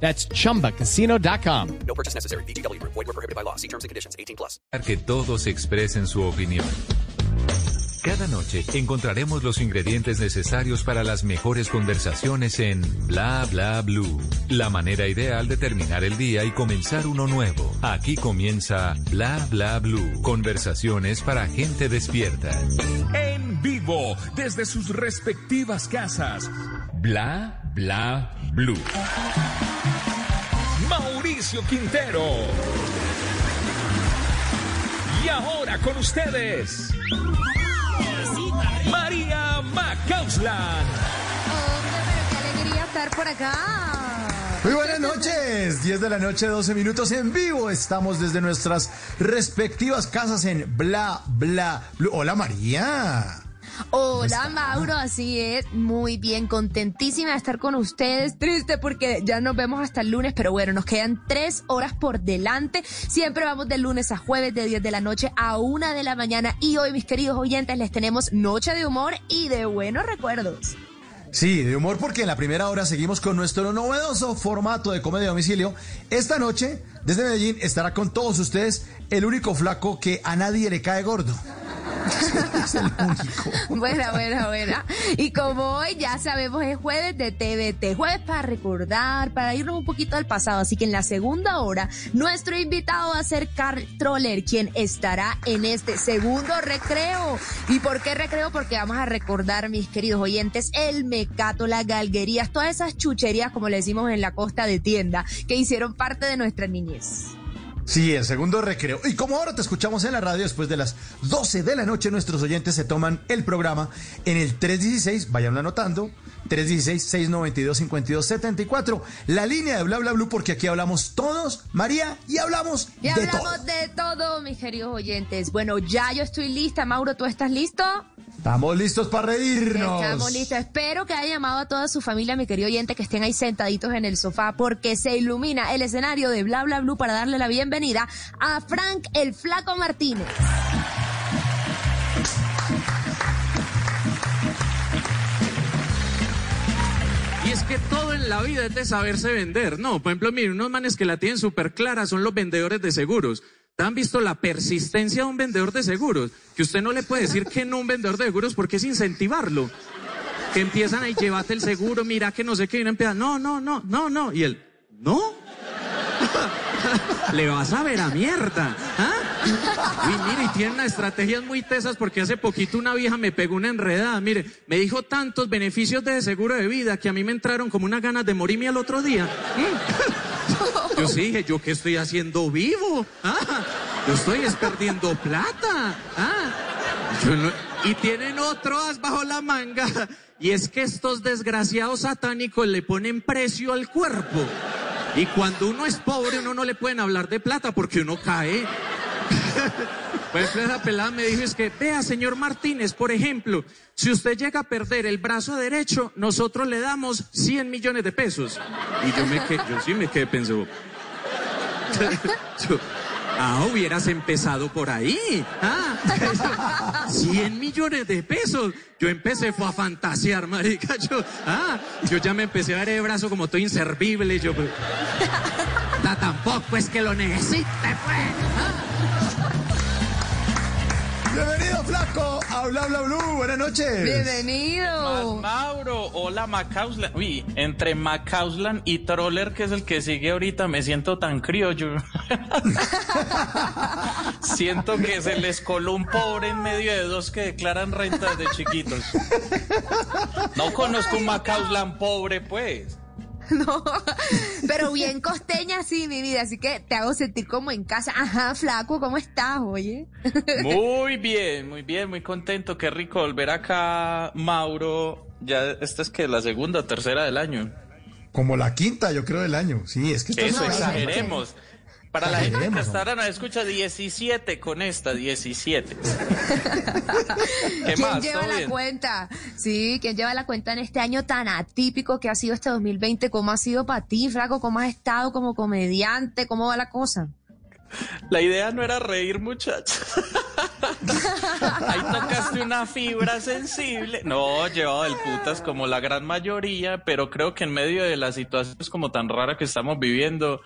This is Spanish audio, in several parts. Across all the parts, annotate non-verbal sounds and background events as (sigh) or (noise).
That's chumbacasino.com. No purchase necessary. BGW. Void were prohibited by law. See terms and conditions. 18 plus. Que todos expresen su opinión. Cada noche encontraremos los ingredientes necesarios para las mejores conversaciones en Bla Bla Blue. La manera ideal de terminar el día y comenzar uno nuevo. Aquí comienza Bla Bla Blue. Conversaciones para gente despierta. En vivo, desde sus respectivas casas. Bla Bla Blue. Mauricio Quintero. Y ahora con ustedes. María Macauslan. Hombre, pero qué alegría estar por acá. Muy buenas noches, 10 de la noche, 12 minutos en vivo. Estamos desde nuestras respectivas casas en Bla Bla Blue. Hola María. Hola Mauro, así es, muy bien, contentísima de estar con ustedes, triste porque ya nos vemos hasta el lunes, pero bueno, nos quedan tres horas por delante, siempre vamos de lunes a jueves de 10 de la noche a 1 de la mañana. Y hoy mis queridos oyentes les tenemos noche de humor y de buenos recuerdos. Sí, de humor porque en la primera hora seguimos con nuestro novedoso formato de comedia a domicilio. Esta noche, desde Medellín, estará con todos ustedes el único flaco que a nadie le cae gordo. (laughs) es el único. Buena, buena, buena. Y como hoy ya sabemos es jueves de TVT, jueves para recordar, para irnos un poquito al pasado. Así que en la segunda hora, nuestro invitado va a ser Carl Troller, quien estará en este segundo recreo. ¿Y por qué recreo? Porque vamos a recordar, mis queridos oyentes, el mecato, las galguerías, todas esas chucherías, como le decimos en la costa de tienda, que hicieron parte de nuestra niñez. Sí, el segundo recreo. Y como ahora te escuchamos en la radio, después de las 12 de la noche, nuestros oyentes se toman el programa en el 316, vayan anotando, 316-692-5274, la línea de Bla Bla Blue, porque aquí hablamos todos, María, y hablamos Y de hablamos todo. de todo, mis queridos oyentes. Bueno, ya yo estoy lista. Mauro, ¿tú estás listo? Estamos listos para reírnos. Estamos listos. Espero que haya llamado a toda su familia, mi querido oyente, que estén ahí sentaditos en el sofá, porque se ilumina el escenario de Bla Bla Blue para darle la bienvenida a Frank el Flaco Martínez. Que todo en la vida es de saberse vender, ¿no? Por ejemplo, miren, unos manes que la tienen súper clara son los vendedores de seguros. ¿Te han visto la persistencia de un vendedor de seguros? Que usted no le puede decir que no un vendedor de seguros porque es incentivarlo. Que empiezan ahí, llévate el seguro, mira que no sé qué, y uno empieza, no, no, no, no, no. Y él, ¿no? Le vas a ver a mierda. ¿ah? Uy, mire, y estrategias muy tesas porque hace poquito una vieja me pegó una enredada. Mire, me dijo tantos beneficios de seguro de vida que a mí me entraron como unas ganas de morirme al otro día. Mm. Yo sí dije, ¿yo qué estoy haciendo vivo? ¿Ah? Yo estoy es perdiendo plata. ¿Ah? Y tienen otro bajo la manga. Y es que estos desgraciados satánicos le ponen precio al cuerpo. Y cuando uno es pobre, uno no le pueden hablar de plata porque uno cae. Por ejemplo, esa pelada me dijo, es que, vea, señor Martínez, por ejemplo, si usted llega a perder el brazo derecho, nosotros le damos 100 millones de pesos. Y yo me quedé, yo sí me quedé pensando, (laughs) ah, hubieras empezado por ahí. Ah, (laughs) 100 millones de pesos. Yo empecé fue a fantasear, marica. Yo, ah, yo ya me empecé a ver el brazo como todo inservible. Yo, pues, (laughs) "Ta- tampoco es que lo necesite, pues. Bienvenido, flaco, a Bla Bla Blue. Buenas noches. Bienvenido. Mauro, hola Macauslan. Uy, entre Macauslan y Troller, que es el que sigue ahorita, me siento tan criollo. (laughs) siento que se les coló un pobre en medio de dos que declaran rentas de chiquitos. No conozco un Macauslan pobre, pues. (laughs) No, pero bien costeña sí, mi vida, así que te hago sentir como en casa. Ajá, flaco, ¿cómo estás, oye? Muy bien, muy bien, muy contento. Qué rico volver acá, Mauro. Ya esta es que la segunda o tercera del año. Como la quinta, yo creo, del año. Sí, es que esto Eso exageremos. Para la gente que hasta ahora nos escucha 17 con esta, 17. (laughs) ¿Qué ¿Quién más? lleva ¿Todo la bien? cuenta? Sí, ¿quién lleva la cuenta en este año tan atípico que ha sido este 2020? ¿Cómo ha sido para ti, Flaco? ¿Cómo has estado como comediante? ¿Cómo va la cosa? La idea no era reír, muchachos. (laughs) Ahí tocaste una fibra sensible. No, llevado del putas como la gran mayoría, pero creo que en medio de las situaciones como tan rara que estamos viviendo,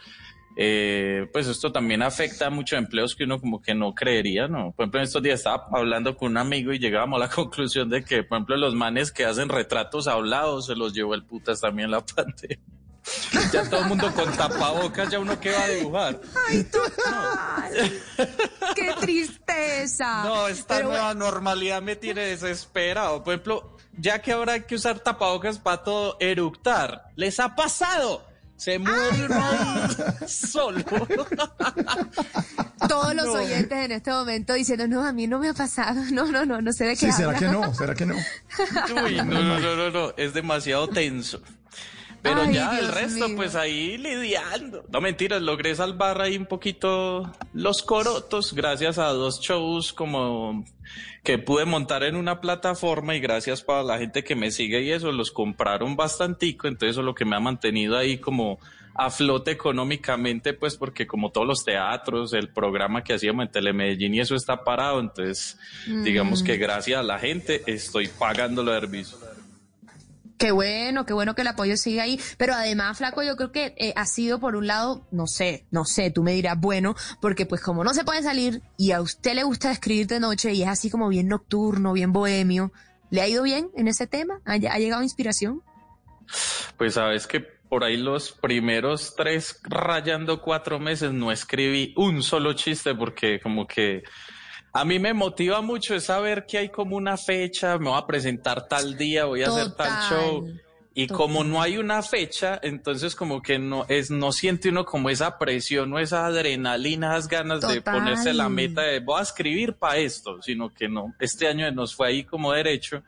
eh, pues esto también afecta a muchos empleos que uno como que no creería, ¿no? Por ejemplo, en estos días estaba hablando con un amigo y llegábamos a la (laughs) conclusión de que, por ejemplo, los manes que hacen retratos hablados se los llevó el putas también la (laughs) pandemia. Ya todo el mundo con tapabocas, ya uno que va a dibujar. ¡Ay, total! (laughs) ¡Qué tristeza! No, esta Pero nueva normalidad me tiene desesperado. Por ejemplo, ya que ahora hay que usar tapabocas para todo eructar, ¿les ha pasado? Se muere uno ahí solo. todos los No. oyentes en este momento diciendo, no, a mí no me ha pasado. (laughs) No, no, no, no sé de qué Sí, ¿será que no? ¿Será que no? (laughs) Uy, no, no, no, no, no, es demasiado tenso. Pero Ay, ya el resto, mío. pues ahí lidiando. No mentiras, logré salvar ahí un poquito los corotos gracias a dos shows como que pude montar en una plataforma y gracias para la gente que me sigue y eso, los compraron bastantico, entonces eso es lo que me ha mantenido ahí como a flote económicamente, pues porque como todos los teatros, el programa que hacíamos en Telemedellín y eso está parado, entonces digamos Mm. que gracias a la gente estoy pagando los servicios. Qué bueno, qué bueno que el apoyo sigue ahí. Pero además, Flaco, yo creo que eh, ha sido por un lado, no sé, no sé, tú me dirás, bueno, porque pues como no se puede salir y a usted le gusta escribir de noche y es así como bien nocturno, bien bohemio, ¿le ha ido bien en ese tema? ¿Ha, ha llegado inspiración? Pues sabes que por ahí los primeros tres rayando cuatro meses no escribí un solo chiste porque como que a mí me motiva mucho es saber que hay como una fecha, me voy a presentar tal día, voy a hacer tal show. Y total. como no hay una fecha, entonces como que no es no siente uno como esa presión o esa adrenalina, esas ganas de ponerse la meta de voy a escribir para esto, sino que no, este año nos fue ahí como derecho.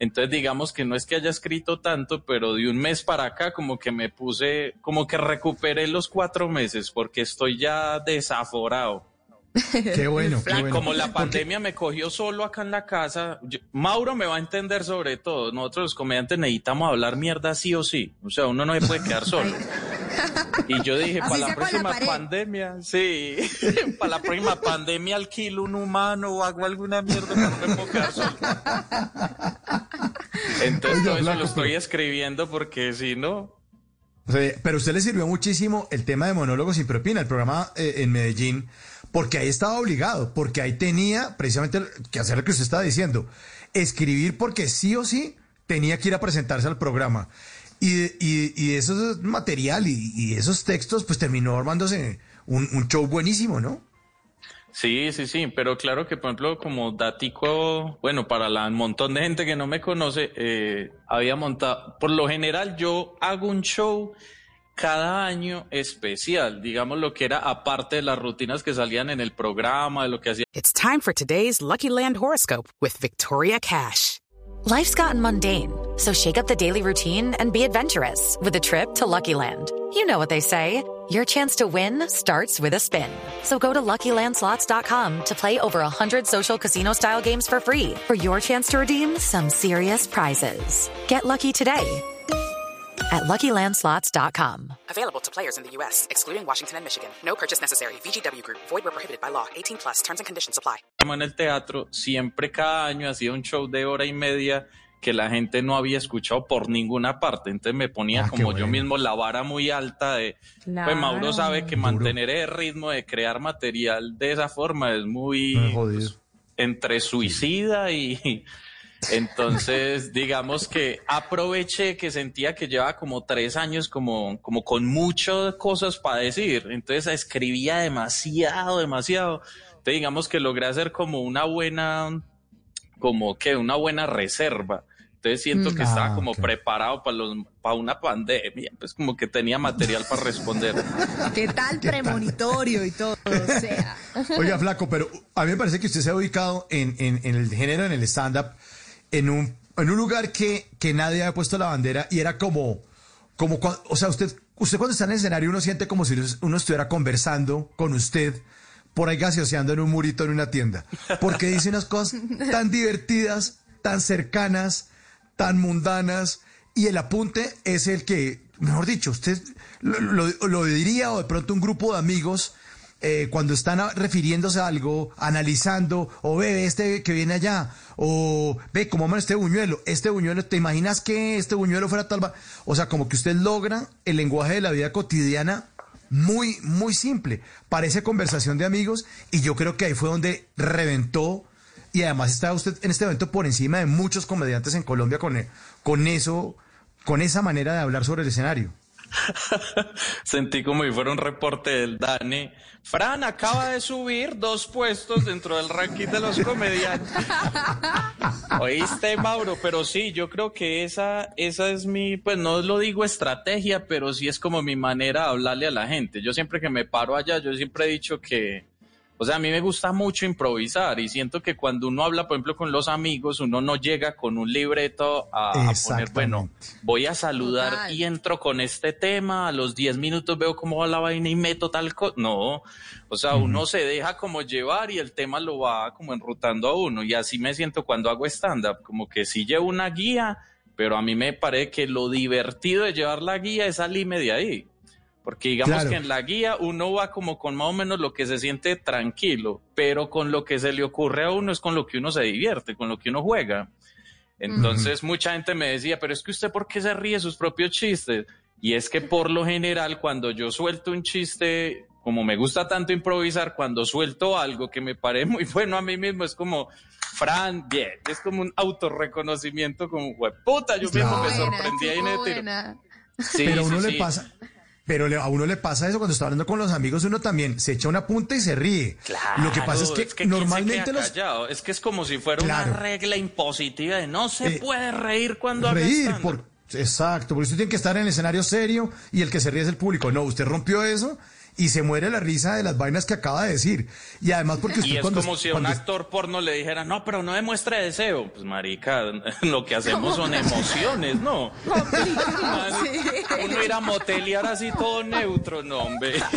Entonces digamos que no es que haya escrito tanto, pero de un mes para acá como que me puse, como que recuperé los cuatro meses porque estoy ya desaforado. (laughs) Qué bueno, qué Y bueno. como la pandemia me cogió solo acá en la casa, yo- Mauro me va a entender sobre todo. Nosotros los comediantes necesitamos hablar mierda sí o sí. O sea, uno no se puede quedar solo. Y yo dije, para la próxima pandemia, sí, (laughs) para la próxima pandemia alquilo un humano o hago alguna mierda para no me puedo quedar solo. Entonces todo eso lo estoy escribiendo porque si no, pero a usted le sirvió muchísimo el tema de monólogos sin propina, el programa eh, en Medellín, porque ahí estaba obligado, porque ahí tenía precisamente que hacer lo que usted estaba diciendo, escribir porque sí o sí tenía que ir a presentarse al programa. Y, y, y material y, esos textos, pues terminó armándose un, un show buenísimo, ¿no? Sí, sí, sí, pero claro que, por ejemplo, como datico, bueno, para la montón de gente que no me conoce, eh, había montado, por lo general yo hago un show cada año especial, digamos lo que era aparte de las rutinas que salían en el programa, de lo que hacía It's time for today's Lucky Land horoscope with Victoria Cash. Life's gotten mundane, so shake up the daily routine and be adventurous with a trip to Lucky Land. You know what they say your chance to win starts with a spin. So go to luckylandslots.com to play over 100 social casino style games for free for your chance to redeem some serious prizes. Get lucky today at luckylandslots.com. Available to players in the U.S., excluding Washington and Michigan. No purchase necessary. VGW Group, void where prohibited by law. 18 plus terms and conditions apply. en el teatro, siempre cada año hacía un show de hora y media que la gente no había escuchado por ninguna parte. Entonces me ponía Ah, como yo bueno. mismo la vara muy alta de... Pues Mauro sabe que Duro. mantener el ritmo de crear material de esa forma es muy pues, entre suicida y... Entonces, digamos que aproveché que sentía que llevaba como tres años como, como con muchas cosas para decir. Entonces escribía demasiado, demasiado. Entonces, digamos que logré hacer como una buena, como que una buena reserva. Entonces siento que Mm. estaba Ah, como ok. preparado para los, para una pandemia, pues como que tenía material para responder. ¿Qué tal premonitorio y todo? O sea. Oiga, flaco, pero a mí me parece que usted se ha ubicado en, en- en el género, en el stand-up, en un, en un lugar que, que nadie había puesto la bandera y era como, como, o sea, usted, usted cuando está en el escenario uno siente como si uno estuviera conversando con usted por ahí gaseoseando en un murito en una tienda, porque dice unas cosas tan divertidas, tan cercanas, tan mundanas, y el apunte es el que, mejor dicho, usted lo, lo- lo diría o de pronto un grupo de amigos eh, cuando están refiriéndose a algo, analizando, o ve este que viene allá, o ve cómo aman este buñuelo, este buñuelo, ¿te imaginas que este buñuelo fuera tal? va-?" O sea, como que usted logra el lenguaje de la vida cotidiana muy, muy simple. Parece conversación de amigos, y yo creo que ahí fue donde reventó. Y además está usted en este evento por encima de muchos comediantes en Colombia con, con eso, con esa manera de hablar sobre el escenario. (laughs) Sentí como si fuera un reporte del Dani. Fran acaba de subir dos puestos dentro del ranking de los comediantes. (laughs) Oíste, Mauro, pero sí, yo creo que esa, esa es mi, pues no lo digo estrategia, pero sí es como mi manera de hablarle a la gente. Yo siempre que me paro allá, yo siempre he dicho que, o sea, a mí me gusta mucho improvisar y siento que cuando uno habla, por ejemplo, con los amigos, uno no llega con un libreto a, a poner, bueno, voy a saludar Total. y entro con este tema, a los 10 minutos veo cómo va la vaina y meto tal cosa. No, o sea, uno se deja como llevar y el tema lo va como enrutando a uno. Y así me siento cuando hago stand-up, como que sí llevo una guía, pero a mí me parece que lo divertido de llevar la guía es salirme de ahí. Porque digamos Claro. que en la guía uno va como con más o menos lo que se siente tranquilo, pero con lo que se le ocurre a uno es con lo que uno se divierte, con lo que uno juega. Entonces mucha gente me decía, pero es que usted ¿por qué se ríe de sus propios chistes? Y es que por lo general cuando yo suelto un chiste, como me gusta tanto improvisar, cuando suelto algo que me parece (laughs) muy bueno a mí mismo, es como, Fran, bien, es como un autorreconocimiento, como, puta, yo mismo me Buena, sorprendí ahí en el tiro. Sí, pero a sí, uno le sí. pasa, pero le- a uno le pasa eso cuando está hablando con los amigos, uno también se echa una punta y se ríe. Lo que pasa es que, ¿quién se normalmente los? Es que es como si fuera Claro. una regla impositiva de no se Eh, puede reír cuando reír por exacto, porque usted tiene que estar en el escenario serio y el que se ríe es el público. No, usted rompió eso y se muere la risa de las vainas que acaba de decir. Y además porque usted Y es cuando como si a un actor porno le dijera, no, pero no demuestre deseo. Pues, marica, (laughs) lo que hacemos son (laughs) emociones, ¿no? Uno ir a motelear así todo neutro, no, hombre. (laughs)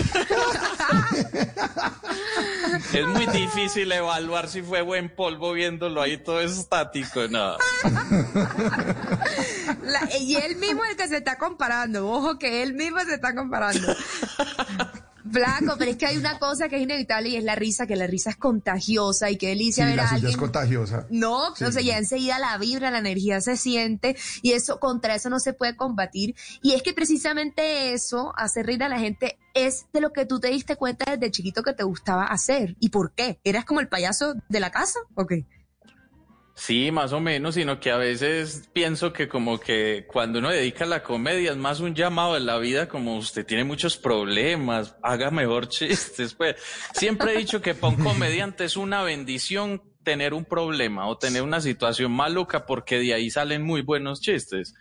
Es muy difícil evaluar si fue buen polvo viéndolo ahí todo estático, no. La- y él mismo es el que se está comparando. Ojo que él mismo se está comparando. Flaco, pero es que hay una cosa que es inevitable y es la risa, que la risa es contagiosa y qué delicia Sí, ver la a suya es alguien. contagiosa. No, Sí. o sea, ya enseguida la vibra, la energía se siente y eso, contra eso no se puede combatir. Y es que precisamente eso, hacer reír a la gente, es de lo que tú te diste cuenta desde chiquito que te gustaba hacer. ¿Y por qué? ¿Eras como el payaso de la casa? ¿O qué? Sí, más o menos, sino que a veces pienso que como que cuando uno dedica a la comedia es más un llamado de la vida, como usted tiene muchos problemas, haga mejor (laughs) chistes. Pues siempre he dicho que para un comediante es una bendición tener un problema o tener una situación maluca porque de ahí salen muy buenos chistes.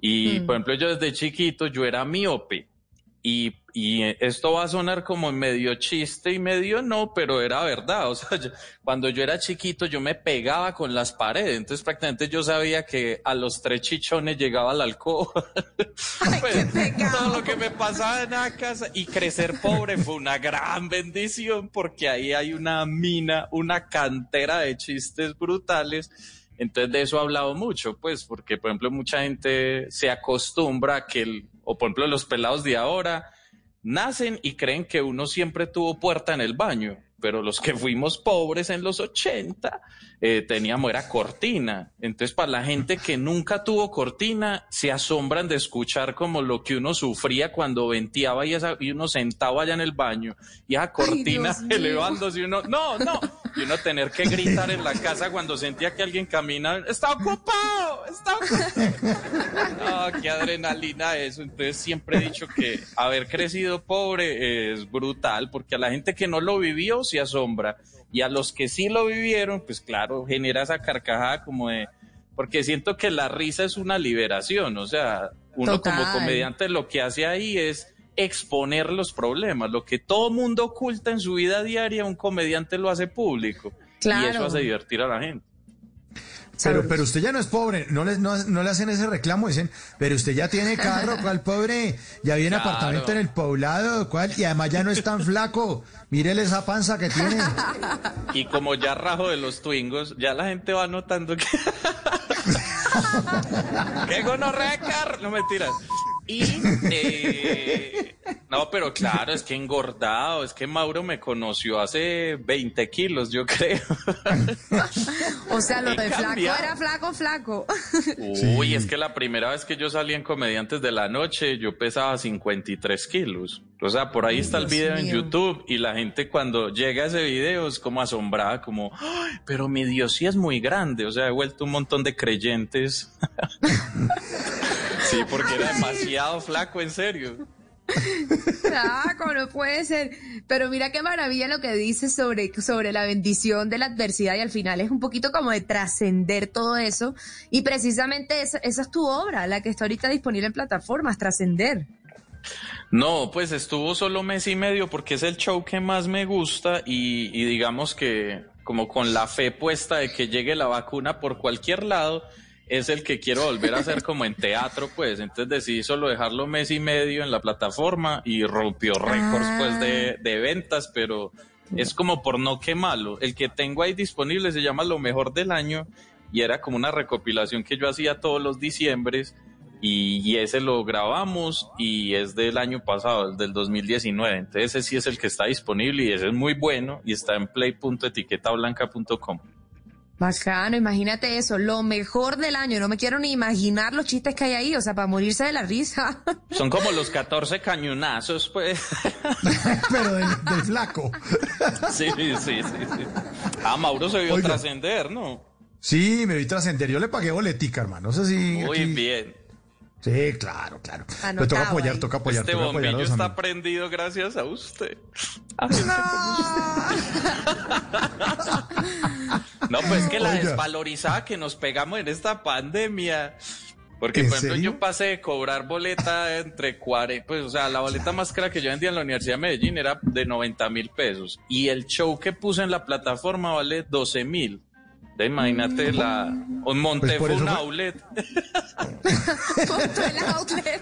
Y Mm. por ejemplo, yo desde chiquito yo era miope. Y, y esto va a sonar como medio chiste y medio no, pero era verdad. O sea, (laughs) yo- cuando yo era chiquito yo me pegaba con las paredes, entonces prácticamente yo sabía que a los tres chichones llegaba la alcoba. (laughs) Pues, todo lo que me pasaba en la casa y crecer pobre fue una gran bendición porque ahí hay una mina, una cantera de chistes brutales. Entonces de eso he hablado mucho, pues, porque por ejemplo mucha gente se acostumbra a que, el- o por ejemplo los pelados de ahora, nacen y creen que uno siempre tuvo puerta en el baño, pero los que fuimos pobres en los 80 eh, teníamos era cortina. Entonces para la gente que nunca tuvo cortina, se asombran de escuchar como lo que uno sufría cuando venteaba y, esa- y uno sentaba allá en el baño y esa cortina (laughs) elevándose y uno, no, no, y uno tener que gritar en la casa cuando sentía que alguien caminaba, está ocupado, está ocupado. Ah, qué adrenalina eso. Entonces siempre he dicho que haber crecido pobre es brutal, porque a la gente que no lo vivió se asombra. Y a los que sí lo vivieron, pues claro, genera esa carcajada como de... Porque siento que la risa es una liberación, o sea, uno Total. como comediante lo que hace ahí es exponer los problemas, lo que todo mundo oculta en su vida diaria, un comediante lo hace público. Y Claro. eso hace divertir a la gente. Pero, pero usted ya no es pobre, no le, no, no le hacen ese reclamo, dicen, pero usted ya tiene carro, (laughs) ¿cuál pobre? Ya viene Claro. apartamento en el poblado, ¿cuál? Y además ya no es tan flaco, mírele esa panza que tiene. Y como ya rajo de los twingos, ya la gente va notando que. (laughs) ¡Qué gonorrea, Car- No mentiras. Y. eh, no, pero claro, es que engordado. Es que Mauro me conoció hace 20 kilos, yo creo. (laughs) O sea, lo de flaco era flaco, flaco. Uy, es que la primera vez que yo salí en Comediantes de la Noche, yo pesaba 53 kilos. O sea, por ahí está el video en. YouTube y la gente cuando llega a ese video es como asombrada, como, "Ay, pero mi Dios sí es muy grande. O sea, he vuelto un montón de creyentes. (laughs) sí, porque era demasiado flaco, en serio. Flaco, no puede ser. Pero mira qué maravilla lo que dice sobre, sobre la bendición de la adversidad y al final es un poquito como de trascender todo eso. Y precisamente esa, esa es tu obra, la que está ahorita disponible en plataformas, trascender. No, pues estuvo solo mes y medio porque es el show que más me gusta y, y digamos que como con la fe puesta de que llegue la vacuna por cualquier lado, es el que quiero volver a hacer como en teatro, pues. Entonces decidí solo dejarlo mes y medio en la plataforma y rompió récords pues de, de ventas, pero es como por no quemarlo. El que tengo ahí disponible se llama Lo Mejor del Año y era como una recopilación que yo hacía todos los diciembres y, y ese lo grabamos y es del año pasado, del 2019. Entonces ese sí es el que está disponible y ese es muy bueno y está en play.etiquetablanca.com. Bacano, imagínate eso, lo mejor del año. No me quiero ni imaginar los chistes que hay ahí, o sea, para morirse de la risa. (laughs) Son como los 14 cañonazos, pues. (laughs) Pero del, del flaco. sí, sí, sí, sí. Ah, Mauro se vio Oiga. trascender, ¿no? Sí, me vi trascender, yo le pagué boletica, hermano, no sé si... Muy aquí- bien. Sí, claro, claro. Pero Anotado toca apoyar, ahí. toca apoyar, Este toca apoyar a bombillo está amigos. prendido gracias a usted. A gente (laughs) No, pues que la Oiga. desvalorizada que nos pegamos en esta pandemia. Porque, ¿En por ejemplo, serio? yo pasé de cobrar boleta entre 40, pues, o sea, la boleta más cara que yo vendía en la Universidad de Medellín era de 90 mil pesos. Y el show que puse en la plataforma vale 12 mil. Entonces, Imagínate la, un monte Pues fue fue- outlet. (laughs) El outlet.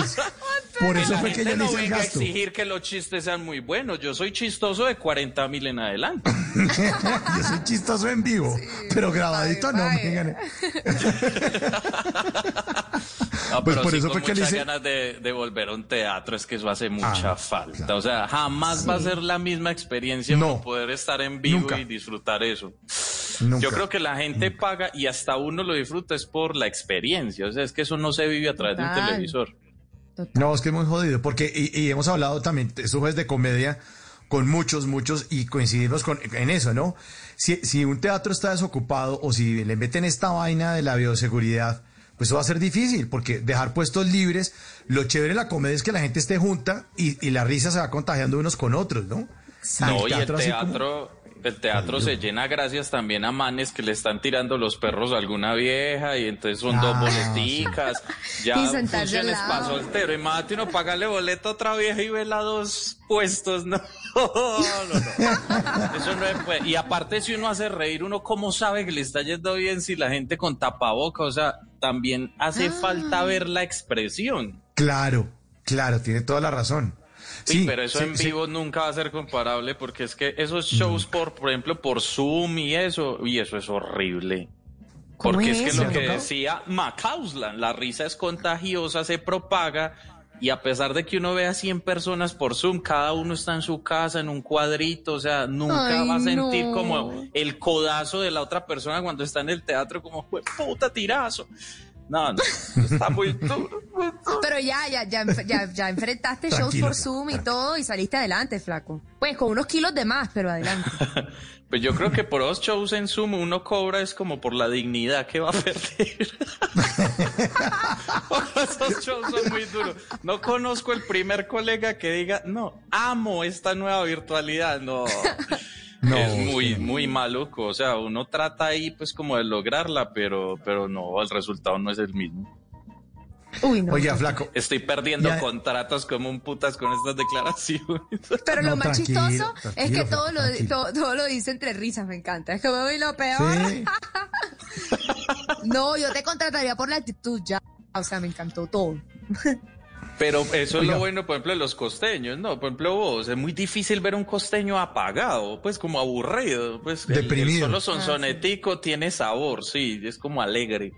Pues, (laughs) por eso fue que yo le no hice el a exigir que los chistes sean muy buenos. Yo soy chistoso de 40 mil en adelante. (laughs) Yo soy chistoso en vivo, pero grabadito no, pague, me. (laughs) No, Pues pero por sí eso con fue que le muchas hice- ganas de, de volver a un teatro, es que eso hace mucha Ah, falta. claro. O sea, jamás va a ser la misma experiencia No. como poder estar en vivo Nunca. y disfrutar eso. Nunca. Yo creo que la gente paga y hasta uno lo disfruta es por la experiencia. O sea, es que eso no se vive a través de un Total. No, es que es muy jodido, porque, y, y hemos hablado también, eso es de comedia, con muchos, muchos, y coincidimos con, en eso, ¿no? Si, si un teatro está desocupado o si le meten esta vaina de la bioseguridad, pues eso va a ser difícil, porque dejar puestos libres, lo chévere de la comedia es que la gente esté junta y, y la risa se va contagiando unos con otros, ¿no? No, y el así como- teatro, el teatro se llena gracias también a manes que le están tirando los perros a alguna vieja y entonces son dos Ah, boleticas. (laughs) Ya Y sentarse al funciones para soltero. Imagínate uno pagarle boleto a otra vieja y vela dos puestos. (laughs) No, no, no. Eso no es, pues. Y aparte, si uno hace reír, uno cómo sabe que le está yendo bien si la gente con tapaboca. O sea, también hace Ah. falta ver la expresión. Claro, claro, tiene toda la razón. Sí, pero eso sí, en sí. vivo nunca va a ser comparable porque es que esos shows por, por ejemplo, por Zoom y eso, y eso es horrible. ¿Cómo Porque es es, que lo que decía Macauslan, la risa es contagiosa, se propaga, y a pesar de que uno vea 100 personas por Zoom, cada uno está en su casa, en un cuadrito, o sea, nunca Ay, va a sentir no. como el codazo de la otra persona cuando está en el teatro, como, "Jue puta tirazo. No, no, está muy duro. muy duro. Pero ya, ya, ya, ya, ya enfrentaste shows Tranquilo, por Zoom y todo y saliste adelante, flaco. Pues con unos kilos de más, pero adelante. (laughs) Pues yo creo que por los shows en Zoom uno cobra es como por la dignidad que va a perder. (laughs) Esos shows son muy duros. No conozco el primer colega que diga, no, amo esta nueva virtualidad. No, No, es muy, sí. muy maluco. O sea, uno trata ahí pues como de lograrla, pero, pero no, el resultado no es el mismo. Uy, no. Oiga, flaco, Estoy perdiendo Ya. contratos como un putas con estas declaraciones. (laughs) Pero lo más tranquilo, chistoso es que todo Flaco, lo, todo, todo lo dice entre risas, me encanta. Es como "Uy, lo peor. Sí. (laughs) No, yo te contrataría por la actitud ya. O sea, me encantó todo. (laughs) Pero eso es lo bueno, por ejemplo, de los costeños, ¿no? Por ejemplo, vos, es muy difícil ver un costeño apagado, pues como aburrido, pues el- el, Deprimido. solo sonsonetico tiene sabor, sí, es como alegre.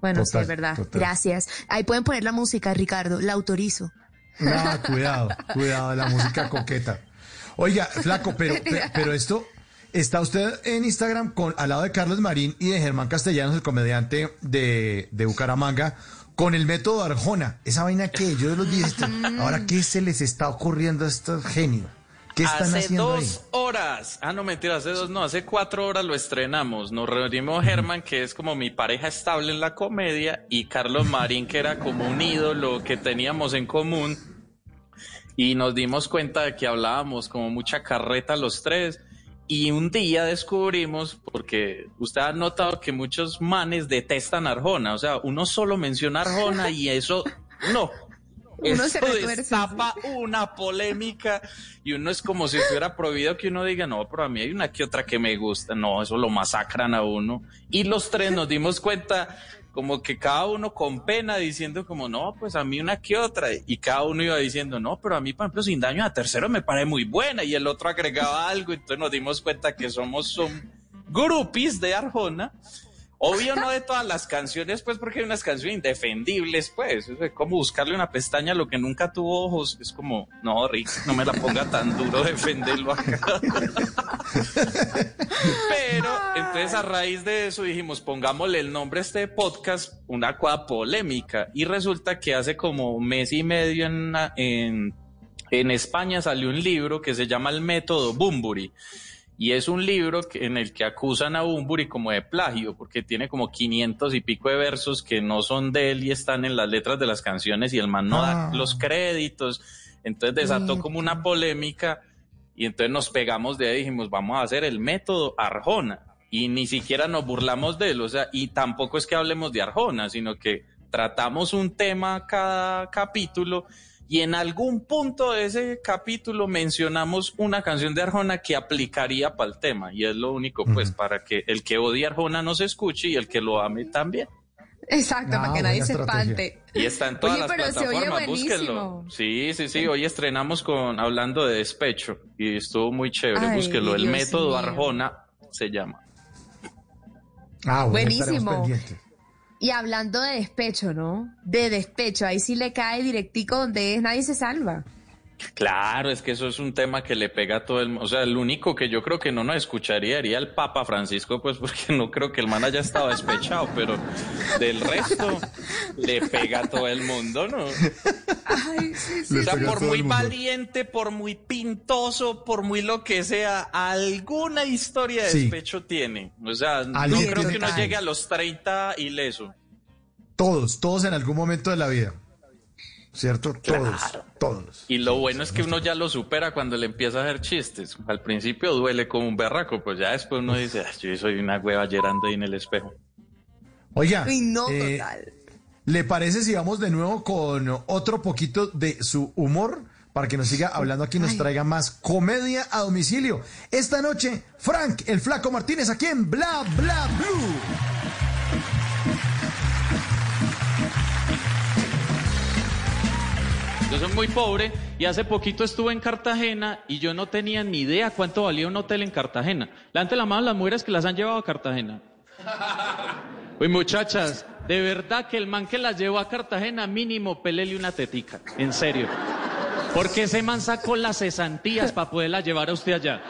Bueno, sí, es verdad. total. Gracias. Ahí pueden poner la música, Ricardo. La autorizo. Ah, (laughs) cuidado, cuidado, la música coqueta. Oiga, flaco, pero, pe- (laughs) pero esto, está usted en Instagram con, al lado de Carlos Marín y de Germán Castellanos, el comediante de, de Bucaramanga, con el método Arjona. Esa vaina que yo los dije, esto- ahora, ¿qué se les está ocurriendo a estos genios? ¿Qué están hace haciendo dos ahí? horas, ah, no, mentira, hace dos, no, hace cuatro horas lo estrenamos. Nos reunimos Germán, que es como mi pareja estable en la comedia, y Carlos Marín, que era como un ídolo que teníamos en común. Y nos dimos cuenta de que hablábamos como mucha carreta los tres. Y un día descubrimos, porque usted ha notado que muchos manes detestan Arjona, o sea, uno solo menciona Arjona y eso, no. (laughs) Uno se Eso retuerce, destapa una polémica y uno es como si estuviera prohibido que uno diga, no, pero a mí hay una que otra que me gusta, no, eso lo masacran a uno. Y los tres nos dimos cuenta como que cada uno con pena diciendo como, no, pues a mí una que otra. Y cada uno iba diciendo, no, pero a mí, por ejemplo, sin daño a tercero me parece muy buena. Y el otro agregaba algo, entonces nos dimos cuenta que somos son groupies de Arjona. Obvio no de todas las canciones, pues porque hay unas canciones indefendibles, pues. Es como buscarle una pestaña a lo que nunca tuvo ojos. Es como, no, Rick, no me la ponga tan duro defenderlo acá. Pero entonces a raíz de eso dijimos, pongámosle el nombre a este podcast, una cosa polémica. Y resulta que hace como mes y medio en, en, en España salió un libro que se llama El Método Bumburi. Y es un libro que- en el que acusan a Bumburi como de plagio, porque tiene como 500 y pico de versos que no son de él y están en las letras de las canciones y el man no Ah. da los créditos. Entonces desató como una polémica y entonces nos pegamos de ahí y dijimos, vamos a hacer el método Arjona. Y ni siquiera nos burlamos de él, o sea, y tampoco es que hablemos de Arjona, sino que tratamos un tema cada capítulo y en algún punto de ese capítulo mencionamos una canción de Arjona que aplicaría para el tema. Y es lo único, pues, para que el que odia a Arjona no se escuche y el que lo ame también. Exacto, Ah, para que nadie se estrategia. espante. Y está en todas Oye, las pero se oye plataformas, búsquenlo. Sí, sí, sí. Hoy estrenamos con hablando de despecho y estuvo muy chévere. Ay, búsquenlo. El Dios método mío. Arjona se llama. Ah, bueno, Buenísimo. Y hablando de despecho, ¿no? De despecho, ahí sí le cae directico donde es, nadie se salva. Claro, es que eso es un tema que le pega a todo el mundo. O sea, el único que yo creo que no nos escucharía sería el Papa Francisco, pues (laughs) porque no creo que el man haya estado despechado, pero del resto le pega a todo el mundo, ¿no? Ay, sí, sí. O sea, por muy valiente, por muy pintoso, por muy lo que sea, alguna historia de Sí. despecho tiene. O sea, no creo que uno llegue a los 30 ileso. Todos, todos en algún momento de la vida. ¿Cierto? Todos, todos. Y lo bueno es que uno ya lo supera cuando le empieza a hacer chistes. Al principio duele como un berraco, pues ya después uno dice, "Ay, yo soy una hueva llorando ahí en el espejo. Oiga, Uy, no, eh, total. ¿le parece si vamos de nuevo con otro poquito de su humor? Para que nos siga hablando aquí, nos Ay. traiga más comedia a domicilio. Esta noche, Frank, el flaco Martínez, aquí en Bla Bla Blue. Yo soy muy pobre y hace poquito estuve en Cartagena y yo no tenía ni idea cuánto valía un hotel en Cartagena. Levante la mano las mujeres que las han llevado a Cartagena. (laughs) Uy, muchachas, de verdad que el man que las llevó a Cartagena mínimo pelele una tetica. En serio. Porque ese man sacó las cesantías para poderla llevar a usted allá.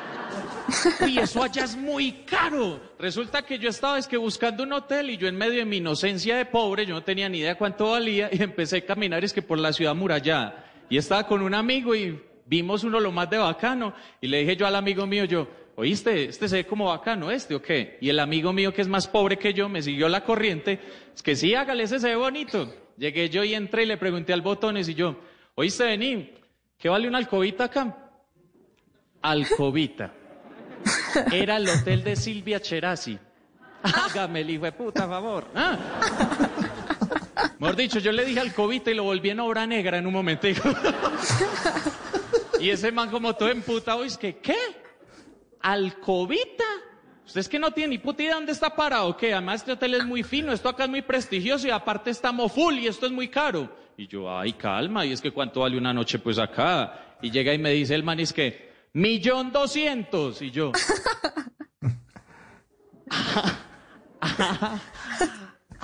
(laughs) Uy, eso allá es muy caro. Resulta que yo estaba es que buscando un hotel y yo en medio de mi inocencia de pobre, yo no tenía ni idea cuánto valía y empecé a caminar es que por la ciudad murallada. Y estaba con un amigo y vimos uno lo más de bacano y le dije yo al amigo mío, yo, oíste, este se ve como bacano, este o qué. Y el amigo mío que es más pobre que yo me siguió la corriente, es que sí, hágale, ese se ve bonito. Llegué yo y entré y le pregunté al botones y yo, oíste, vení, ¿qué vale una alcobita acá? Alcobita. Era el hotel de Silvia Cherasi. Hágame el hijo de puta favor. Ah. Mejor dicho, yo le dije al cobita y lo volví en obra negra en un momentico. y ese man como todo emputado, es que, ¿qué? ¿Alcobita? Usted es que no tiene ni puta idea dónde está parado, que además este hotel es muy fino, esto acá es muy prestigioso y aparte estamos full y esto es muy caro. Y yo, ay, calma, y es que cuánto vale una noche pues acá. Y llega y me dice el man, es que, millón doscientos. Y yo,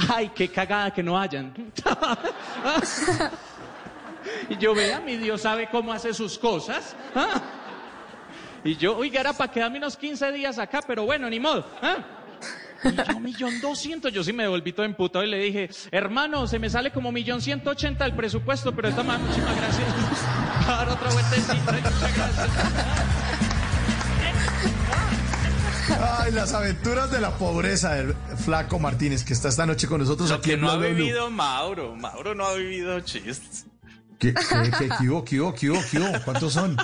ay, qué cagada que no hayan. y yo, vea, mi Dios sabe cómo hace sus cosas. Y yo, oiga, era para quedarme unos 15 días acá, pero bueno, ni modo. Y yo, millón doscientos, yo sí me devolví todo emputado y le dije, hermano, se me sale como millón ciento ochenta el presupuesto, pero esta más, muchísimas gracias. (laughs) A dar otra vueltecita, muchas gracias. Ay, las aventuras de la pobreza del flaco Martínez, que está esta noche con nosotros Lo aquí que en no ha Blue. vivido Mauro. Mauro no ha vivido chistes. ¿Qué, qué, qué, qué hubo, qué hubo, qué hubo, qué hubo? ¿Cuántos son?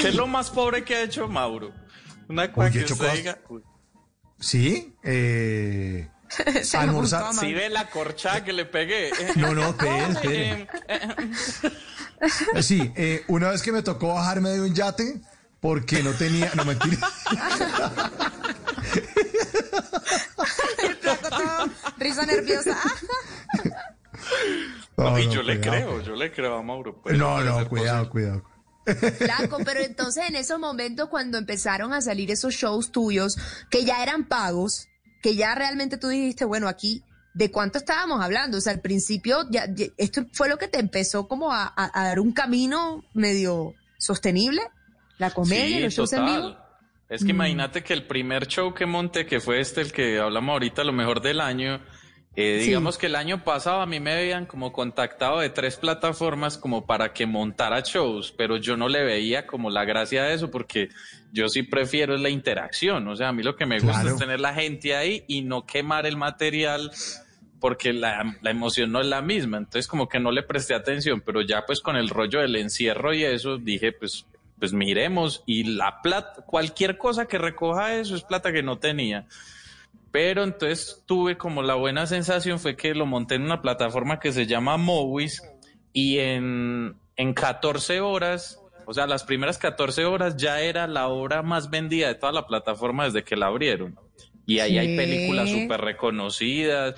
¿Qué es lo más pobre que ha hecho Mauro? Una cosa que ¿qué hecho usted cosas? diga. ¿Sí? Eh, (laughs) Se almorzar. Sí ve la corchada que le pegué. (laughs) No, no, espere, espere. Eh, Sí, eh, una vez que me tocó bajarme de un yate porque no tenía. No, mentira. (laughs) Risa nerviosa. No, y no, yo le cuidado. creo, yo le creo a Mauro. pues, No, no, cuidado, posible. cuidado. Flaco, pero entonces en esos momentos cuando empezaron a salir esos shows tuyos, que ya eran pagos, que ya realmente tú dijiste, bueno, aquí, ¿de cuánto estábamos hablando? O sea, al principio, ya, ya- esto fue lo que te empezó como a, a- a dar un camino medio sostenible, la comedia, Sí, los shows en vivo. Es que imagínate que el primer show que monté, que fue este, el que hablamos ahorita, lo mejor del año, eh, Sí. digamos que el año pasado a mí me habían como contactado de tres plataformas como para que montara shows, pero yo no le veía como la gracia de eso porque yo sí prefiero la interacción, o sea, a mí lo que me gusta Claro. es tener la gente ahí y no quemar el material porque la, la emoción no es la misma, entonces como que no le presté atención, pero ya pues con el rollo del encierro y eso dije pues pues miremos y la plata, cualquier cosa que recoja eso es plata que no tenía. Pero entonces tuve como la buena sensación fue que lo monté en una plataforma que se llama Movies y en, en 14 horas, o sea, las primeras 14 horas ya era la obra más vendida de toda la plataforma desde que la abrieron. Y ahí hay películas súper reconocidas.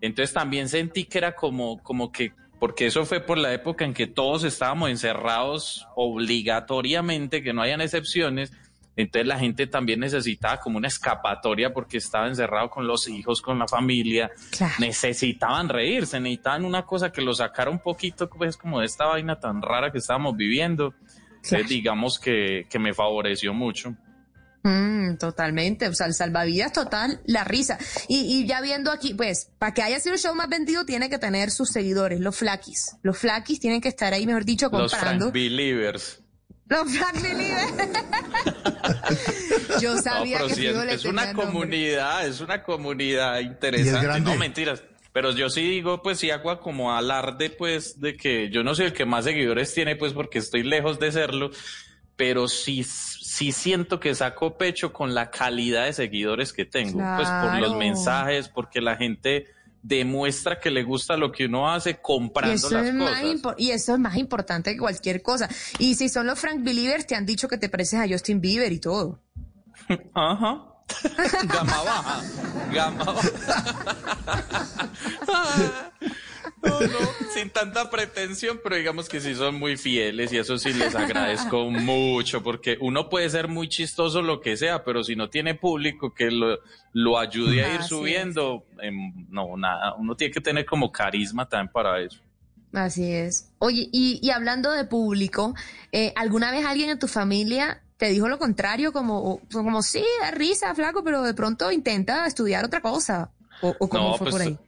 Entonces también sentí que era como, como que, porque eso fue por la época en que todos estábamos encerrados obligatoriamente, que no hayan excepciones. Entonces la gente también necesitaba como una escapatoria porque estaba encerrado con los hijos, con la familia. Claro. Necesitaban reírse, necesitaban una cosa que lo sacara un poquito, pues como de esta vaina tan rara que estábamos viviendo. Entonces digamos que, que me favoreció mucho. Mm, totalmente, o sea, el salvavidas total, la risa. Y, y ya viendo aquí, pues, para que haya sido el show más vendido, tiene que tener sus seguidores, los flaquis. Los flaquis tienen que estar ahí, mejor dicho, Los comprando. Frank Believers. Los Frank Believers. Yo No, sabía pero que es, le es una nombre. comunidad, es una comunidad interesante. No, mentiras. Pero yo sí digo, pues sí hago como alarde, pues, de que yo no soy el que más seguidores tiene, pues, porque estoy lejos de serlo, pero sí, sí siento que saco pecho con la calidad de seguidores que tengo. Pues por los mensajes, porque la gente demuestra que le gusta lo que uno hace Y comprando eso, las es más cosas. impo- y eso es más importante que cualquier cosa. Y si son los Frank Believers, te han dicho que te pareces a Justin Bieber y todo. (laughs) Ajá. (laughs) Gama baja. Gama baja. (laughs) No, no, (laughs) sin tanta pretensión, pero digamos que sí son muy fieles y eso sí les agradezco (laughs) mucho porque uno puede ser muy chistoso lo que sea, pero si no tiene público que lo, lo ayude a ir Así subiendo, em, no, nada, uno tiene que tener como carisma también para eso. Así es. Oye, y, y hablando de público, eh, ¿alguna vez alguien en tu familia te dijo lo contrario? Como, o- como sí, da risa, flaco, pero de pronto intenta estudiar otra cosa. ¿O, o cómo No, fue pues por ahí?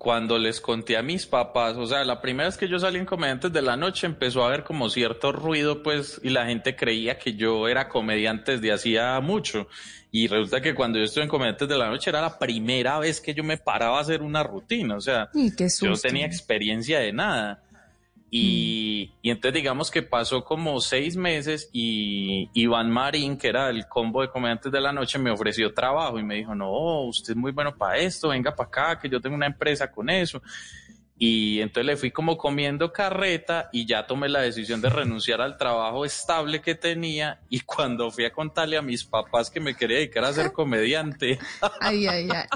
Cuando les conté a mis papás, o sea, la primera vez que yo salí en Comediantes de la Noche empezó a haber como cierto ruido, pues, y la gente creía que yo era comediante desde hacía mucho. Y resulta que cuando yo estuve en Comediantes de la Noche era la primera vez que yo me paraba a hacer una rutina, o sea, yo no tenía experiencia de nada. Y, y entonces digamos que pasó como seis meses y Iván Marín, que era el combo de comediantes de la noche, me ofreció trabajo y me dijo, no, usted es muy bueno para esto, venga para acá, que yo tengo una empresa con eso. Y entonces le fui como comiendo carreta y ya tomé la decisión de renunciar al trabajo estable que tenía. Y cuando fui a contarle a mis papás que me quería dedicar a ser (laughs) comediante, Ay, ay, ay.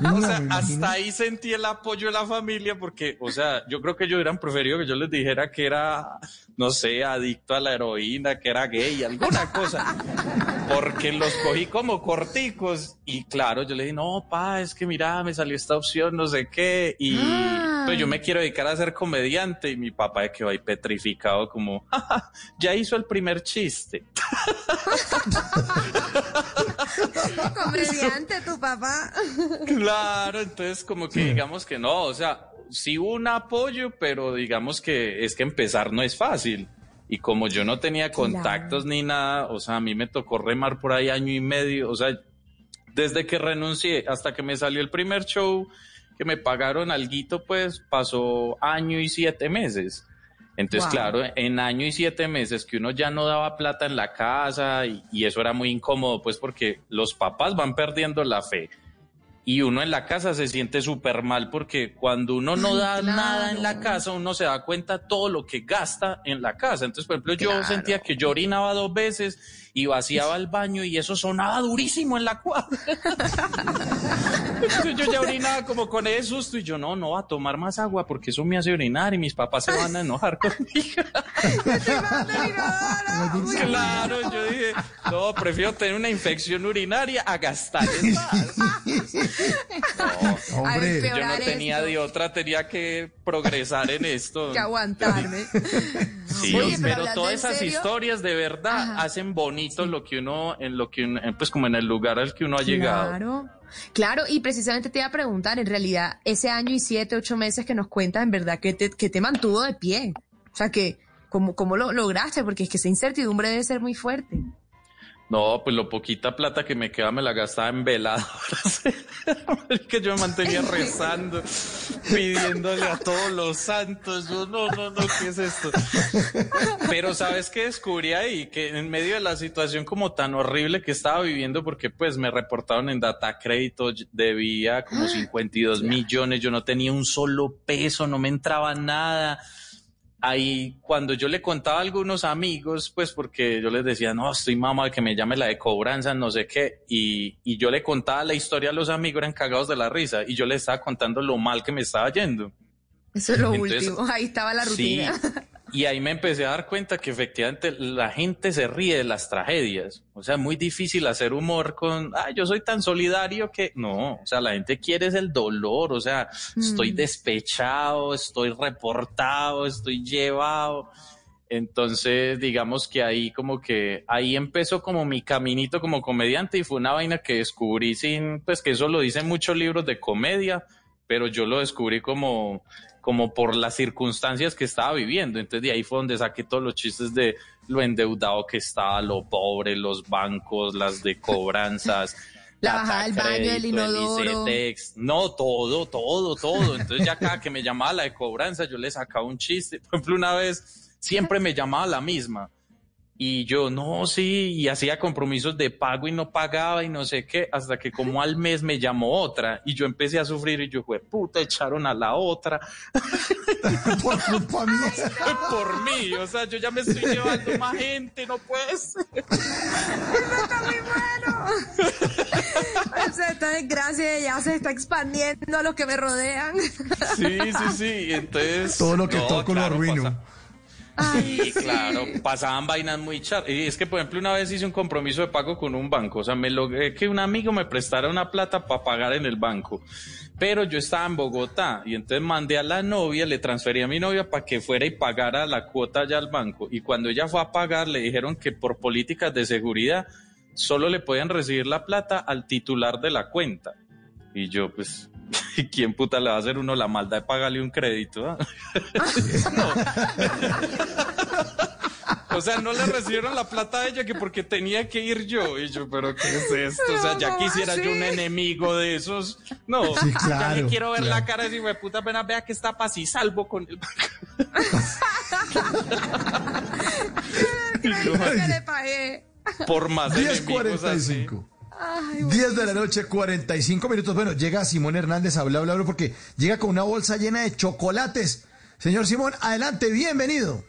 (laughs) o sea, hasta ahí sentí el apoyo de la familia porque, o sea, yo creo que ellos hubieran preferido que yo les dijera que era, no sé, adicto a la heroína, que era gay, alguna cosa. Porque los cogí como corticos y claro, yo le dije, no, pa, es que mira, me salió esta opción, no sé qué, y pues yo me quiero dedicar a ser comediante y mi papá quedó ahí petrificado como, "Ja, ja, ya hizo el primer chiste. (laughs) Comediante tu papá. Claro, entonces como que digamos que no, o sea, sí hubo un apoyo, pero digamos que es que empezar no es fácil. Y como yo no tenía contactos ni nada, o sea, a mí me tocó remar por ahí año y medio, o sea, desde que renuncié hasta que me salió el primer show, que me pagaron alguito, pues pasó año y siete meses. Entonces, Wow. claro, en año y siete meses que uno ya no daba plata en la casa y, y eso era muy incómodo, pues porque los papás van perdiendo la fe y uno en la casa se siente súper mal porque cuando uno no da claro. nada en la casa, uno se da cuenta todo lo que gasta en la casa. Entonces, por ejemplo, yo Claro. sentía que yo orinaba dos veces y vaciaba el baño y eso sonaba durísimo en la cuadra. Entonces (laughs) yo ya orinaba como con ese susto y yo no, no va a tomar más agua porque eso me hace orinar y mis papás se van a enojar conmigo. (laughs) Claro, yo dije, no, prefiero tener una infección urinaria a gastar en más. (laughs) No, Hombre. yo no tenía esto. de otra, tenía que progresar en esto. Que aguantarme. Sí, Oye, pero todas esas historias de verdad hacen bonito lo que uno, en lo que uno, pues como en el lugar al que uno ha llegado. Claro, claro, y precisamente te iba a preguntar, en realidad, ese año y siete, ocho meses que nos cuentas, en verdad, que te, que te mantuvo de pie? O sea, que, ¿cómo, cómo lo lograste? Porque es que esa incertidumbre debe ser muy fuerte. No, pues lo poquita plata que me queda me la gastaba en veladoras. (laughs) que yo me mantenía rezando, pidiéndole a todos los santos. Yo, no, no, no, ¿qué es esto? Pero ¿sabes qué descubrí ahí? Que en medio de la situación como tan horrible que estaba viviendo, porque pues me reportaron en data crédito, debía como (gasps) 52 millones, yo no tenía un solo peso, no me entraba nada ahí cuando yo le contaba a algunos amigos, pues porque yo les decía, no, estoy mamá que me llame la de cobranza, no sé qué, y, y yo le contaba la historia a los amigos, eran cagados de la risa, y yo les estaba contando lo mal que me estaba yendo. Eso es lo Entonces, último. Ahí estaba la Sí, rutina. Y ahí me empecé a dar cuenta que efectivamente la gente se ríe de las tragedias. O sea, es muy difícil hacer humor con, ah, yo soy tan solidario que no, o sea, la gente quiere es el dolor, o sea, estoy Mm. despechado, estoy reportado, estoy llevado. Entonces, digamos que ahí como que ahí empezó como mi caminito como comediante y fue una vaina que descubrí sin, pues que eso lo dicen muchos libros de comedia, pero yo lo descubrí como, como por las circunstancias que estaba viviendo. Entonces de ahí fue donde saqué todos los chistes de lo endeudado que estaba, lo pobre, los bancos, las de cobranzas. (laughs) La bajada del baño, el inodoro. ICETEX. No, todo, todo, todo. Entonces ya cada que me llamaba la de cobranza, yo le sacaba un chiste. Por ejemplo, una vez siempre me llamaba la misma. Y yo, no, sí, y hacía compromisos de pago y no pagaba y no sé qué, hasta que como al mes me llamó otra y yo empecé a sufrir y yo, fue puta, echaron a la otra. (laughs) Por culpa (laughs) mía. Por mí, o sea, yo ya me estoy llevando más gente, no puede ser. (laughs) O sea, esta desgracia ya se está expandiendo a los que me rodean. Sí, sí, sí, entonces... Todo lo que no, toco claro, lo arruino. pasa- Sí, claro, pasaban vainas muy char. Y es que, por ejemplo, una vez hice un compromiso de pago con un banco. O sea, me logré que un amigo me prestara una plata para pagar en el banco. Pero yo estaba en Bogotá y entonces mandé a la novia, le transferí a mi novia para que fuera y pagara la cuota allá al banco. Y cuando ella fue a pagar, le dijeron que por políticas de seguridad solo le podían recibir la plata al titular de la cuenta. Y yo, pues, (laughs) ¿quién puta le va a hacer uno la maldad de pagarle un crédito? ah? (laughs) O sea, no le recibieron la plata a ella que porque tenía que ir yo. Y yo, pero ¿qué es esto? O sea, ya ¿cómo quisiera yo un enemigo de esos. No, Sí, ya claro, le quiero ver claro. la cara de ese puta apenas vea que está paz y salvo con el (laughs) pagué. Por más enemigos así. 10.45. 10 de la noche, 45 minutos. Bueno, llega Simón Hernández a bla, bla, bla, porque llega con una bolsa llena de chocolates. Señor Simón, adelante, bienvenido.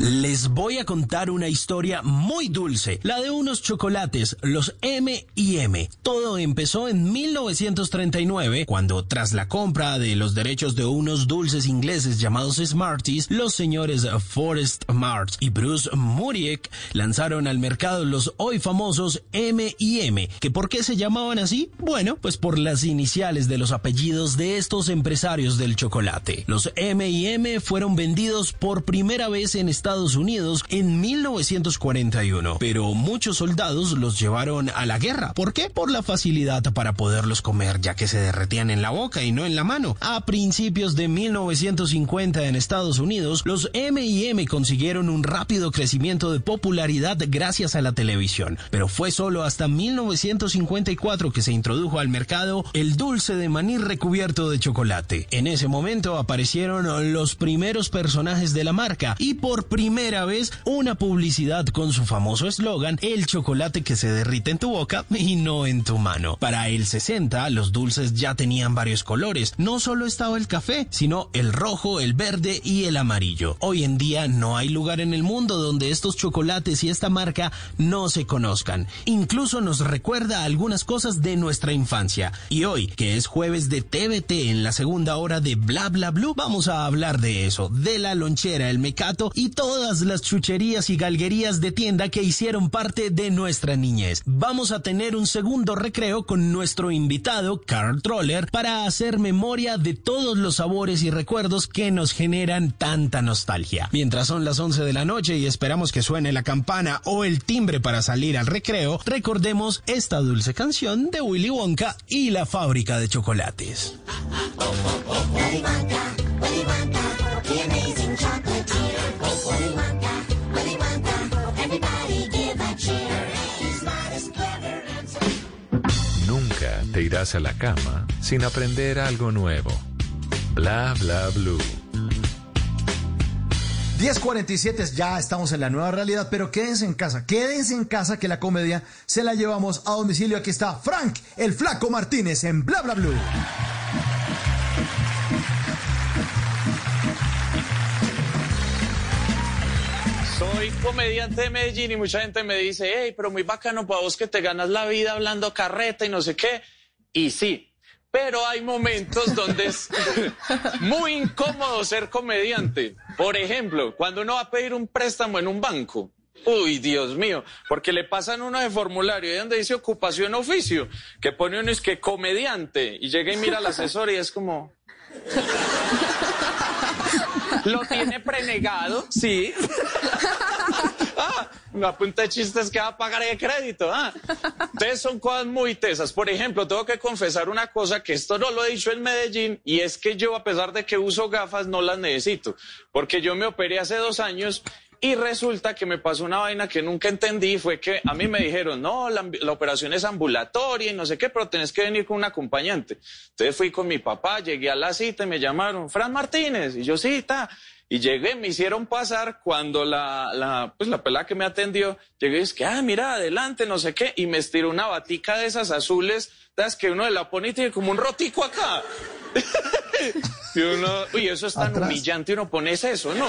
Les voy a contar una historia muy dulce, la de unos chocolates, los M y M. Todo empezó en 1939, cuando tras la compra de los derechos de unos dulces ingleses llamados Smarties, los señores Forrest Mart y Bruce Muriek lanzaron al mercado los hoy famosos M y M. ¿Que por qué se llamaban así? Bueno, pues por las iniciales de los apellidos de estos empresarios del chocolate. Los M y M fueron vendidos por primera vez en Estados Unidos en 1941, pero muchos soldados los llevaron a la guerra. ¿Por qué? Por la facilidad para poderlos comer, ya que se derretían en la boca y no en la mano. A principios de 1950 en Estados Unidos, los M&M consiguieron un rápido crecimiento de popularidad gracias a la televisión, pero fue solo hasta 1954 que se introdujo al mercado el dulce de maní recubierto de chocolate. En ese momento aparecieron los primeros personajes de la marca y por primera vez una publicidad con su famoso eslogan, el chocolate que se derrite en tu boca y no en tu mano. Para el 60, los dulces ya tenían varios colores. No solo estaba el café, sino el rojo, el verde y el amarillo. Hoy en día no hay lugar en el mundo donde estos chocolates y esta marca no se conozcan. Incluso nos recuerda algunas cosas de nuestra infancia. Y hoy, que es jueves de TVT en la segunda hora de Bla Bla Blue, vamos a hablar de eso, de la lonchera, el mecato y todo todas las chucherías y galguerías de tienda que hicieron parte de nuestra niñez. Vamos a tener un segundo recreo con nuestro invitado, Carl Troller, para hacer memoria de todos los sabores y recuerdos que nos generan tanta nostalgia. Mientras son las 11 de la noche y esperamos que suene la campana o el timbre para salir al recreo, recordemos esta dulce canción de Willy Wonka y la fábrica de chocolates. (laughs) Nunca te irás a la cama sin aprender algo nuevo. Bla bla blue. 10.47, ya estamos en la nueva realidad, pero quédense en casa, quédense en casa que la comedia se la llevamos a domicilio. Aquí está Frank, el flaco Martínez en Bla Bla Blue. Soy comediante de Medellín y mucha gente me dice, hey, pero muy bacano para vos que te ganas la vida hablando carreta y no sé qué. Y sí, pero hay momentos donde es (laughs) muy incómodo ser comediante. Por ejemplo, cuando uno va a pedir un préstamo en un banco. Uy, Dios mío, porque le pasan uno de formulario y donde dice ocupación oficio, que pone uno es que comediante y llega y mira al asesor y es como... (laughs) (laughs) ¿Lo tiene prenegado? Sí. (laughs) ah, una punta de chistes que va a pagar de crédito. Ah. Entonces son cosas muy tesas. Por ejemplo, tengo que confesar una cosa que esto no lo he dicho en Medellín y es que yo, a pesar de que uso gafas, no las necesito. Porque yo me operé hace dos años y resulta que me pasó una vaina que nunca entendí, fue que a mí me dijeron, no, la, operación es ambulatoria y no sé qué, pero tenés que venir con un acompañante. Entonces fui con mi papá, llegué a la cita y me llamaron, Fran Martínez, y yo cita. Y llegué, me hicieron pasar cuando la, la, pues la pelada que me atendió, llegué y es que, ah, mira, adelante, no sé qué, y me estiró una batica de esas azules, das que uno de la pone y tiene como un rotico acá. (laughs) y uno, uy, eso es tan Atrás. humillante, uno pone eso, ¿no?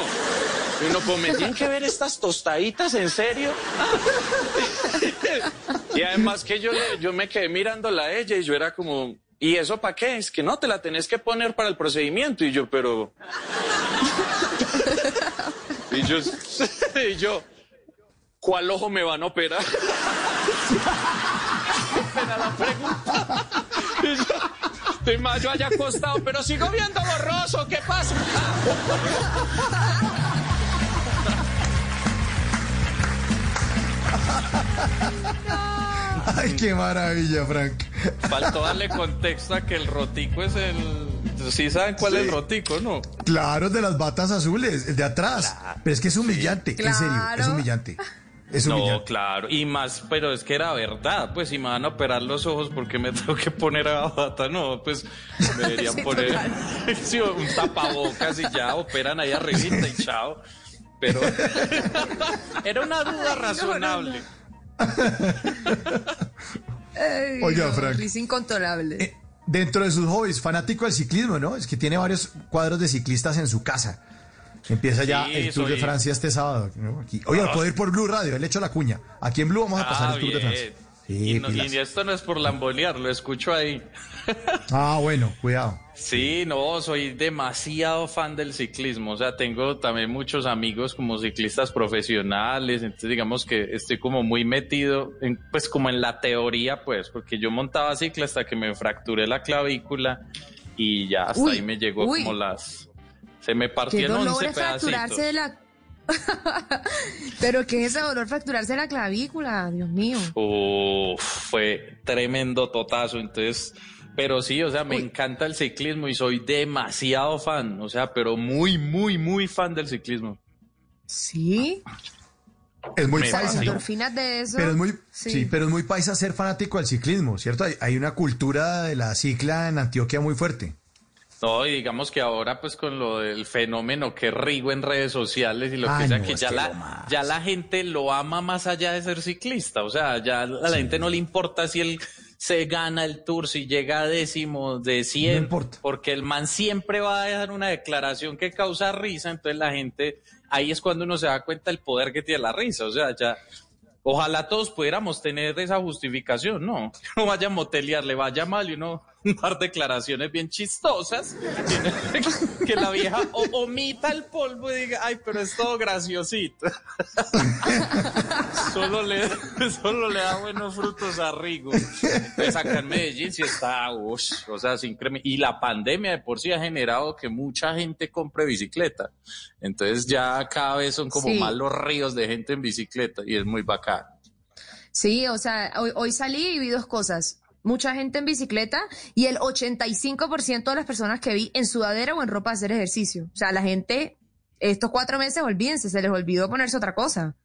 Y uno, pues, ¿me tienen que ver estas tostaditas, en serio? (laughs) y además que yo, le- yo me quedé mirándola a ella y yo era como, ¿y eso para qué? Es que no, te la tenés que poner para el procedimiento. Y yo, pero... (laughs) y yo, (laughs) y yo, ¿cuál ojo me van a operar? Pena la pregunta. Y yo, de mayo haya acostado, pero sigo viendo borroso, ¿qué pasa? Ay, qué maravilla, Frank. Faltó darle contexto a que el rotico es el... Sí saben cuál es el rotico, ¿no? Claro, de las batas azules, el de atrás. Pero es que es humillante, en serio, es humillante. Es No, humillante. claro, y más, pero es que era verdad, pues si me van a operar los ojos, ¿por qué me (laughs) tengo que poner a bata? No, pues me deberían (laughs) Sí, poner (laughs) un tapabocas y ya operan ahí arribita y chao. Pero era una duda razonable. Ay, Oiga, no, Frank. risa incontrolable. Dentro de sus hobbies, fanático del ciclismo, ¿no? Es que tiene varios cuadros de ciclistas en su casa. Empieza ya el Tour de Francia este sábado. ¿no? Aquí. Oye, lo puedo ir por Blue Radio, le echo la cuña. Aquí en Blue vamos a pasar Ah, el Tour de. Francia. Sí, y, no- pilas. y esto no es por lambolear, lo escucho ahí. (laughs) Ah, bueno, cuidado. Sí, no, soy demasiado fan del ciclismo. O sea, tengo también muchos amigos como ciclistas profesionales. Entonces, digamos que estoy como muy metido, en, pues, como en la teoría, pues, porque yo montaba cicla hasta que me fracturé la clavícula y ya hasta Uy, ahí me llegó uy. como las. Se me partieron dolor 11 es fracturarse pedacitos. de la... (laughs) Pero qué es ese dolor fracturarse la clavícula, Dios mío. Uf, fue tremendo totazo. Entonces, pero sí, o sea, me encanta el ciclismo y soy demasiado fan. O sea, pero muy, muy, muy fan del ciclismo. Sí. Es muy Me paisa, de eso. Pero es muy, Sí. sí. pero es muy paisa ser fanático del ciclismo, ¿cierto? Hay, hay una cultura de la cicla en Antioquia muy fuerte. No, y digamos que ahora pues con lo del fenómeno que rigo en redes sociales y lo que sea, no, que ya la, ya la gente lo ama más allá de ser ciclista. O sea, ya a la gente no le importa si él se gana el tour, si llega a décimo de 100, No importa. porque el man siempre va a dejar una declaración que causa risa, entonces la gente, ahí es cuando uno se da cuenta del poder que tiene la risa. O sea, ya... Ojalá todos pudiéramos tener esa justificación, ¿no? (laughs) Uno vaya a motelear, le vaya mal y uno (laughs) dar declaraciones bien chistosas. Que, que la vieja o- omita el polvo y diga, ay, pero es todo graciosito. (laughs) solo, le, solo le da buenos frutos a Rigo. Pues acá en Medellín sí está, ush, o sea, sin creme. Y la pandemia de por sí ha generado que mucha gente compre bicicleta. Entonces ya cada vez son como Sí. más los ríos de gente en bicicleta y es muy bacán. Sí, o sea, hoy, hoy salí y vi dos cosas. Mucha gente en bicicleta y el 85% de las personas que vi en sudadera o en ropa de hacer ejercicio. O sea, la gente, estos cuatro meses, olvídense, se les olvidó ponerse otra cosa.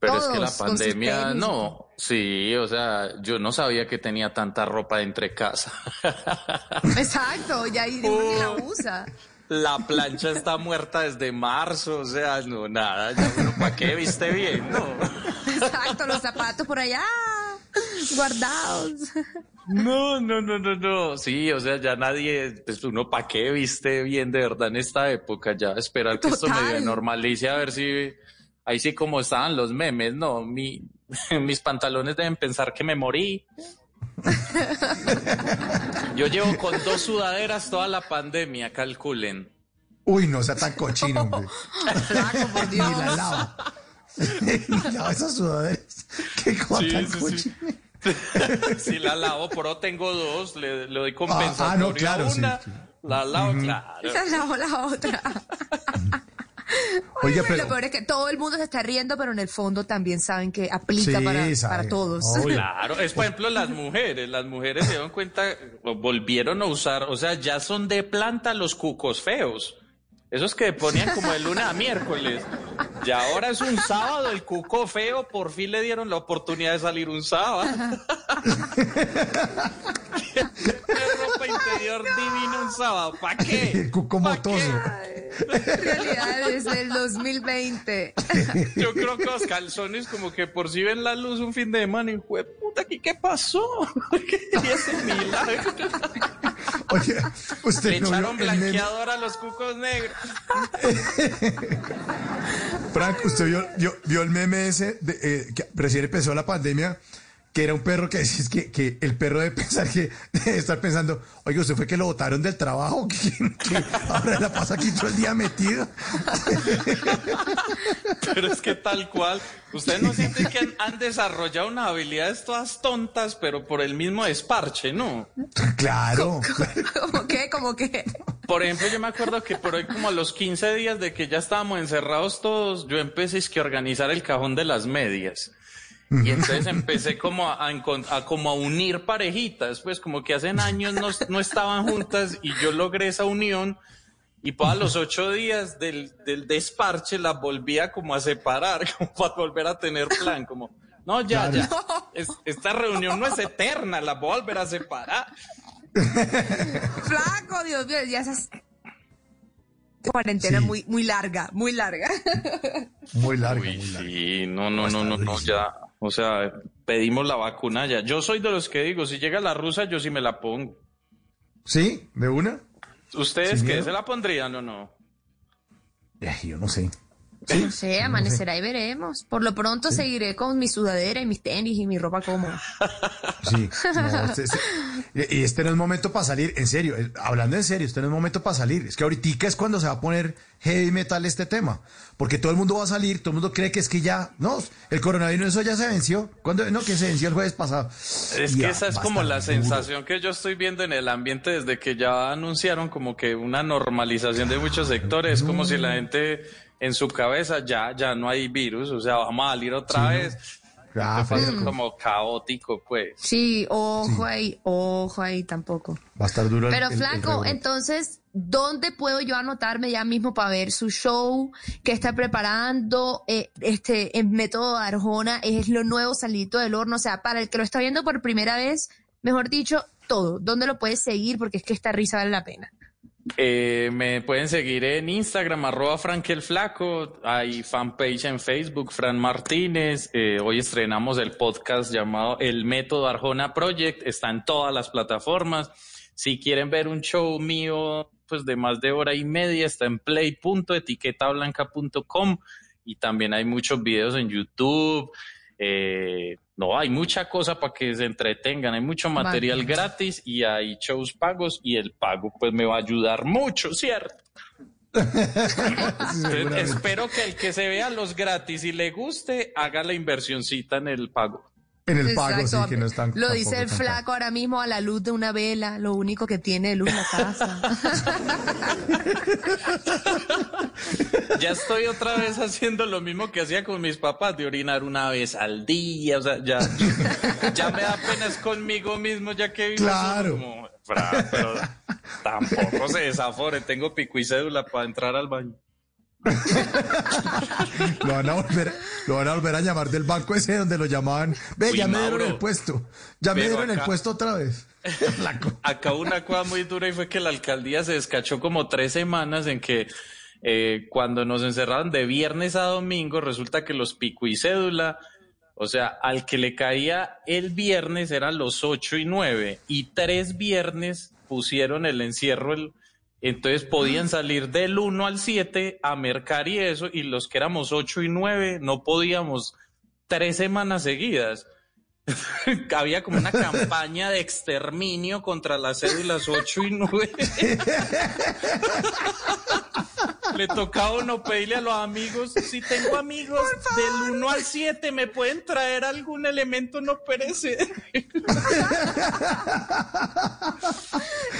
Pero es que la pandemia, no, sí, o sea, yo no sabía que tenía tanta ropa de entre casa. (laughs) Exacto, ya ahí uno ni la usa. La plancha está muerta desde marzo, o sea, no, nada, ya uno, ¿para qué viste bien? No, (laughs) Exacto, los zapatos por allá (laughs) guardados. no, no, no, no, no. sí, o sea, ya nadie, pues uno, ¿para qué viste bien de verdad en esta época? Ya esperar que esto medio normalice, a ver si, ahí sí como estaban los memes, no, mi, (laughs) mis pantalones deben pensar que me morí. Yo llevo con dos sudaderas toda la pandemia, calculen. Uy, no sea tan cochino, hombre. Flaco, por Dios. (laughs) Ni la lava. (laughs) Esas sudaderas. Qué cosa Sí, tan sí, sí. cochina. (laughs) Si la lavo, pero tengo dos, le, le doy Ah, compensatorio ah, no, claro, una, sí. la lavo, claro. Esa es la, la otra. (laughs) Lo pero. peor es que todo el mundo se está riendo, pero en el fondo también saben que aplica Sí, para, sabe. para todos. Claro, es por ejemplo las mujeres, las mujeres se dieron cuenta, volvieron a usar, o sea, ya son de planta los cucos feos. Esos que ponían como de lunes a miércoles. Y ahora es un sábado, el cuco feo, por fin le dieron la oportunidad de salir un sábado. (laughs) Qué ropa interior divina un sábado, ¿para qué? (laughs) El cuco ¿Pa' motoso. Realidades del 2020. (laughs) Yo creo que los calzones como que por si ven la luz un fin de semana y fue puta, ¿aquí qué pasó? ¿Qué ese milagro? Oye, usted Le no echaron blanqueador a los cucos negros. Frank, usted vio, vio- el meme ese de, eh, que recién empezó la pandemia, que era un perro que (laughs) decís que, que el perro debe pensar que (laughs) debe estar pensando, oye, usted fue que lo botaron del trabajo, (laughs) que, que ahora la pasa aquí todo el día metido. Pero es que tal cual, ustedes no sienten que han, han desarrollado unas habilidades todas tontas, pero por el mismo desparche, ¿no? Claro. ¿Cómo qué? ¿Cómo qué? Por ejemplo, yo me acuerdo que por hoy como a los 15 días de que ya estábamos encerrados todos, yo empecé es que a organizar el cajón de las medias. Y entonces (laughs) empecé como a, a como a unir parejitas, pues como que hace años no, no estaban juntas y yo logré esa unión y para los ocho días del, del desparche las volvía como a separar, (laughs) como para volver a tener plan, como, no, ya, ya, (laughs) es- esta reunión no es eterna, la voy a volver a separar. Flaco, Dios mío, ya esas... (laughs) cuarentena Sí. muy, muy larga, muy larga. (laughs) Muy largo, Uy, muy largo. sí, no, no, no, no, no, ya. O sea, pedimos la vacuna ya. Yo soy de los que digo, si llega la rusa, yo sí me la pongo. ¿Sí? ¿De una? ¿Ustedes ¿Sin qué? ¿Se la pondrían o no? Eh, yo no sé. No sé, amanecerá y veremos. Por lo pronto seguiré con mi sudadera y mis tenis y mi ropa cómoda. Sí. No, este, este- y este no es momento para salir, en serio, eh, hablando en serio, este no es momento para salir. Es que ahorita es cuando se va a poner heavy metal este tema. Porque todo el mundo va a salir, todo el mundo cree que es que ya, no, el coronavirus eso ya se venció. ¿Cuándo? No, que se venció el jueves pasado. Es Ya, que esa es como la duro. sensación que yo estoy viendo en el ambiente desde que ya anunciaron como que una normalización de muchos sectores, como si la gente en su cabeza ya, ya no hay virus, o sea, vamos a salir otra vez. Ah, Fue fresco. como caótico, pues. Sí, ojo ahí, ojo ahí tampoco. Va a estar duro el- Pero el- Flaco, entonces, ¿dónde puedo yo anotarme ya mismo para ver su show que está preparando? Eh, este, en Método Arjona es lo nuevo salito del horno. O sea, para el que lo está viendo por primera vez, mejor dicho, todo. ¿Dónde lo puedes seguir? Porque es que esta risa vale la pena. Eh, me pueden seguir en Instagram, arroba Frank el Flaco. Hay fanpage en Facebook, Fran Martínez. Eh, hoy estrenamos el podcast llamado El Método Arjona Project. Está en todas las plataformas. Si quieren ver un show mío, pues de más de hora y media, está en play.etiquetablanca.com y también hay muchos videos en YouTube. Eh, no, hay mucha cosa para que se entretengan, hay mucho material gratis y hay shows pagos y el pago pues me va a ayudar mucho, ¿cierto? Entonces, espero que el que se vea los gratis y le guste, haga la inversioncita en el pago. En el pago, Exacto. sí, que no están. Lo dice el flaco ahora mismo a la luz de una vela, lo único que tiene de luz la casa. (laughs) Ya estoy otra vez haciendo lo mismo que hacía con mis papás, de orinar una vez al día, o sea, ya, ya me da pena es conmigo mismo, ya que vivo Claro. como, pero tampoco se desafore, tengo pico y cédula para entrar al baño. Lo van, a volver, lo van a volver a llamar del banco ese donde lo llamaban. Ve, Uy, ya me dieron el puesto. Ya me dieron el puesto otra vez. (laughs) Acá una cosa muy dura y fue que la alcaldía se descachó como tres semanas en que eh, cuando nos encerraron de viernes a domingo, resulta que los pico y cédula, o sea, al que le caía el viernes eran los ocho y nueve y tres viernes pusieron el encierro, el, entonces podían salir del 1 al 7 a mercar y eso, y los que éramos ocho y nueve no podíamos tres semanas seguidas. (laughs) Había como una campaña de exterminio contra las cédulas 8 y 9. (laughs) Le tocaba a uno pedirle a los amigos, si tengo amigos del 1 al 7, ¿me pueden traer algún elemento no perecedero? (laughs)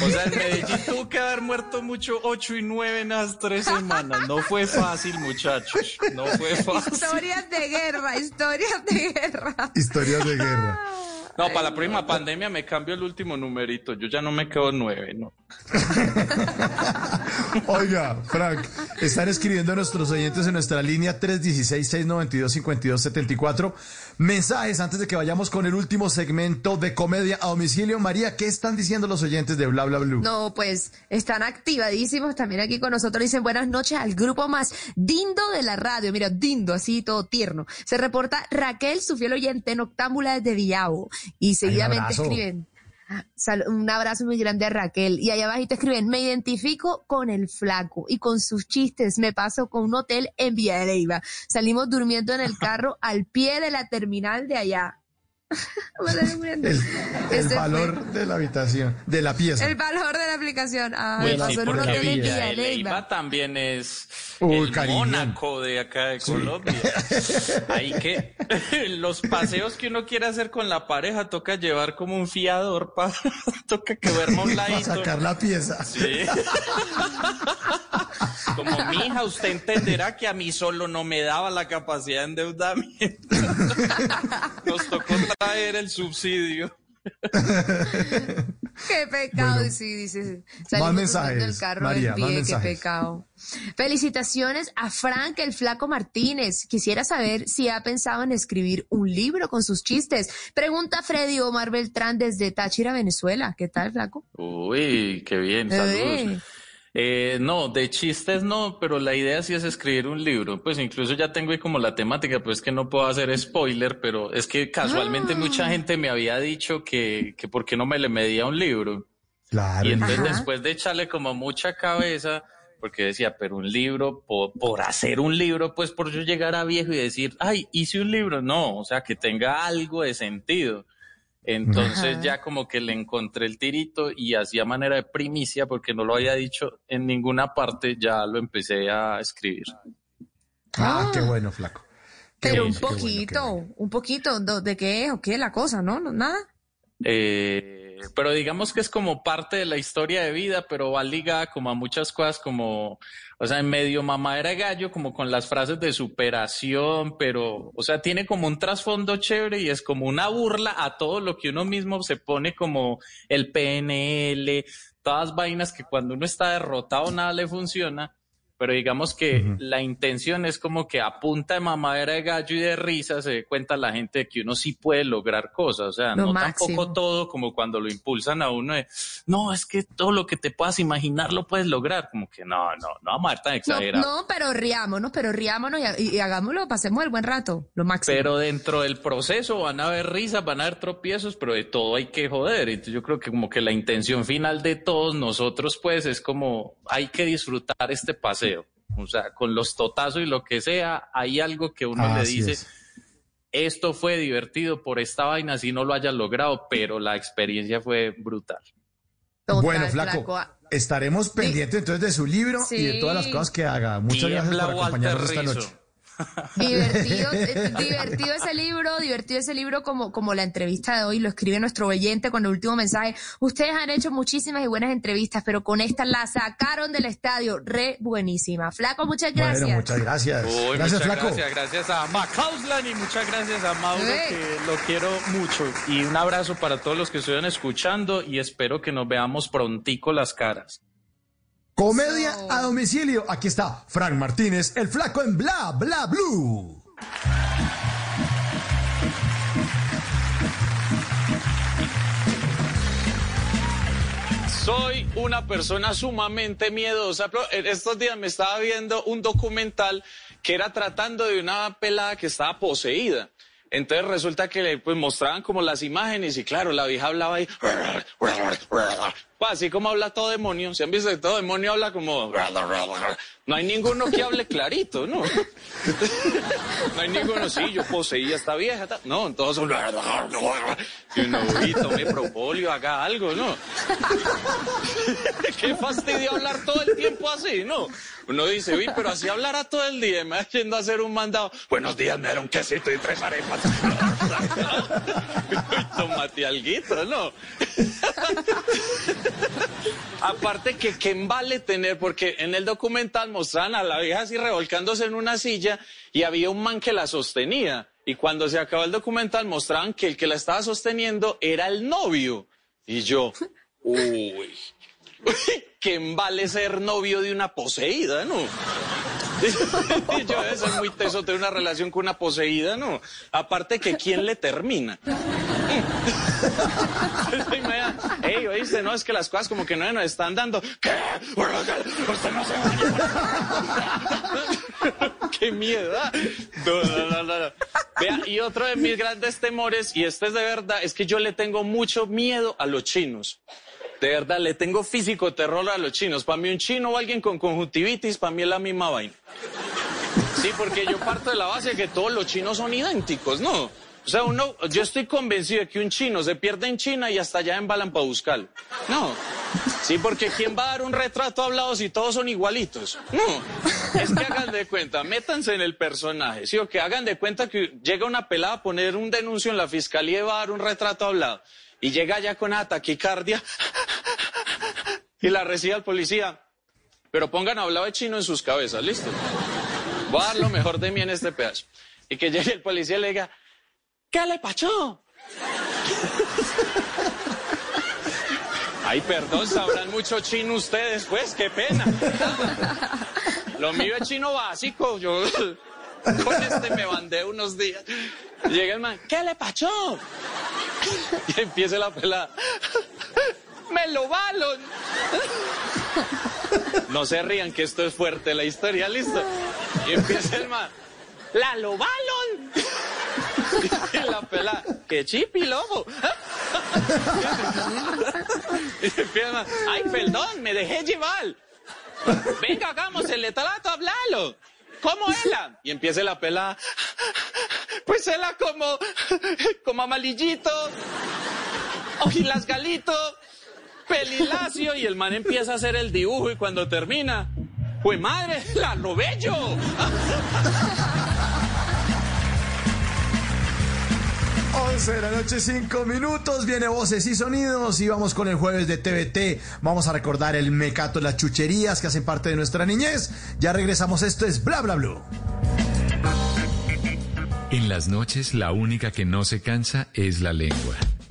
O sea, en Medellín tuvo que haber muerto mucho 8 y 9 en las tres semanas. No fue fácil, muchachos. No fue fácil. historias de guerra, historias de guerra. Historias de guerra. No, para la próxima pandemia me cambio el último numerito. Yo ya no me quedo 9, ¿no? (laughs) Oiga, Frank, están escribiendo nuestros oyentes en nuestra línea 316-692-5274 mensajes antes de que vayamos con el último segmento de comedia a domicilio. María, ¿qué están diciendo los oyentes de Bla Bla Blue? No, pues están activadísimos también aquí con nosotros. Dicen buenas noches al grupo más dindo de la radio. Mira, dindo, así todo tierno. Se reporta Raquel, su fiel oyente noctámbula desde Villavo. Y seguidamente escriben. sal- Un abrazo muy grande a Raquel. Y allá abajito escriben, me identifico con el flaco y con sus chistes. Me paso con un hotel en Villa de. Salimos durmiendo en el carro al pie de la terminal de allá. (laughs) El, fue. valor de la habitación, de la pieza. El valor de la aplicación. Ah, me sí, porque Villa Villa de Leyva. También es Uy, el. Mónaco de acá de Colombia. (laughs) Ahí que (laughs) los paseos que uno quiere hacer con la pareja toca llevar como un fiador para toca que duerma un Para sacar la pieza. Sí. Como mi hija, usted entenderá que a mí solo no me daba la capacidad de endeudamiento. Nos tocó traer el subsidio. (laughs) Qué pecado, Bueno. sí, dice. Más mensajes, del carro María, del más pie, qué mensajes. pecado. Felicitaciones a Frank el Flaco Martínez. Quisiera saber si ha pensado en escribir un libro con sus chistes. Pregunta Freddy Omar Beltrán desde Táchira, Venezuela. ¿Qué tal, Flaco? Uy, qué bien, saludos. Eh, no, de chistes no, pero la idea sí es escribir un libro. Pues incluso ya tengo ahí como la temática, pues que no puedo hacer spoiler, pero es que casualmente Ah. mucha gente me había dicho que, que por qué no me le medía un libro. Claro. Y entonces Ajá. después de echarle como mucha cabeza, porque decía, pero un libro, por, por hacer un libro, pues por yo llegar a viejo y decir, ay, hice un libro, no, o sea, que tenga algo de sentido. Entonces Ajá. ya como que le encontré el tirito y hacía manera de primicia, porque no lo había dicho en ninguna parte, ya lo empecé a escribir. Ah, qué bueno, flaco. Qué Pero bueno, un qué bueno, qué poquito, bueno. un poquito, ¿do- ¿de qué es o qué es la cosa, no? ¿No? ¿Nada? Eh, pero digamos que es como parte de la historia de vida, pero va ligada como a muchas cosas como, o sea, en medio mamadera de gallo, como con las frases de superación, pero, o sea, tiene como un trasfondo chévere y es como una burla a todo lo que uno mismo se pone como el PNL, todas vainas que cuando uno está derrotado nada le funciona. Pero digamos que la intención es como que a punta de mamadera de gallo y de risa se dé cuenta la gente de que uno sí puede lograr cosas. O sea, Lo no máximo. tampoco todo como cuando lo impulsan a uno de, no, es que todo lo que te puedas imaginar lo puedes lograr. Como que no, no, no vamos a ver tan exagerado. no, pero riámonos, pero riámonos y, y hagámoslo, pasemos el buen rato, lo máximo. Pero dentro del proceso van a haber risas, van a haber tropiezos, pero de todo hay que joder. Entonces yo creo que como que la intención final de todos nosotros pues es como hay que disfrutar este paseo. O sea, con los totazos y lo que sea, hay algo que uno le dice, es. esto fue divertido por esta vaina, si no lo hayas logrado, pero la experiencia fue brutal. Total, bueno, flaco, estaremos pendientes entonces de su libro y de todas las cosas que haga. Muchas gracias por Walter acompañarnos esta Rizzo. noche. Divertido, (laughs) eh, divertido ese libro, divertido ese libro como, como la entrevista de hoy, lo escribe nuestro oyente con el último mensaje. Ustedes han hecho muchísimas y buenas entrevistas, pero con esta la sacaron del estadio, re buenísima. Flaco, muchas gracias. Bueno, muchas gracias. Uy, gracias, muchas flaco. gracias, gracias a Macauslan y muchas gracias a Mauro, que lo quiero mucho. Y un abrazo para todos los que estuvieron escuchando y espero que nos veamos prontico las caras. Comedia a domicilio. Aquí está Frank Martínez, el flaco en Bla Bla Blue. Soy una persona sumamente miedosa. estos días me estaba viendo un documental que era tratando de una pelada que estaba poseída. Entonces resulta que le pues, mostraban como las imágenes y claro, la vieja hablaba ahí. Pues, así como habla todo demonio. Si han visto que todo demonio habla como... No hay ninguno que hable clarito, ¿no? No hay ninguno, sí, yo poseía esta vieja. ta- No, todos son... Y uno, uy, tome propolio, haga algo, ¿no? (laughs) Qué fastidio hablar todo el tiempo así, ¿no? Uno dice, uy, pero así hablará todo el día, me va yendo a hacer un mandado. Buenos días, me dieron quesito y tres arepas. (laughs) Uy, tómate alguito, ¿no? (laughs) Aparte que qué vale tener, porque en el documental mostraban a la vieja así revolcándose en una silla y había un man que la sostenía. Y cuando se acabó el documental mostraban que el que la estaba sosteniendo era el novio. Y yo, (laughs) uy, (laughs) qué vale ser novio de una poseída, ¿no? (laughs) Yo debe ser muy teso tener una relación con una poseída, ¿no? Aparte que quién le termina. (laughs) Ey, oíste, no, es que las cosas como que no nos están dando. ¿Qué? Usted no se baña. (laughs) Qué miedo. ¿ah? No, no, no. Vea, y otro de mis grandes temores, y este es de verdad, es que yo le tengo mucho miedo a los chinos. De verdad, le tengo físico terror a los chinos. Para mí un chino o alguien con conjuntivitis, para mí es la misma vaina. Sí, porque yo parto de la base de que todos los chinos son idénticos, ¿no? O sea, uno, yo estoy convencido de que un chino se pierde en China y hasta allá embalan para buscarlo. No. Sí, porque ¿quién va a dar un retrato hablado si todos son igualitos? No. Es que hagan de cuenta, métanse en el personaje. Sí, o que hagan de cuenta que llega una pelada a poner un denuncio en la fiscalía y va a dar un retrato hablado. Y llega ya con esa taquicardia y la recibe al policía. Pero pongan hablado de chino en sus cabezas, ¿listo? Voy a dar lo mejor de mí en este pedazo. Y que llegue el policía y le diga, ¿qué le pachó? Ay, perdón, sabrán mucho chino ustedes, pues, qué pena. Lo mío es chino básico, yo (laughs) con este me bandé unos días. Llega el man, ¿qué le pachó? Y empieza la pelada, me lo balon. No se rían que esto es fuerte la historia, listo. Y empieza el man. ¡Lalo balón! Y la pela, ¡qué chipi, lobo! Y empieza el man, ¡ay, perdón, me dejé llevar! Venga, hagamos el trato, hablalo. ¿Cómo ella? Y empieza la pela. Pues ella como, como amalillito, ojilas galito, pelilacio, y el man empieza a hacer el dibujo y cuando termina, pues madre, la bello. 11 de la noche, 5 minutos. Viene voces y sonidos. Y vamos con el jueves de TVT. Vamos a recordar el mecato, las chucherías que hacen parte de nuestra niñez. Ya regresamos. Esto es Bla Bla Blue. En las noches, la única que no se cansa es la lengua.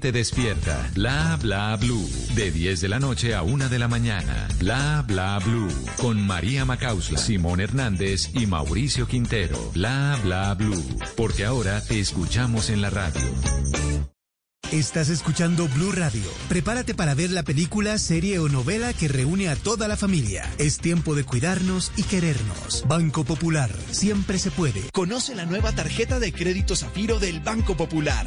despierta. Bla bla blue. De 10 de la noche a 1 de la mañana. Bla bla blue. Con María Macausla, Simón Hernández y Mauricio Quintero. Bla bla blue. Porque ahora te escuchamos en la radio. Estás escuchando Blue Radio. Prepárate para ver la película, serie o novela que reúne a toda la familia. Es tiempo de cuidarnos y querernos. Banco Popular. Siempre se puede. Conoce la nueva tarjeta de crédito Zafiro del Banco Popular,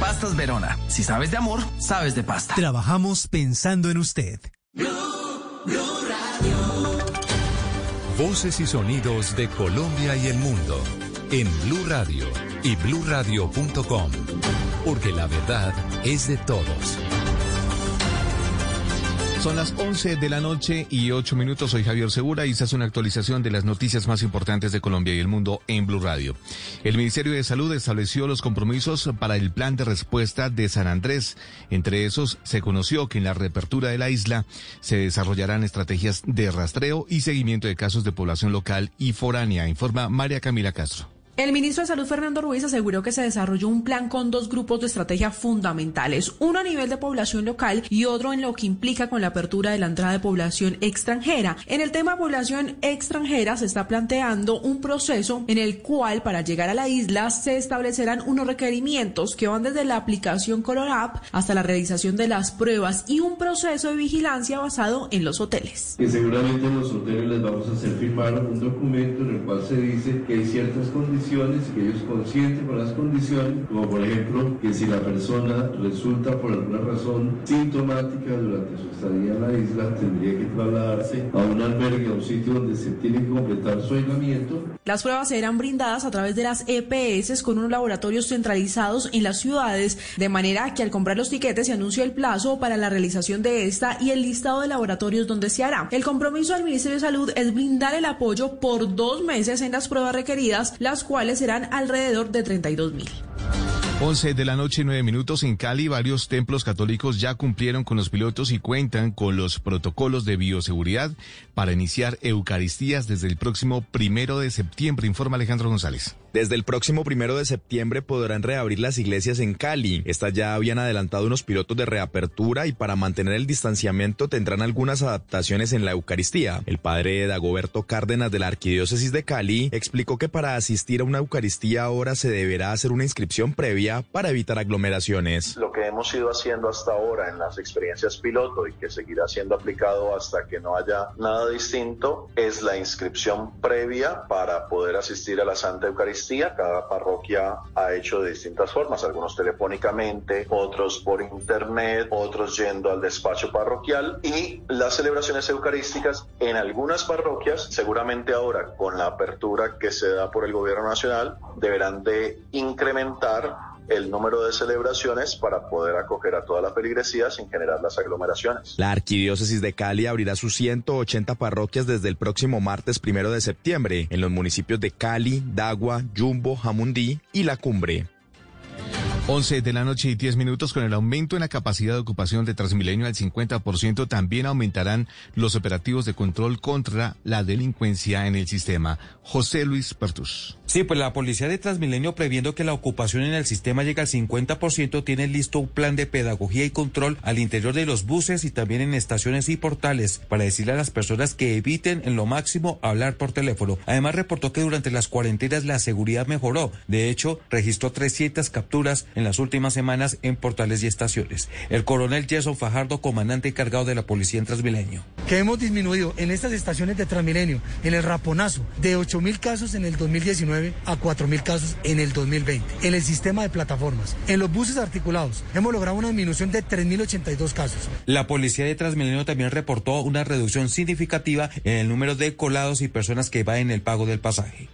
Pastas Verona. Si sabes de amor, sabes de pasta. Trabajamos pensando en usted. Voces y sonidos de Colombia y el mundo en Blue Radio y bluradio.com. Porque la verdad es de todos. Son las 11 de la noche y 8 minutos. Soy Javier Segura y se hace una actualización de las noticias más importantes de Colombia y el mundo en Blue Radio. El Ministerio de Salud estableció los compromisos para el plan de respuesta de San Andrés. Entre esos, se conoció que en la reapertura de la isla se desarrollarán estrategias de rastreo y seguimiento de casos de población local y foránea, informa María Camila Castro. El ministro de Salud, Fernando Ruiz, aseguró que se desarrolló un plan con dos grupos de estrategia fundamentales, uno a nivel de población local y otro en lo que implica con la apertura de la entrada de población extranjera. En el tema población extranjera se está planteando un proceso en el cual para llegar a la isla se establecerán unos requerimientos que van desde la aplicación Color App hasta la realización de las pruebas y un proceso de vigilancia basado en los hoteles. que seguramente en los hoteles les vamos a hacer firmar un documento en el cual se dice que hay ciertas condiciones y que ellos consienten con las condiciones, como por ejemplo que si la persona resulta por alguna razón sintomática durante su estadía en la isla, tendría que trasladarse a un albergue, a un sitio donde se tiene que completar su aislamiento. Las pruebas serán brindadas a través de las EPS con unos laboratorios centralizados en las ciudades, de manera que al comprar los tiquetes se anuncie el plazo para la realización de esta y el listado de laboratorios donde se hará. El compromiso del Ministerio de Salud es brindar el apoyo por dos meses en las pruebas requeridas, las cuales serán alrededor de 32 mil. 11 de la noche, 9 minutos. En Cali, varios templos católicos ya cumplieron con los pilotos y cuentan con los protocolos de bioseguridad para iniciar Eucaristías desde el próximo primero de septiembre, informa Alejandro González. Desde el próximo primero de septiembre podrán reabrir las iglesias en Cali. Estas ya habían adelantado unos pilotos de reapertura y para mantener el distanciamiento tendrán algunas adaptaciones en la Eucaristía. El padre Dagoberto Cárdenas de la Arquidiócesis de Cali explicó que para asistir a una Eucaristía ahora se deberá hacer una inscripción previa para evitar aglomeraciones. Lo que hemos ido haciendo hasta ahora en las experiencias piloto y que seguirá siendo aplicado hasta que no haya nada distinto es la inscripción previa para poder asistir a la Santa Eucaristía cada parroquia ha hecho de distintas formas, algunos telefónicamente, otros por internet, otros yendo al despacho parroquial y las celebraciones eucarísticas en algunas parroquias, seguramente ahora con la apertura que se da por el gobierno nacional, deberán de incrementar el número de celebraciones para poder acoger a toda la feligresía sin generar las aglomeraciones. La Arquidiócesis de Cali abrirá sus 180 parroquias desde el próximo martes primero de septiembre en los municipios de Cali, Dagua, Yumbo, Jamundí y La Cumbre. 11 de la noche y 10 minutos con el aumento en la capacidad de ocupación de Transmilenio al 50%, también aumentarán los operativos de control contra la delincuencia en el sistema. José Luis Pertus. Sí, pues la policía de Transmilenio, previendo que la ocupación en el sistema llegue al 50%, tiene listo un plan de pedagogía y control al interior de los buses y también en estaciones y portales para decirle a las personas que eviten en lo máximo hablar por teléfono. Además, reportó que durante las cuarentenas la seguridad mejoró. De hecho, registró 300 capturas en las últimas semanas en portales y estaciones. El coronel Jason Fajardo, comandante encargado de la policía en Transmilenio. Que hemos disminuido en estas estaciones de Transmilenio, en el Raponazo, de 8 mil casos en el 2019 a 4 mil casos en el 2020. En el sistema de plataformas, en los buses articulados, hemos logrado una disminución de 3.082 casos. La policía de Transmilenio también reportó una reducción significativa en el número de colados y personas que en el pago del pasaje.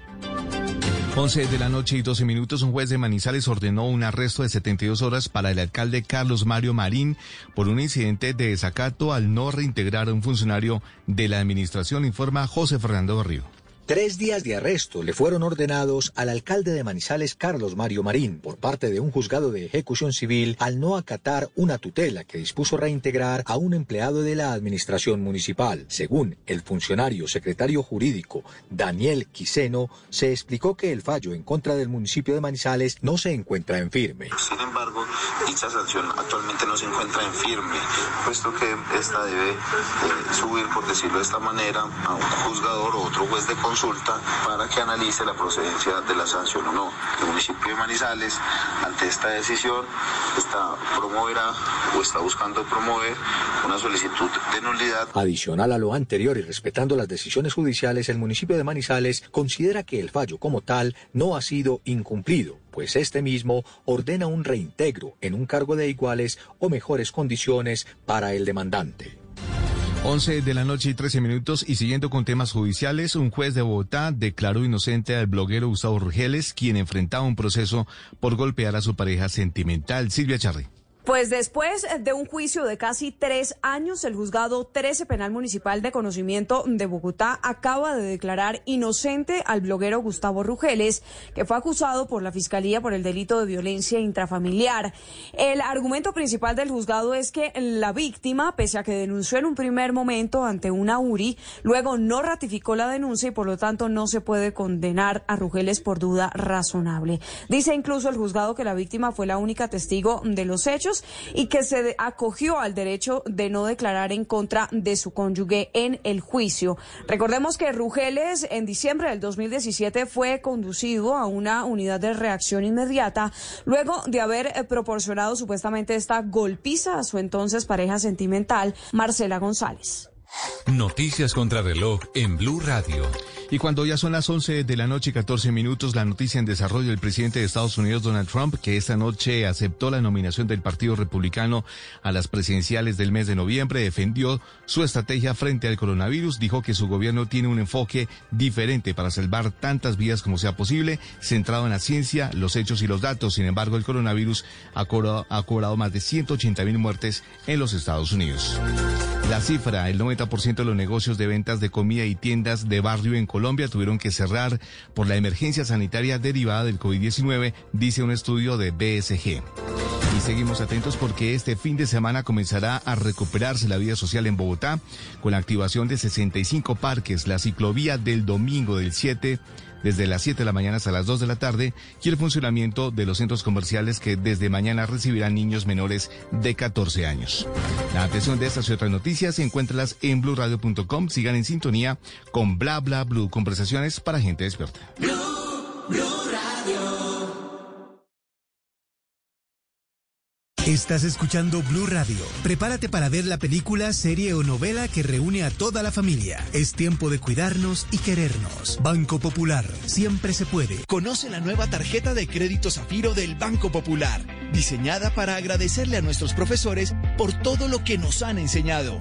11 de la noche y 12 minutos, un juez de Manizales ordenó un arresto de 72 horas para el alcalde Carlos Mario Marín por un incidente de desacato al no reintegrar a un funcionario de la administración, informa José Fernando Barrio. Tres días de arresto le fueron ordenados al alcalde de Manizales, Carlos Mario Marín, por parte de un juzgado de ejecución civil al no acatar una tutela que dispuso reintegrar a un empleado de la administración municipal. Según el funcionario secretario jurídico Daniel Quiseno, se explicó que el fallo en contra del municipio de Manizales no se encuentra en firme. Sin embargo, dicha sanción actualmente no se encuentra en firme, puesto que esta debe eh, subir, por decirlo de esta manera, a un juzgador o otro juez de consulta para que analice la procedencia de la sanción o no. El municipio de Manizales, ante esta decisión, está promoverá o está buscando promover una solicitud de nulidad. Adicional a lo anterior y respetando las decisiones judiciales, el municipio de Manizales considera que el fallo como tal no ha sido incumplido pues este mismo ordena un reintegro en un cargo de iguales o mejores condiciones para el demandante. 11 de la noche y 13 minutos y siguiendo con temas judiciales, un juez de Bogotá declaró inocente al bloguero Gustavo Rugeles, quien enfrentaba un proceso por golpear a su pareja sentimental, Silvia Charri. Pues después de un juicio de casi tres años, el juzgado 13 Penal Municipal de Conocimiento de Bogotá acaba de declarar inocente al bloguero Gustavo Rugeles, que fue acusado por la Fiscalía por el delito de violencia intrafamiliar. El argumento principal del juzgado es que la víctima, pese a que denunció en un primer momento ante una URI, luego no ratificó la denuncia y por lo tanto no se puede condenar a Rugeles por duda razonable. Dice incluso el juzgado que la víctima fue la única testigo de los hechos y que se acogió al derecho de no declarar en contra de su cónyuge en el juicio. Recordemos que Rugeles en diciembre del 2017 fue conducido a una unidad de reacción inmediata luego de haber eh, proporcionado supuestamente esta golpiza a su entonces pareja sentimental, Marcela González. Noticias contra reloj en Blue Radio. Y cuando ya son las 11 de la noche y 14 minutos, la noticia en desarrollo del presidente de Estados Unidos, Donald Trump, que esta noche aceptó la nominación del Partido Republicano a las presidenciales del mes de noviembre, defendió su estrategia frente al coronavirus, dijo que su gobierno tiene un enfoque diferente para salvar tantas vidas como sea posible, centrado en la ciencia, los hechos y los datos. Sin embargo, el coronavirus ha cobrado, ha cobrado más de 180 mil muertes en los Estados Unidos. La cifra, el 90% de los negocios de ventas de comida y tiendas de barrio en Colombia tuvieron que cerrar por la emergencia sanitaria derivada del COVID-19, dice un estudio de BSG. Y seguimos atentos porque este fin de semana comenzará a recuperarse la vida social en Bogotá con la activación de 65 parques, la ciclovía del domingo del 7 desde las 7 de la mañana hasta las 2 de la tarde y el funcionamiento de los centros comerciales que desde mañana recibirán niños menores de 14 años. La atención de estas y otras noticias encuéntralas en blurradio.com. Sigan en sintonía con Bla Bla Blue, conversaciones para gente despierta. Estás escuchando Blue Radio. Prepárate para ver la película, serie o novela que reúne a toda la familia. Es tiempo de cuidarnos y querernos. Banco Popular. Siempre se puede. Conoce la nueva tarjeta de crédito Zafiro del Banco Popular, diseñada para agradecerle a nuestros profesores por todo lo que nos han enseñado.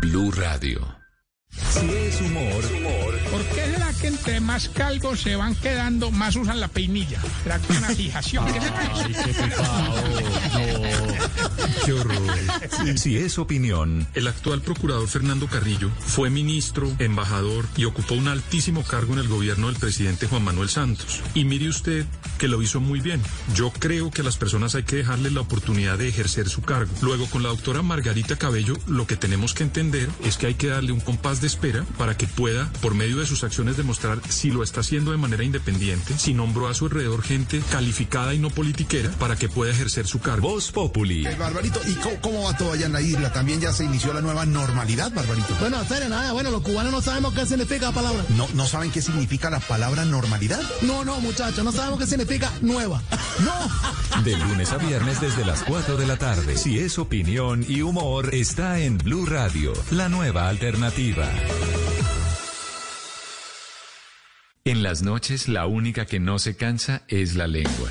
Blue Radio. Si es humor, ¿Por qué será que entre más calvos se van quedando, más usan la peinilla? ¿Será que una fijación? ¿Qué será (laughs) qué (laughs) horror. Si es opinión, El actual procurador Fernando Carrillo fue ministro, embajador y ocupó un altísimo cargo en el gobierno del presidente Juan Manuel Santos. Y mire usted que lo hizo muy bien. Yo creo que a las personas hay que dejarles la oportunidad de ejercer su cargo. Luego, con la doctora Margarita Cabello, lo que tenemos que entender es que hay que darle un compás de espera para que pueda, por medio de sus acciones, demostrar si lo está haciendo de manera independiente, si nombró a su alrededor gente calificada y no politiquera para que pueda ejercer su cargo. Voz Populi. Barbarito, ¿y cómo, cómo va todo allá en la isla? ¿También ya se inició la nueva normalidad, Barbarito? Bueno, en serio, nada. Bueno, los cubanos no sabemos qué significa la palabra. ¿No, ¿No saben qué significa la palabra normalidad? No, no, muchachos, no sabemos qué significa nueva. (laughs) No. De lunes a viernes desde las 4 de la tarde. Si es opinión y humor, está en Blue Radio, la nueva alternativa. En las noches, la única que no se cansa es la lengua.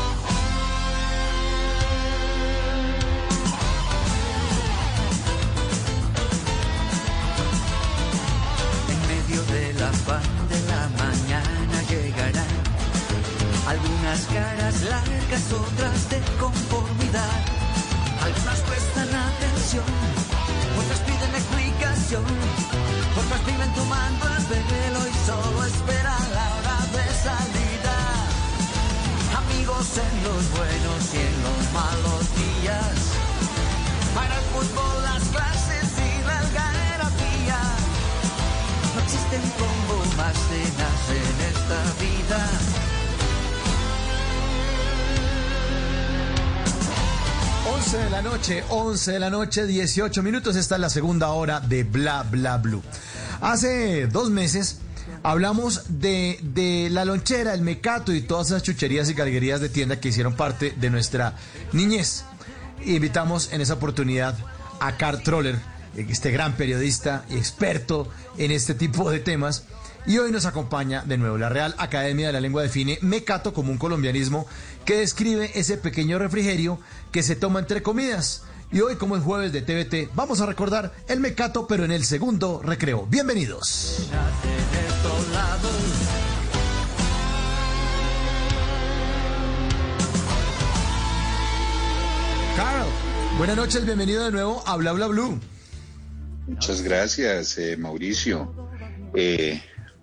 Algunas caras largas, otras de conformidad. Algunas prestan atención, otras piden explicación, otras viven tomando el velo y solo esperan la hora de salida. Amigos en los buenos y en los malos días. Para el fútbol, las clases y la algarabía. No existen combo más cenas en esta vida. Once de la noche, 11 de la noche, 18 minutos. Esta es la segunda hora de Bla Bla Blue. Hace dos meses hablamos de, de la lonchera, el mecato y todas esas chucherías y galguerías de tienda que hicieron parte de nuestra niñez. Invitamos en esa oportunidad a Carl Troller, este gran periodista y experto en este tipo de temas. Y hoy nos acompaña de nuevo la Real Academia de la Lengua define mecato como un colombianismo que describe ese pequeño refrigerio que se toma entre comidas. Y hoy, como es jueves de TVT, vamos a recordar el mecato, pero en el segundo recreo. Bienvenidos. Carl, buenas noches, bienvenido de nuevo a Bla Bla Blue. Muchas gracias, eh, Mauricio. Eh,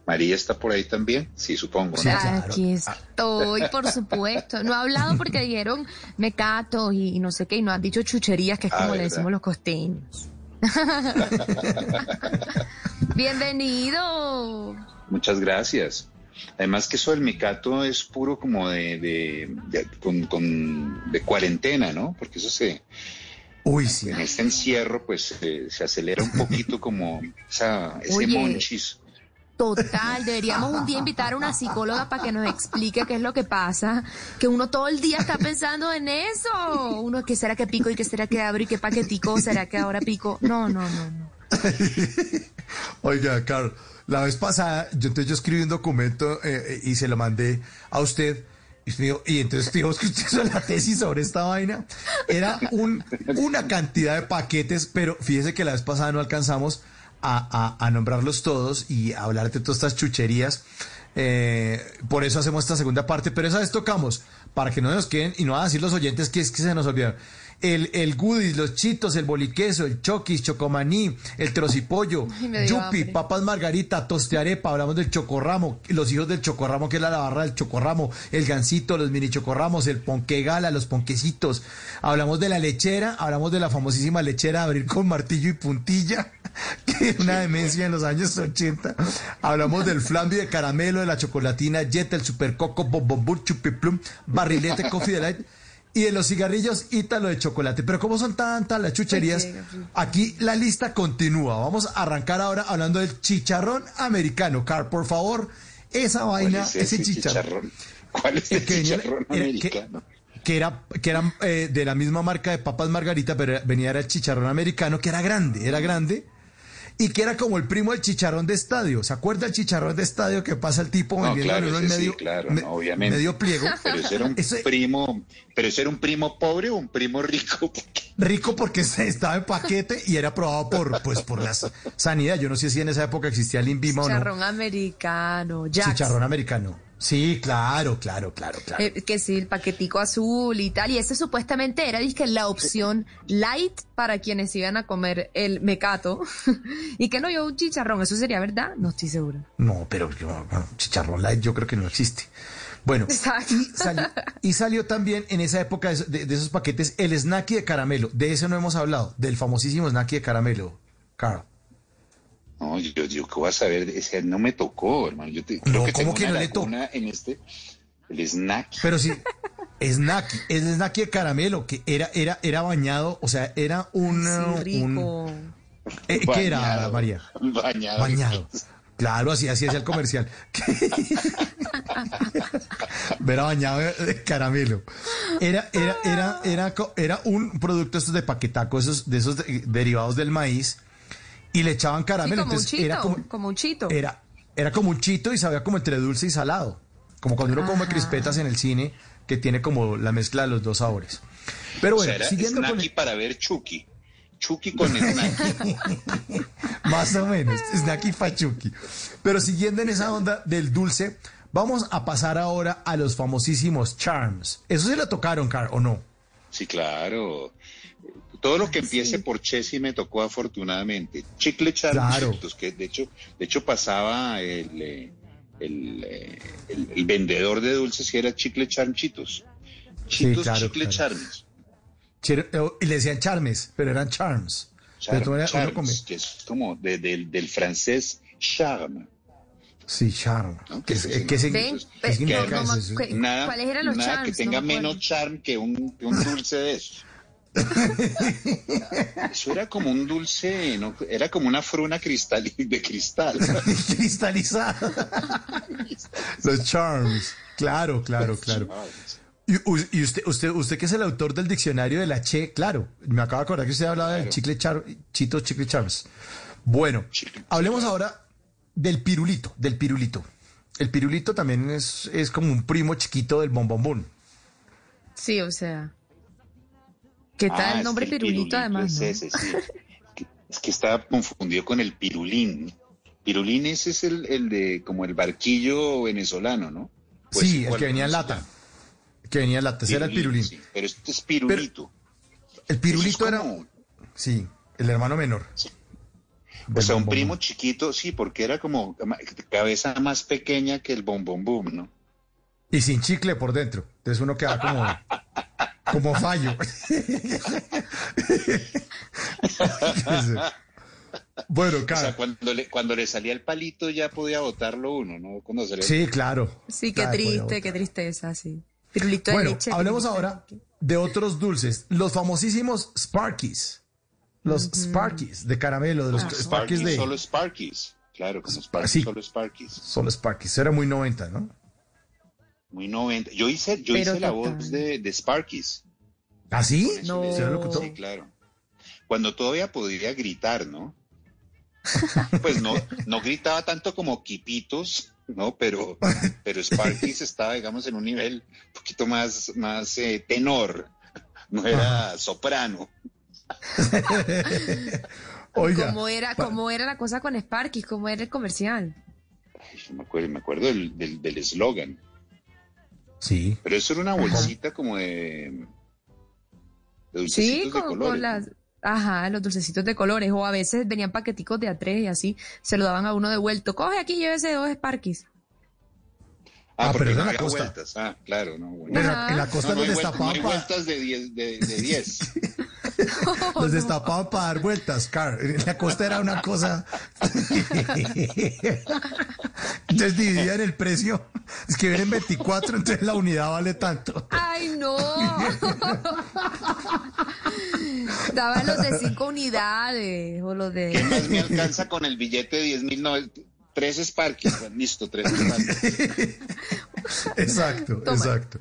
María está por ahí también, sí, supongo. ¿no? Aquí estoy, por supuesto. No he hablado porque dijeron mecatos y, y no sé qué, y no han dicho chucherías, que es Ah, como le decimos los costeños. (laughs) Bienvenido. Muchas gracias. Además que eso del micato es puro como de, de, de- con, con- de cuarentena, ¿no? Porque eso se... Uy, sí. En este encierro, pues se- se acelera un poquito como esa, ese Oye. monchis. Total, deberíamos un día invitar a una psicóloga para que nos explique qué es lo que pasa, que uno todo el día está pensando en eso. Uno, ¿qué será que pico y qué será que abro y qué paquetico será que ahora pico? No, no, no, no. Oiga, Carl, la vez pasada, yo, entonces yo escribí un documento eh, y se lo mandé a usted. Y, entonces digamos que usted hizo la tesis sobre esta vaina. Era un, una cantidad de paquetes, pero fíjese que la vez pasada no alcanzamos a, a- a nombrarlos todos y a hablar de todas estas chucherías. Eh, por eso hacemos esta segunda parte, pero esa vez tocamos, para que no nos queden y no van a decir los oyentes que es que se nos olvidaron. El, el goodies, los chitos, el boliqueso, el choquis, chocomaní, el trocipollo, (laughs) yupi, papas margarita, tostearepa, hablamos del chocorramo, los hijos del chocorramo, que es la, la barra del chocorramo, el gansito, los mini chocorramos, el ponque gala, los ponquecitos, hablamos de la lechera, hablamos de la famosísima lechera abrir con martillo y puntilla, (laughs) que una demencia en los años 80, hablamos del flambi de caramelo, de la chocolatina, jet, el supercoco, bombombur, chupiplum, barrilete, coffee delight, y de los cigarrillos ítalo de chocolate. Pero como son tantas las chucherías, aquí la lista continúa. Vamos a arrancar ahora hablando del chicharrón americano. Car, por favor, esa vaina, es ese ese chicharrón. chicharrón? ¿Cuál es el que chicharrón era- americano? Que era, que eh, de la misma marca de papas margarita, pero venía era el chicharrón americano, que era grande, era grande. Y que era como el primo del chicharrón de estadio. ¿Se acuerda el chicharrón de estadio que pasa el tipo No, claro, ese sí, medio, claro, me- no, obviamente. medio pliego? (laughs) Pero ese era un Ese- primo, pero ese era un primo pobre o un primo rico. (laughs) rico porque se estaba en paquete y era aprobado por pues por la sanidad. Yo no sé si en esa época existía el INVIMA o no. Chicharrón americano, Jax. Chicharrón americano. Sí, claro, claro, claro, claro. Eh, que sí, el paquetico azul y tal. Y ese supuestamente era dizque, la opción light para quienes iban a comer el mecato. (laughs) y que no yo un chicharrón, ¿eso sería verdad? No estoy segura. No, pero yo- bueno, chicharrón light yo creo que no existe. Bueno, y salió, y salió también en esa época de, de- esos paquetes el snacky de caramelo. De ese no hemos hablado, del famosísimo snacky de caramelo, Carl. No, yo, yo qué voy a saber, ese no me tocó, hermano. Yo te, No, creo que ¿cómo tengo que una no le tocó? en este, el snack. Pero sí, snacky, el snacky de caramelo, que era, era, era bañado, o sea, era un... Sí, un- eh, ¿Qué era. María? Bañado. Bañado. Claro, así, así hacía el comercial. (laughs) Era bañado de, caramelo. Era, era, era, era, era un producto estos de paquetaco, esos, de esos de- derivados del maíz, y le echaban Sí, caramelo. como un entonces chito, era como, como un chito. era, era como un chito y sabía como entre dulce y salado. Como cuando uno come Ajá. crispetas en el cine, que tiene como la mezcla de los dos sabores. Pero o bueno, sea, era siguiendo con snacky para ver Chucky. Chucky con snacky. (laughs) Más o menos, Snacky Pachuki. Pero siguiendo en esa onda del dulce, vamos a pasar ahora a los famosísimos Charms. ¿Eso se lo tocaron, Car, o no? Sí, claro. Todo lo que empiece por Chessy me tocó afortunadamente. Chicle Claro. Charmitos, que de hecho, de hecho pasaba el, eh, el, eh, el- el vendedor de dulces y era Chicle Charmchitos. Chitos, claro, Chicle claro. Charms. Chir- eh, Y le decían Charmes, pero eran Charms. Pero uno Charms, que es como de- del- del francés charme. Sí, Charm. ¿Qué, es- eh, qué, qué significa no, no, ¿Cuáles eran los nada charms? que tenga No menos charm que un, que un dulce de eso. Eso era como un dulce, ¿no? era como una fruna cristal (laughs) de cristal. Cristalizada. (laughs) los Charms. Claro, claro, claro. Y, usted, usted, usted que es el autor del diccionario de la Che, claro, me acabo de acordar que usted hablaba del chicle char, Chito Chicle Charms. Bueno, hablemos ahora del pirulito, del pirulito. El pirulito también es, es como un primo chiquito del bombombón. Sí, o sea. ¿Qué tal Ah, el nombre es que pirulito, además? es no? ese, sí. Que- Es que estaba confundido con el pirulín. Pirulín ese es el, el de como el barquillo venezolano, ¿no? Pues sí, el que venía en lata. llama. Que venía en lata, ese era el pirulín. sí, pero este es pirulito. El pirulito es era. como- Sí, el hermano menor. O sea, un primo chiquito, sí, porque era como cabeza más pequeña que el bombón boom, ¿no? Y sin chicle por dentro. Entonces uno queda como, (laughs) como fallo. bueno, O cara. sea, cuando le, cuando le salía el palito ya podía botarlo uno, ¿no? Cuando se le- Sí, claro. Sí, qué Claro, triste, qué tristeza, sí. Pirulito de Bueno, leche. hablemos pirulito ahora de otros dulces. Los famosísimos Sparkies. Los Sparkies de caramelo, de los Ah, Sparkies de... Solo Sparkies. Claro, como Sparkies, sí. solo Sparkies. Solo Sparkies. Era muy 90, ¿no? Muy 90. Yo hice, yo Pero hice la total. voz de, de Sparkies. ¿Ah, sí? No. ¿Se lo locutor? Sí, claro. Cuando todavía podía gritar, ¿no? (laughs) Pues no, no gritaba tanto como Quipitos, ¿no? Pero, pero Sparkies estaba, digamos, en un nivel un poquito más, más eh, tenor. No era soprano. (laughs) Oiga. ¿Cómo era, ¿Cómo era la cosa con Sparky? ¿Cómo era el comercial? Ay, yo me acuerdo, me acuerdo del del- del eslogan. Sí. Pero eso era una bolsita como de, de dulcecitos Sí, de con, colores. con las... Ajá, los dulcecitos de colores. O a veces venían paqueticos de a tres y así se lo daban a uno devuelto. Coge aquí, llévese dos Sparkies. Ah, Ah, porque pero no en la costa. vueltas. Ah, claro, no. bueno. Pero en la costa No, no los hay vueltas- no hay vueltas de 10. De, de (laughs) 10. (laughs) Los destapaban para dar vueltas, Car. En la costa era una cosa. (laughs) Entonces dividían el precio. Es que vienen 24, entonces la unidad vale tanto. ¡Ay, no! (laughs) Daban los de cinco unidades o los ¿Qué más de... me alcanza con el billete de 10 mil? No, tres Sparkies. Bueno, listo, tres Sparkies. Exacto, Toma. exacto.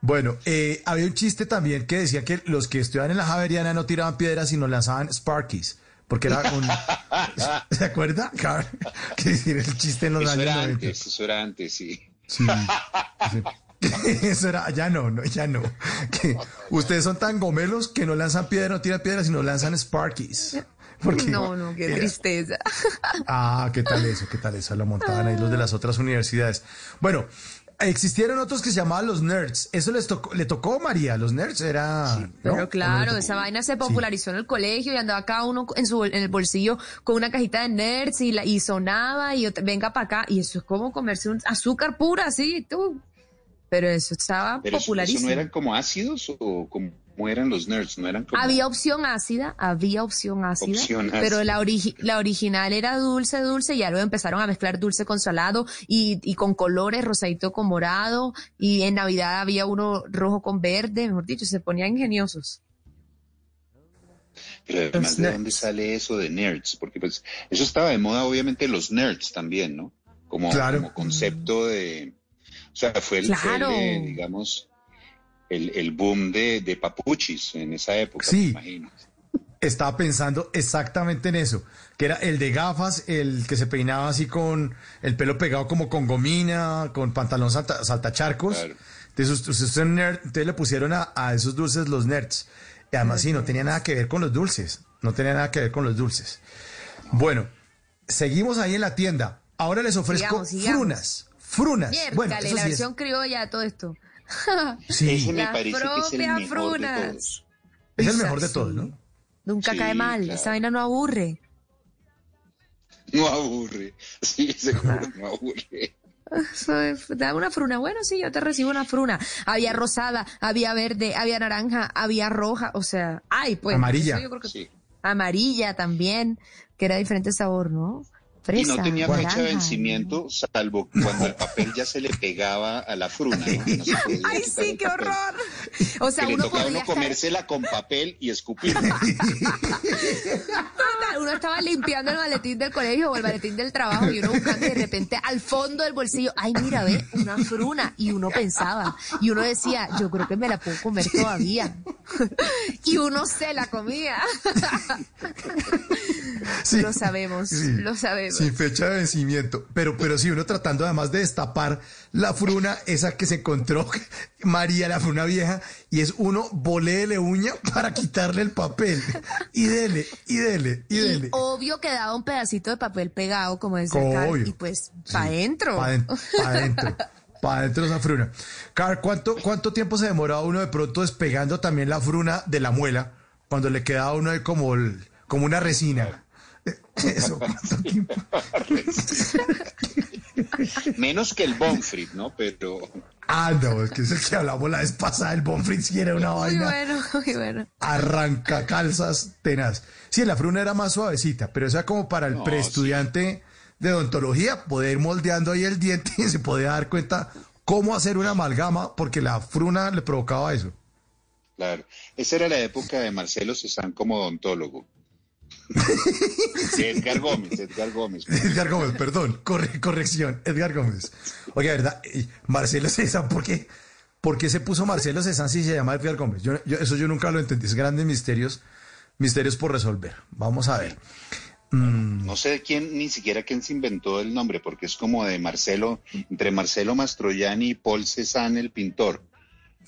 Bueno, eh, había un chiste también que decía que los que estudiaban en la Javeriana no tiraban piedras, sino lanzaban Sparkies. Porque era un. (laughs) ¿Se acuerda? (laughs) Que decir el chiste en los Eso años era 90. antes, eso era antes, sí. Sí. (laughs) Eso era, ya no, no, ya no. Que ustedes son tan gomelos que no lanzan piedra, no tiran piedras, sino lanzan Sparkies. Porque No, no, qué era- tristeza. Ah, ¿qué tal eso? ¿Qué tal eso? Lo montaban ahí los de las otras universidades. Bueno, existieron otros que se llamaban los nerds. Eso les tocó, le tocó María, los nerds era. ¿no? ¿O no Pero claro, esa vaina se popularizó en el colegio y andaba cada uno en su en el bolsillo con una cajita de nerds y, la, y sonaba y otra- venga para acá. Y eso es como comerse un azúcar pura, así, tú. Pero eso estaba Pero eso, eso popularísimo. no eran como ácidos o como eran los nerds, no eran como. Había opción ácida, había opción ácida, Opción pero ácida. la, origi- la original era dulce, dulce, y ya luego empezaron a mezclar dulce con salado y, y con colores, rosadito con morado, y en Navidad había uno rojo con verde, mejor dicho, se ponían ingeniosos. Pero además, ¿de dónde sale eso de nerds? Porque pues eso estaba de moda, obviamente, los nerds también, ¿no? Como, Claro. como concepto de... O sea, fue el, fue el, Claro. eh, digamos, el, el boom de, de papuchis en esa época, Sí. me imagino. Estaba pensando exactamente en eso, que era el de gafas, el que se peinaba así con el pelo pegado como con gomina, con pantalón salta, saltacharcos. Entonces, usted nerd, entonces le pusieron a, a esos dulces los nerds. Y además, sí, no tenía nada que ver con los dulces. No tenía nada que ver con los dulces. Bueno, seguimos ahí en la tienda. Ahora les ofrezco Sigamos, sigamos. frunas. Frunas. Bueno, eso la sí es- versión criolla de todo esto. (laughs) Sí. Ese me Las parece que es el mejor frunas. de todos. es el mejor de todos, ¿no? Nunca Sí, cae mal, claro. esa vaina no aburre. No aburre. Sí, seguro, no aburre. Dame una fruna. Bueno, sí, yo te recibo una fruna. Había rosada, había verde, había naranja, había roja. O sea, ay, pues. Amarilla. yo creo que- Sí. Amarilla también, que era diferente sabor, ¿no? Y no tenía fecha de vencimiento, salvo cuando el papel ya se le pegaba a la fruna. Ay, sí, qué horror. O sea, que le uno tocaba uno estar- comérsela con papel y escupirla. (laughs) Uno estaba limpiando el maletín del colegio o el maletín del trabajo y uno buscando y de repente al fondo del bolsillo, ay, mira, ve, una fruna. Y uno pensaba, y uno decía, yo creo que me la puedo comer todavía. Y uno se la comía. Sí. Lo sabemos, Sí. lo sabemos. Sin fecha de vencimiento. Pero, pero sí, uno tratando además de destapar la fruna, esa que se encontró (laughs) María, la fruna vieja, y es uno boléele uña para quitarle el papel. Y dele, y dele, y Y dele. obvio quedaba un pedacito de papel pegado, como decía. Carl, y pues, adentro. Para adentro, (laughs) para adentro, para adentro esa fruna. Car, ¿cuánto, ¿cuánto tiempo se demoraba uno de pronto despegando también la fruna de la muela cuando le quedaba uno ahí como, el- como una resina? Eso, (laughs) ¿cuánto tiempo? Menos que el Bonfrit, ¿no? Pero Ah, no, es que es el que hablamos la vez pasada, el Bonfrit si era una Muy vaina. bueno, muy bueno. arranca calzas tenaz. Sí, la fruna era más suavecita, pero esa como para el No, preestudiante de odontología, poder ir moldeando ahí el diente y (laughs) se podía dar cuenta cómo hacer una amalgama, porque la fruna le provocaba eso. Claro, esa era la época de Marcelo Cezanne como odontólogo. Edgar Gómez, Edgar Gómez. Edgar Gómez, perdón, corre- corrección, Edgar Gómez. Oye, ¿verdad? Eh, Marcelo César, ¿por qué? ¿Por qué se puso Marcelo César si se llama Edgar Gómez? Yo, yo- eso yo nunca lo entendí, es grandes misterios, misterios por resolver. Vamos a ver. Mm, No sé quién, ni siquiera quién se inventó el nombre, porque es como de Marcelo, entre Marcelo Mastroianni y Paul Cézanne, el pintor.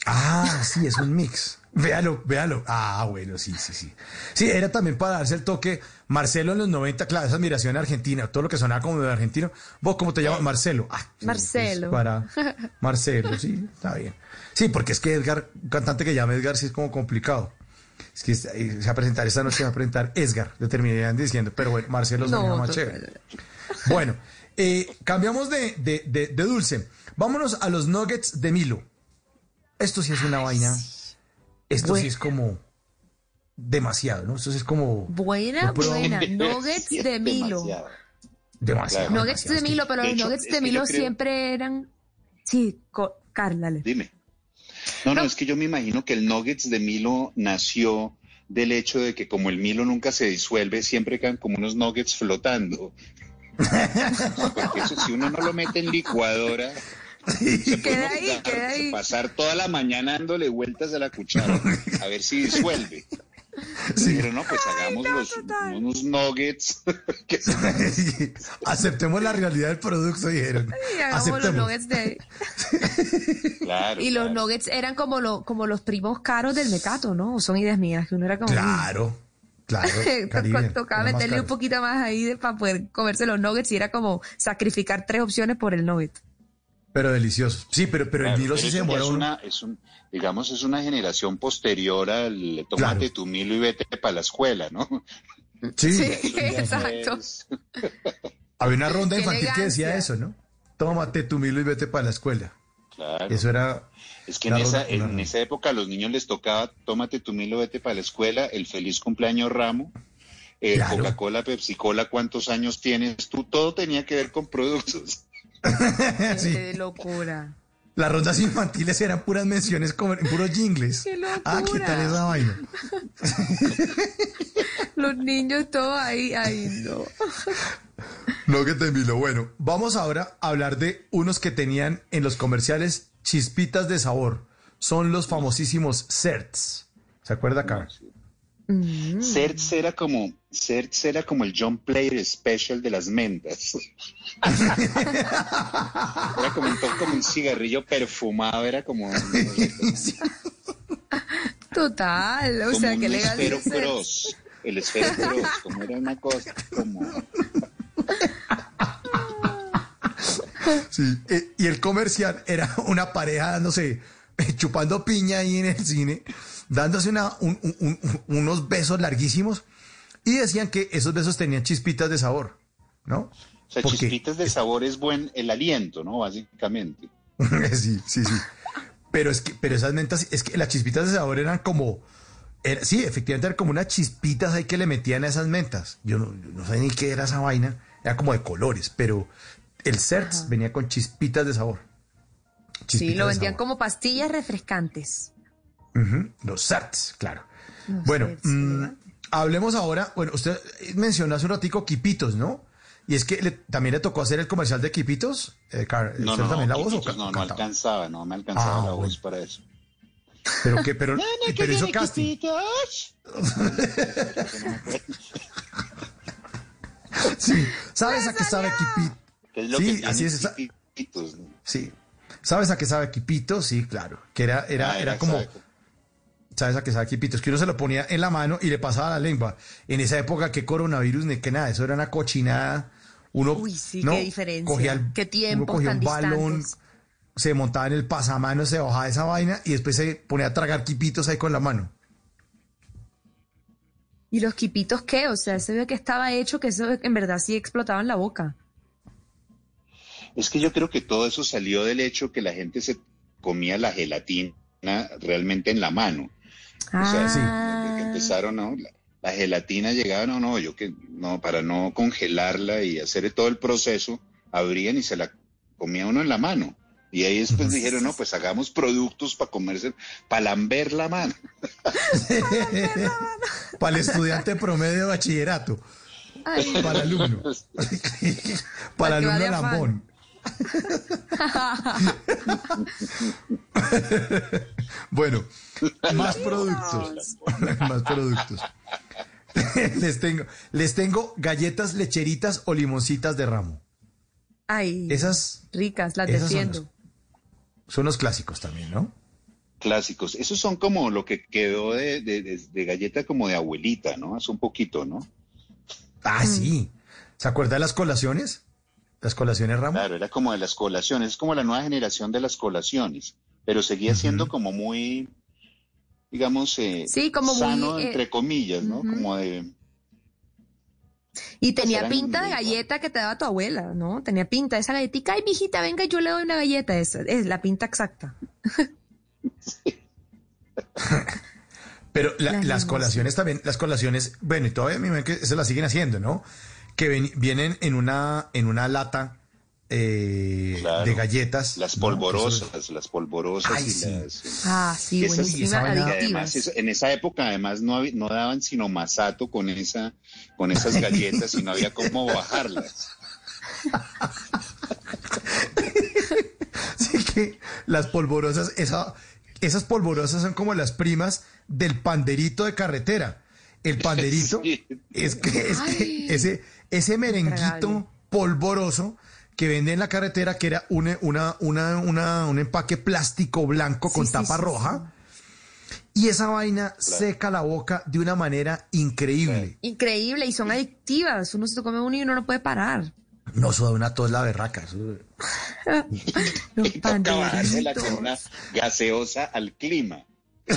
Ah, sí, es un mix. Véalo, véalo. Ah, bueno, sí, sí, sí. Sí, era también para darse el toque. Marcelo en los 90, claro, esa admiración argentina, todo lo que sonaba como de argentino. ¿Vos cómo te llamas? Marcelo. Ah, Marcelo. pues, para Marcelo, sí, está bien. Sí, porque es que Edgar, un cantante que llama Edgar, sí es como complicado. Es que eh, se va a presentar esta noche, se va a presentar Edgar, le terminarían diciendo, pero bueno, Marcelo No, suena más chévere. Bueno, eh, cambiamos de, de- de- de dulce. Vámonos a los nuggets de Milo. Esto sí es una vaina. Esto sí es como demasiado, ¿no? Esto sí es como Buena, buena. (laughs) Nuggets de Milo. demasiado. demasiado. Claro. Nuggets de Milo, pero De los hecho, nuggets de Milo creo- siempre eran. Sí, Carla. Dime. No, no, es que yo me imagino que el Nuggets de Milo nació del hecho de que como el Milo nunca se disuelve, siempre quedan como unos nuggets flotando. (laughs) Porque eso si uno no lo mete en licuadora, se puede Queda ahí, queda ahí. pasar toda la mañana dándole vueltas a la cuchara a ver si disuelve. Pero no, pues hagamos los, unos nuggets. (laughs) que (laughs) Aceptemos la realidad del producto, dijeron. Y hagamos los nuggets de. (laughs) claro, Y los claro. nuggets eran como, lo, como los primos caros del mecato, ¿no? Son ideas mías, que uno era como. Claro, claro. Caribe, Tocaba meterle un poquito más ahí de- para poder comerse los nuggets y era como sacrificar tres opciones por el nugget. Pero deliciosos. Sí, pero, pero Claro, el Milo sí se demora es una, es un, digamos, es una generación posterior al tómate Claro. tu Milo y vete para la escuela, ¿no? Sí, Sí, (laughs) exacto. es- (laughs) había una ronda Qué infantil que decía eso, ¿no? Tómate tu Milo y vete para la escuela. claro. Eso era. Es que en esa, ronda- en ronda. esa época a los niños les tocaba tómate tu Milo, vete para la escuela, el feliz cumpleaños ramo, eh, Claro. Coca-Cola, Pepsi-Cola, ¿cuántos años tienes tú? Todo tenía que ver con productos. (laughs) Sí. Qué locura. Las rondas infantiles eran puras menciones, como puros jingles. ¡Qué locura! Ah, ¿qué tal esa vaina? (laughs) Los niños todos ahí, ahí, no. No que te milo. Bueno, vamos ahora a hablar de unos que tenían en los comerciales chispitas de sabor. Son los famosísimos CERTs. ¿Se acuerda, Carl? Mm. Certs era como, Certs era como el John Player Special de las mentas. era como un, como un cigarrillo perfumado, era como, (laughs) Total, o como sea, legal. esfero ese- cross. El esfero cross, como era una cosa como... Sí. eh, y el comercial era una pareja dándose, eh, (laughs) chupando piña ahí en el cine, dándose una, un- un- un- unos besos larguísimos y decían que esos besos tenían chispitas de sabor, ¿no? O sea, Porque- chispitas de sabor es buen el aliento, ¿no? Básicamente. (laughs) sí, sí, sí. Pero es que, pero esas mentas, es que las chispitas de sabor eran como, era- sí, efectivamente eran como unas chispitas ahí que le metían a esas mentas. Yo no, yo no sé ni qué era esa vaina, era como de colores, pero el CERTS venía con chispitas de sabor. Sí, lo vendían sabor. como pastillas refrescantes. Los CERTS, claro. Los bueno, CERTs, mm, hablemos ahora, bueno, usted mencionó hace un ratico Quipitos, ¿no? Y es que le- también le tocó hacer el comercial de Quipitos. Eh, Car- No, ¿usted no, también no, la voz ca- no, no alcanzaba, no me alcanzaba Ah, la bueno. voz para eso. Pero (laughs) que, pero, pero hizo casting. Sí, ¿sabes a qué sabe Quipito? ¿Qué es lo Sí, que así es, Quipitos, no? Sí. ¿Sabes a qué sabe Quipito? Sí, claro. Que era, era, Ah, era era como. exacto. ¿Sabes a qué sabe Quipito? Es que uno se lo ponía en la mano y le pasaba la lengua. En esa época, qué coronavirus ni qué nada. Eso era una cochinada. Uno. Uy, sí, ¿no? qué diferencia. Cogía el- Qué uno tiempos cogía tan un balón, distantes. se montaba en el pasamano, se bajaba esa vaina y después se ponía a tragar quipitos ahí con la mano. ¿Y los quipitos qué? O sea, se ve que estaba hecho que eso en verdad sí explotaba en la boca. Es que yo creo que todo eso salió del hecho que la gente se comía la gelatina realmente en la mano. O sea, sí, desde que empezaron, ¿no? La, la gelatina llegaba, no, no, yo que, no, para no congelarla y hacer todo el proceso, abrían y se la comía uno en la mano. Y ahí después dijeron, no, pues hagamos productos para comerse, para lamber la mano. (laughs) Para el estudiante promedio de bachillerato. Ay. (laughs) (laughs) Para el alumno. Para el alumno lambón. (laughs) Bueno, más productos. más productos. (laughs) les tengo, les tengo galletas lecheritas o limoncitas de ramo. Ay, Esas ricas, las esas son los clásicos también, ¿no? Clásicos. Esos son como lo que quedó de, de- de- de galleta como de abuelita, ¿no? Hace un poquito, ¿no? Ah, sí. ¿Se acuerda de las colaciones? Las colaciones ramo. Claro, era como de las colaciones, es como la nueva generación de las colaciones, pero seguía siendo como muy, digamos, eh, Sí, como muy, sano, eh, entre comillas, ¿no? Como de... Y tenía pinta de galleta que te daba tu abuela, ¿no? Tenía pinta esa galletita. Ay, mijita, venga, yo le doy una galleta. Esa es la pinta exacta. (laughs) Pero la- Las colaciones también, las colaciones, bueno, y todavía a mí me que se las siguen haciendo, ¿no? Que ven- vienen en una, en una lata eh, Claro. de galletas. Las ¿no? polvorosas, las polvorosas Ay, y sí. las... Ah, sí, y esas- y además, en esa época además no, había- no daban sino masato con esa, con esas galletas y no había cómo (laughs) bajarlas. Sí que las polvorosas, esa, esas polvorosas son como las primas del panderito de carretera. El (laughs) panderito Sí. es que, es que ese, ese merenguito polvoroso que vende en la carretera, que era una, una, una, una- un empaque plástico blanco con Sí, sí, tapa sí, roja. Y esa vaina seca la boca de una manera increíble. Increíble, y son adictivas. Uno se come uno y uno no puede parar. No, eso da una tos la berraca. eso- (laughs) Los (laughs) Y toca bajársela con una gaseosa al clima. (laughs)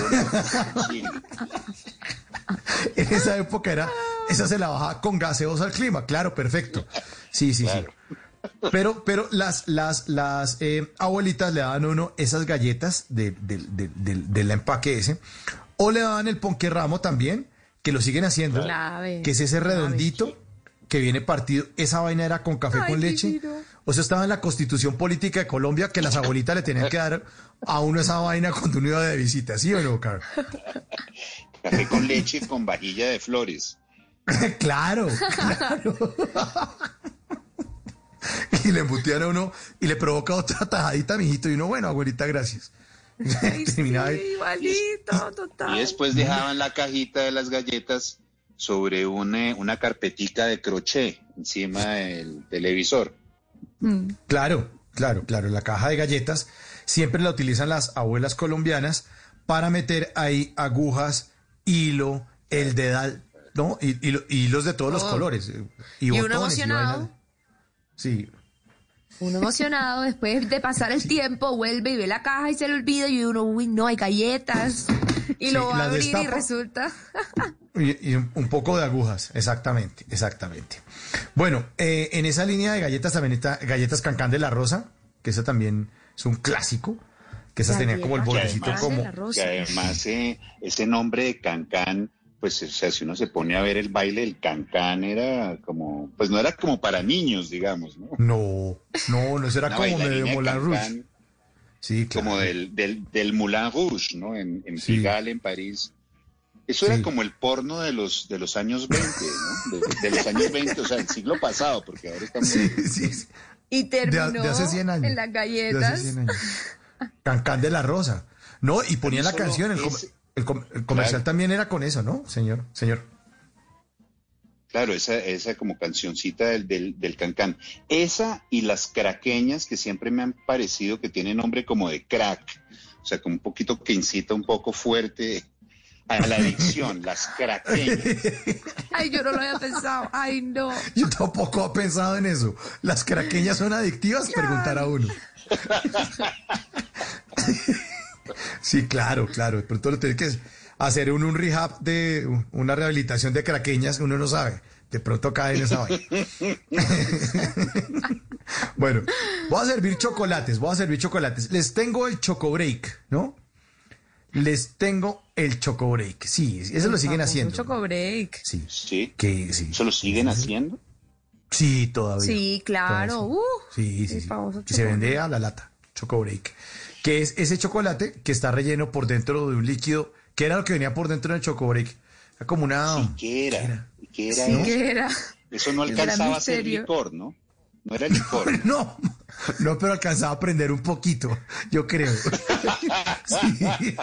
En esa época era, esa se la bajaba con gaseosa al clima, claro, perfecto. Sí, sí, Claro. sí. Pero, pero las, las, las eh, abuelitas le daban a uno esas galletas de, de- de- de- del empaque ese, o le daban el ponquerramo también, que lo siguen haciendo, Clave. que es ese redondito que viene partido. Esa vaina era con café Ay, con leche. divino. O sea, estaba en la constitución política de Colombia que las abuelitas le tenían que dar a uno esa vaina cuando uno iba de visita, ¿sí o no, Carl? Café con leche con vajilla de flores. (laughs) claro, claro. y le embutían a uno y le provoca otra tajadita, mijito. Y uno, bueno, abuelita, gracias. Ay, (laughs) sí, igualito, total. Y después dejaban la cajita de las galletas sobre una, una carpetica de crochet encima del televisor. Mm. Claro, claro, claro. La caja de galletas siempre la utilizan las abuelas colombianas para meter ahí agujas, hilo, el dedal, ¿no? Y, y lo- y hilos de todos los Oh. colores. eh, Y, Y uno emocionado. Sí. Uno emocionado, después de pasar el tiempo, vuelve y ve la caja y se le olvida y uno, uy, no, hay galletas. Y Sí, lo va a abrir y resulta... (laughs) Y, y un poco de agujas, exactamente, exactamente. Bueno, eh, en esa línea de galletas también está galletas Cancán de la Rosa, que esa también es un clásico, que esas tenían como el bordecito Cancán de como... la Rosa. Que además eh, ese nombre de Cancán, pues o sea, si uno se pone a ver el baile, el Cancán era como, pues no era como para niños, digamos, ¿no? No, no, no, eso era Una como medio de Moulin Rouge. Sí, claro. Como del, del, del Moulin Rouge, ¿no? En, en Sí. Pigalle, en París. Eso Sí. era como el porno de los, de los años 20, ¿no? De, de los años 20, o sea, del siglo pasado, porque ahora estamos... Sí, sí, sí. Y terminó de hace 100 años. en las De galletas. hace 100 años. Cancán de la Rosa. No, y ponía la canción, el, el com- el comercial Claro. también era con eso, ¿no? Señor, señor. Claro, esa, esa como cancioncita del, del, del cancán. Esa y las craqueñas que siempre me han parecido que tienen nombre como de crack. O sea, como un poquito que incita un poco fuerte a la adicción, (laughs) las craqueñas. Ay, yo no lo había pensado. Ay, no. Yo tampoco he pensado en eso. ¿Las craqueñas son adictivas? Preguntar a uno. (laughs) Sí, claro, claro. De pronto lo tiene que hacer un, un rehab de una rehabilitación de craqueñas, uno no sabe. De pronto cae en esa vaina. (laughs) bueno, voy a servir chocolates, voy a servir chocolates. Les tengo el choco break, ¿no? Les tengo el choco break. Sí, eso lo siguen haciendo. Choco break. Sí. Sí. Que, sí. ¿Eso lo siguen haciendo? Sí, todavía. Sí, claro. Todavía Uh, sí, sí, sí, sí. famoso Que se choco vende a la lata, choco break. Que es ese chocolate que está relleno por dentro de un líquido, que era lo que venía por dentro del choco break. Era como una... ¿Qué era? ¿Qué era? Sí, eso? que era. Eso no Era alcanzaba a ser licor, ¿no? No era licor. (laughs) No, no, pero alcanzaba a aprender un poquito, yo creo. (laughs) Sí.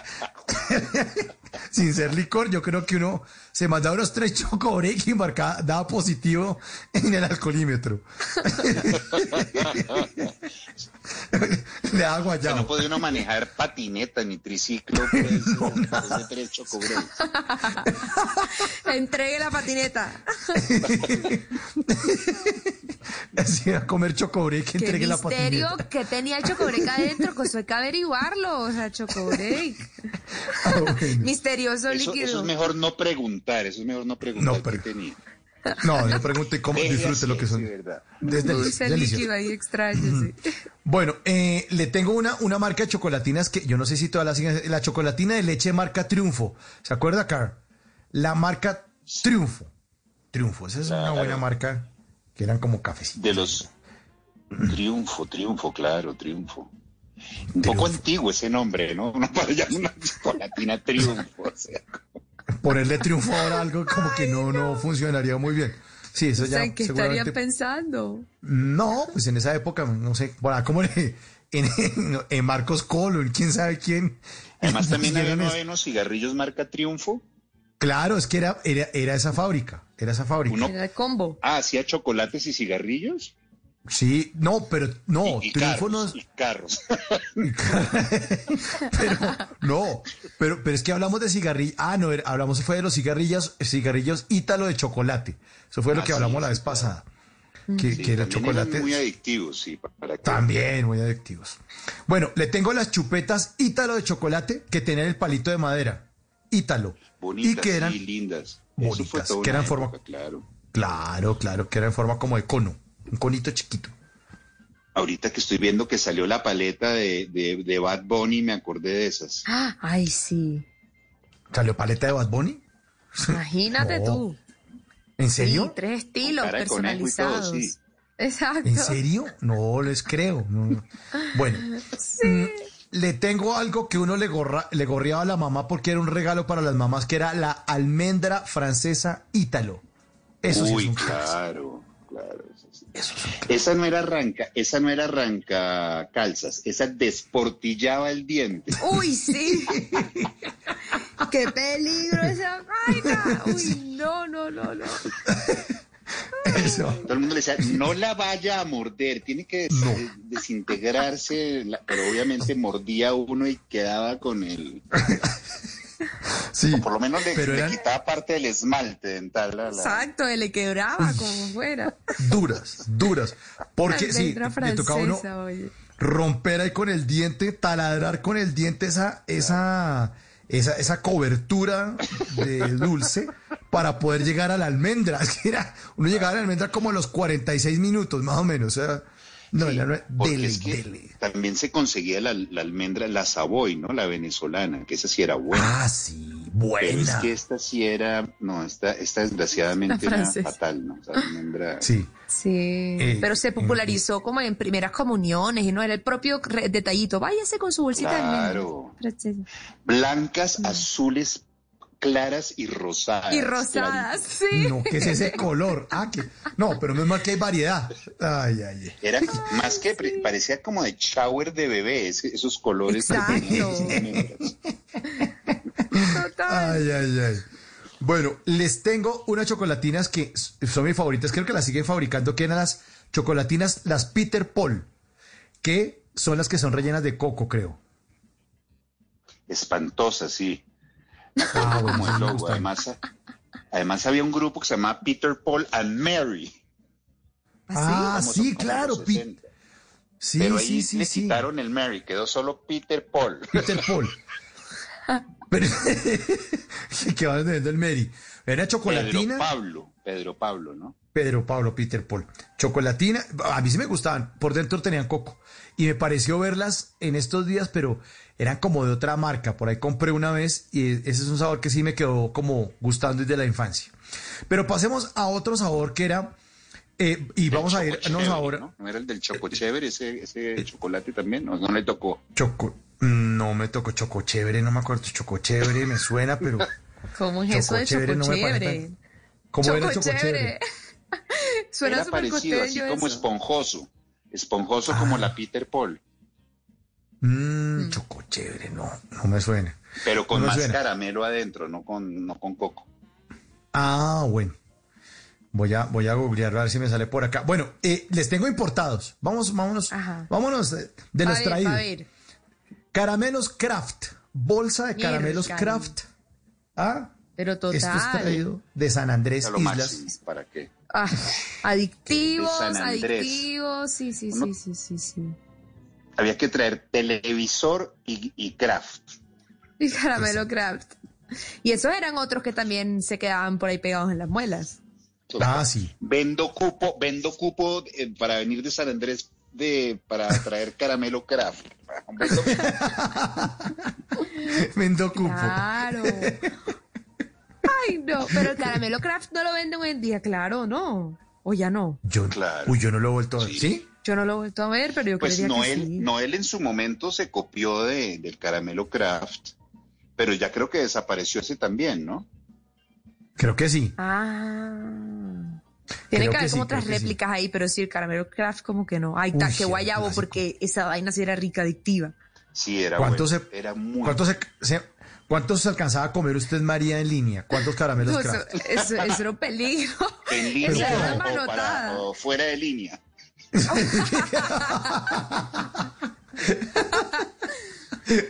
Sin ser licor, yo creo que uno se mandaba unos tres choco break y marcaba, daba positivo en el alcoholímetro. Le daba guayabo. no podía uno manejar patineta ni triciclo (laughs) por ese tres chocobreaks. (laughs) Entregue la patineta. Así a comer chocobre que Qué entregue la misterio patineta. que tenía el chocobreak adentro, pues hay que averiguarlo. O sea, chocobreak. Ah, bueno. Misterioso Eso, líquido. eso es mejor no preguntar, eso es mejor no preguntar No, qué pero- tenía. No, no pregunte cómo disfrute lo que son. Dulce delicioso. líquido ahí extraño, sí. Bueno, eh, le tengo una, una marca de chocolatinas que yo no sé si todas las siguen. La chocolatina de leche marca Triunfo. ¿Se acuerda, Carl? La marca Triunfo. Triunfo, esa es una Claro. buena marca que eran como cafecitos. De los Triunfo, Triunfo, claro, Triunfo. Un poco antiguo ese nombre, ¿no? (laughs) No para llamar una (laughs) chocolatina Triunfo. O sea, Ponerle Triunfo ahora algo como que no, no funcionaría muy bien. Sí, eso O ya sea, ¿en qué estarían seguramente pensando? No, pues en esa época, no sé, bueno, como en, en, en Marcos Colo, en quién sabe quién. Además también había unos cigarrillos marca Triunfo. Claro, es que era, era, era esa fábrica, era esa fábrica. Uno- Era el combo. Ah, hacía chocolates y cigarrillos. Sí, no, pero no, y carros, no y carros. (laughs) pero no, pero, pero es que hablamos de cigarrillos, ah, no, era- hablamos fue de los cigarrillos, cigarrillos ítalo de chocolate. Eso fue lo Ah, que sí, hablamos la vez pasada. Que, Sí, que era chocolate. muy adictivos, sí. Para que- También muy adictivos. Bueno, le tengo las chupetas Ítalo de chocolate que tenían el palito de madera. Ítalo. Bonitas y que eran, lindas. Eso fue bonitas, que eran forma- época, claro. claro, claro, que era en forma como de cono. Un conito chiquito. Ahorita que estoy viendo que salió la paleta de, de, de Bad Bunny, me acordé de esas. Ah, Ay, sí. ¿Salió paleta de Bad Bunny? Imagínate No. tú. ¿En Sí, serio? tres estilos cara todo, personalizados. sí. Exacto. ¿En serio? No les creo. no. Bueno, mm, le tengo algo que uno le, gorra, le gorreaba a la mamá porque era un regalo para las mamás, que era la almendra francesa Ítalo. Eso sí Uy, es un claro, claro. Eso. Esa no era arranca, esa no era arranca calzas, esa desportillaba el diente. Uy, sí. (laughs) ¡Qué peligro esa vaina! Uy, no, no, no, no. (laughs) Eso. Todo el mundo le decía, no la vaya a morder, tiene que des- No. desintegrarse, pero obviamente mordía uno y quedaba con el, (laughs) Sí, por lo menos le, pero le eran quitaba parte del esmalte dental. a la- Exacto, le quebraba como fuera. duras, duras. Porque sí, le tocaba uno oye. romper ahí con el diente, taladrar con el diente esa, esa, esa, esa cobertura de dulce para poder llegar a la almendra. (laughs) Era, uno llegaba a la almendra como a los 46 minutos, más o menos. O sea, no, Sí, no, porque dele, es que dele. también se conseguía la, la almendra, la Savoy, ¿no? La venezolana, que esa sí era buena. Ah, sí, Pero es buena. que esta sí era, no, esta, esta desgraciadamente La era francesa. fatal, ¿no? O sea, la almendra. Sí. Sí, Eh, pero se popularizó como en primeras comuniones y no era el propio detallito. Váyase con su bolsita Claro. de almendras. Blancas, azules, claras y rosadas. Y rosadas, sí. No, ¿qué es ese (laughs) color? Ah, que, no, pero no es más que hay variedad. Ay, ay, ay. Era más que parecía como de shower de bebé, esos colores. que Exacto. almendras. Total. Ay, ay, ay. Bueno, les tengo unas chocolatinas que son mis favoritas. Creo que las siguen fabricando, que eran las chocolatinas, las Peter Paul, que son las que son rellenas de coco, creo. Espantosa, sí. Ah, Como el logo. Además, además había un grupo que se llamaba Peter Paul and Mary. Ah, Como sí, como claro. los Pi- 60. sí, Pero ahí sí, sí, le sí. quitaron el Mary, quedó solo Peter Paul. (laughs) Peter Paul. Pero, (laughs) que va vendiendo el Mary. Era chocolatina. Pedro Pablo, Pedro Pablo, ¿no? Pedro Pablo, Peter Paul. Chocolatina, a mí sí me gustaban, por dentro tenían coco. Y me pareció verlas en estos días, pero eran como de otra marca. Por ahí compré una vez y ese es un sabor que sí me quedó como gustando desde la infancia. Pero pasemos a otro sabor que era, eh, y El vamos a ir, Choco no Chévere, ahora. ¿no? ¿No era el del Choco Chévere, ese, ese chocolate también? ¿O no le tocó? Choco, no me tocó choco chévere, no me acuerdo, choco chévere, me suena, pero (laughs) ¿Cómo es eso de Choco choco chévere no me parece chévere? tan- ¿cómo era choco chévere. chévere? (laughs) Suena era súper parecido, así como esponjoso. Esponjoso como la Peter Paul, Mmm, choco chévere, no, no me suena. pero con No más suena. caramelo adentro, no con, no con coco. Ah, bueno. Voy a, voy a googlear a ver si me sale por acá. Bueno, eh, les tengo importados. Vamos, vámonos, vámonos eh, de los ver, traídos. ver. Caramelos Kraft. Bolsa de caramelos Mierda. Kraft. Ah, Pero esto es total. traído de San Andrés Islas. máximo, ¿para qué? Ah, (laughs) adictivos, adictivos, sí, sí, sí, sí, sí, sí. Había que traer televisor y, y craft. Y caramelo craft. Y esos eran otros que también se quedaban por ahí pegados en las muelas. Ah, sí. Vendo cupo, vendo cupo eh, para venir de San Andrés de, para traer caramelo craft. Vendo- (laughs) Vendo cupo. Claro. Ay, no, pero el caramelo craft no lo venden hoy en día, claro, ¿no? O ya no. Yo, Uy, yo no lo he vuelto a ver. ¿Sí? Yo no lo he vuelto a ver, pero yo Pues creería que Noel, sí. Noel en su momento se copió de, del caramelo craft, pero ya creo que desapareció ese también, ¿no? Creo que sí. Ah. Tiene Creo que que haber como sí, otras sí. réplicas ahí, pero sí, el caramelo craft como que no. Ay, Uy, ta, que guayabo, clásico. porque esa vaina sí era rica, adictiva. Sí, era ¿Cuánto bueno. se- Era muy ¿Cuántos se, se- cuántos se alcanzaba a comer usted, María, en línea? ¿Cuántos caramelos No, (laughs) eso, Kraft? eso, eso era un peligro. en Esa línea era una o- o, para- o fuera de línea.